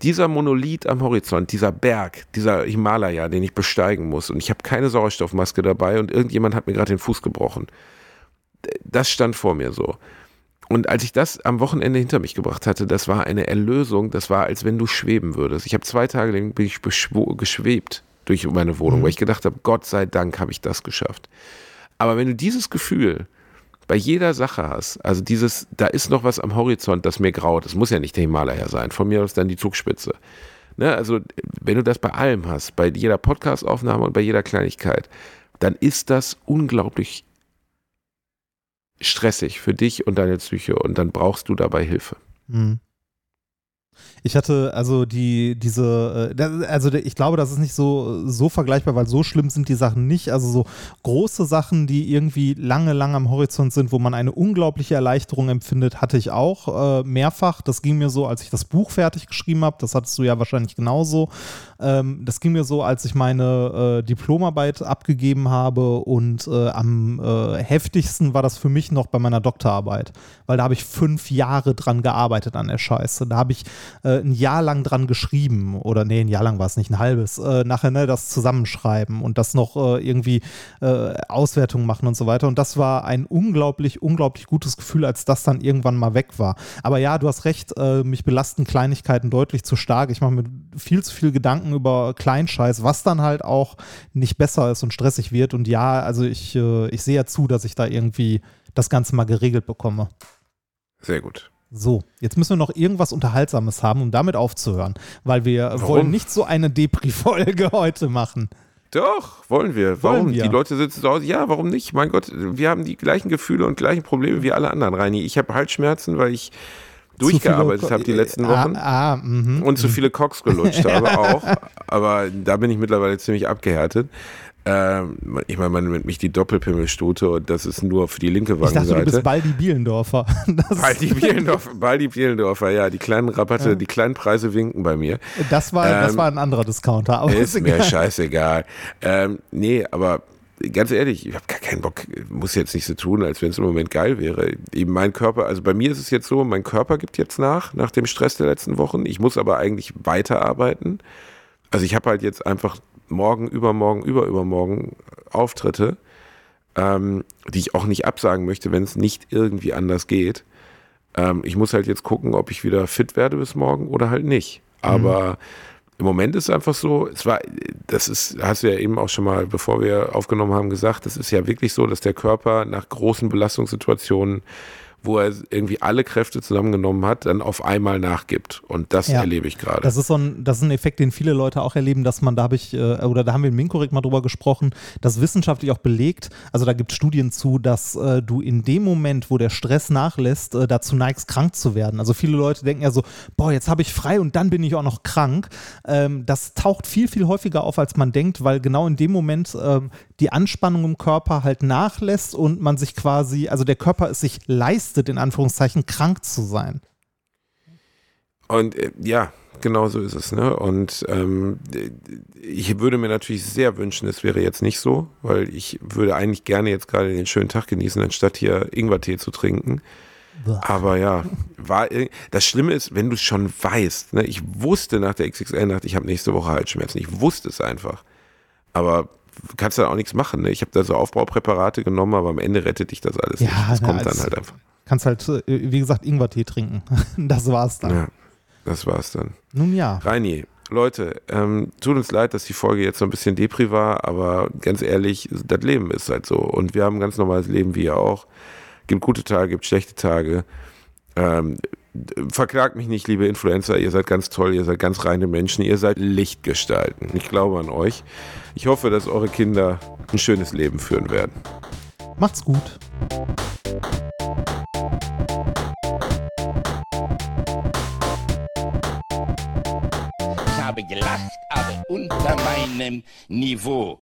Dieser Monolith am Horizont, dieser Berg, dieser Himalaya, den ich besteigen muss und ich habe keine Sauerstoffmaske dabei und irgendjemand hat mir gerade den Fuß gebrochen. Das stand vor mir so. Und als ich das am Wochenende hinter mich gebracht hatte, das war eine Erlösung, das war, als wenn du schweben würdest. Ich habe zwei Tage lang bin ich geschwebt durch meine Wohnung, mhm. weil ich gedacht habe, Gott sei Dank habe ich das geschafft. Aber wenn du dieses Gefühl bei jeder Sache hast, also dieses, da ist noch was am Horizont, das mir graut, das muss ja nicht der Himalaya sein, von mir aus dann die Zugspitze. Ne, also wenn du das bei allem hast, bei jeder Podcastaufnahme und bei jeder Kleinigkeit, dann ist das unglaublich stressig für dich und deine Psyche und dann brauchst du dabei Hilfe. Mhm. Ich hatte also die, diese, äh, also ich glaube, das ist nicht so, so vergleichbar, weil so schlimm sind die Sachen nicht. Also so große Sachen, die irgendwie lange, lange am Horizont sind, wo man eine unglaubliche Erleichterung empfindet, hatte ich auch äh, mehrfach. Das ging mir so, als ich das Buch fertig geschrieben habe. Das hattest du ja wahrscheinlich genauso. Ähm, das ging mir so, als ich meine äh, Diplomarbeit abgegeben habe und äh, am äh, heftigsten war das für mich noch bei meiner Doktorarbeit, weil da habe ich fünf Jahre dran gearbeitet an der Scheiße. Da habe ich äh, ein Jahr lang dran geschrieben oder nee, ein Jahr lang war es nicht, ein halbes, äh, nachher ne, das zusammenschreiben und das noch äh, irgendwie äh, Auswertungen machen und so weiter. Und das war ein unglaublich, unglaublich gutes Gefühl, als das dann irgendwann mal weg war. Aber ja, du hast recht, äh, mich belasten Kleinigkeiten deutlich zu stark. Ich mache mir viel zu viel Gedanken über Kleinscheiß, was dann halt auch nicht besser ist und stressig wird. Und ja, also ich, äh, ich sehe ja zu, dass ich da irgendwie das Ganze mal geregelt bekomme. Sehr gut. So, jetzt müssen wir noch irgendwas Unterhaltsames haben, um damit aufzuhören, weil wir Warum? wollen nicht so eine Depri-Folge heute machen. Doch, wollen wir. Warum? Wollen wir? Die Leute sitzen zu Hause. Ja, warum nicht? Mein Gott, wir haben die gleichen Gefühle und gleichen Probleme wie alle anderen, Reini. Ich habe Halsschmerzen, weil ich durchgearbeitet habe die letzten äh, Wochen ah, ah, und zu viele Cox gelutscht habe auch. Aber da bin ich mittlerweile ziemlich abgehärtet. Ähm, ich meine, man nennt mich die Doppelpimmelstute und das ist nur für die linke Wangenseite. Ich dachte, du bist Baldi Bielendorfer. Baldi Bielendorfer, Baldi Bielendorfer, ja, die kleinen Rabatte, ja. die kleinen Preise winken bei mir. Das war, ähm, das war ein anderer Discounter. Aber ist, ist mir scheißegal. Ähm, nee, aber ganz ehrlich, ich habe gar keinen Bock, muss jetzt nicht so tun, als wenn es im Moment geil wäre. Eben mein Körper, also bei mir ist es jetzt so, mein Körper gibt jetzt nach, nach dem Stress der letzten Wochen. Ich muss aber eigentlich weiterarbeiten. Also ich habe halt jetzt einfach morgen, übermorgen, überübermorgen Auftritte, ähm, die ich auch nicht absagen möchte, wenn es nicht irgendwie anders geht. Ähm, ich muss halt jetzt gucken, ob ich wieder fit werde bis morgen oder halt nicht. Aber mhm. im Moment ist es einfach so, es war, das ist, hast du ja eben auch schon mal, bevor wir aufgenommen haben, gesagt, es ist ja wirklich so, dass der Körper nach großen Belastungssituationen wo er irgendwie alle Kräfte zusammengenommen hat, dann auf einmal nachgibt. Und das ja. erlebe ich gerade. Das ist so ein, das ist ein Effekt, den viele Leute auch erleben, dass man, da habe ich, äh, oder da haben wir in Minkorrekt mal drüber gesprochen, das wissenschaftlich auch belegt, also da gibt es Studien zu, dass äh, du in dem Moment, wo der Stress nachlässt, äh, dazu neigst, krank zu werden. Also viele Leute denken ja so, boah, jetzt habe ich frei und dann bin ich auch noch krank. Ähm, das taucht viel, viel häufiger auf, als man denkt, weil genau in dem Moment ähm, die Anspannung im Körper halt nachlässt und man sich quasi, also der Körper es sich leistet, in Anführungszeichen krank zu sein. Und äh, ja, genau so ist es. Ne? Und ähm, ich würde mir natürlich sehr wünschen, es wäre jetzt nicht so, weil ich würde eigentlich gerne jetzt gerade den schönen Tag genießen, anstatt hier Ingwertee zu trinken. Aber ja, war, das Schlimme ist, wenn du es schon weißt, ne, ich wusste nach der XXL-Nacht, ich habe nächste Woche Halsschmerzen. Ich wusste es einfach. Aber kannst du auch nichts machen. Ne? Ich habe da so Aufbaupräparate genommen, aber am Ende rettet dich das alles Ja, nicht. Das na, kommt dann halt einfach. Kannst halt, äh, wie gesagt, Ingwertee trinken. Das war's dann. Ja, das war's dann. Nun ja. Reini, Leute, ähm, tut uns leid, dass die Folge jetzt so ein bisschen Depri war, aber ganz ehrlich, das Leben ist halt so. Und wir haben ein ganz normales Leben, wie ihr auch. Gibt gute Tage, gibt schlechte Tage. Ähm, verklagt mich nicht, liebe Influencer, ihr seid ganz toll, ihr seid ganz reine Menschen, ihr seid Lichtgestalten. Ich glaube an euch. Ich hoffe, dass eure Kinder ein schönes Leben führen werden. Macht's gut. Aber unter meinem Niveau.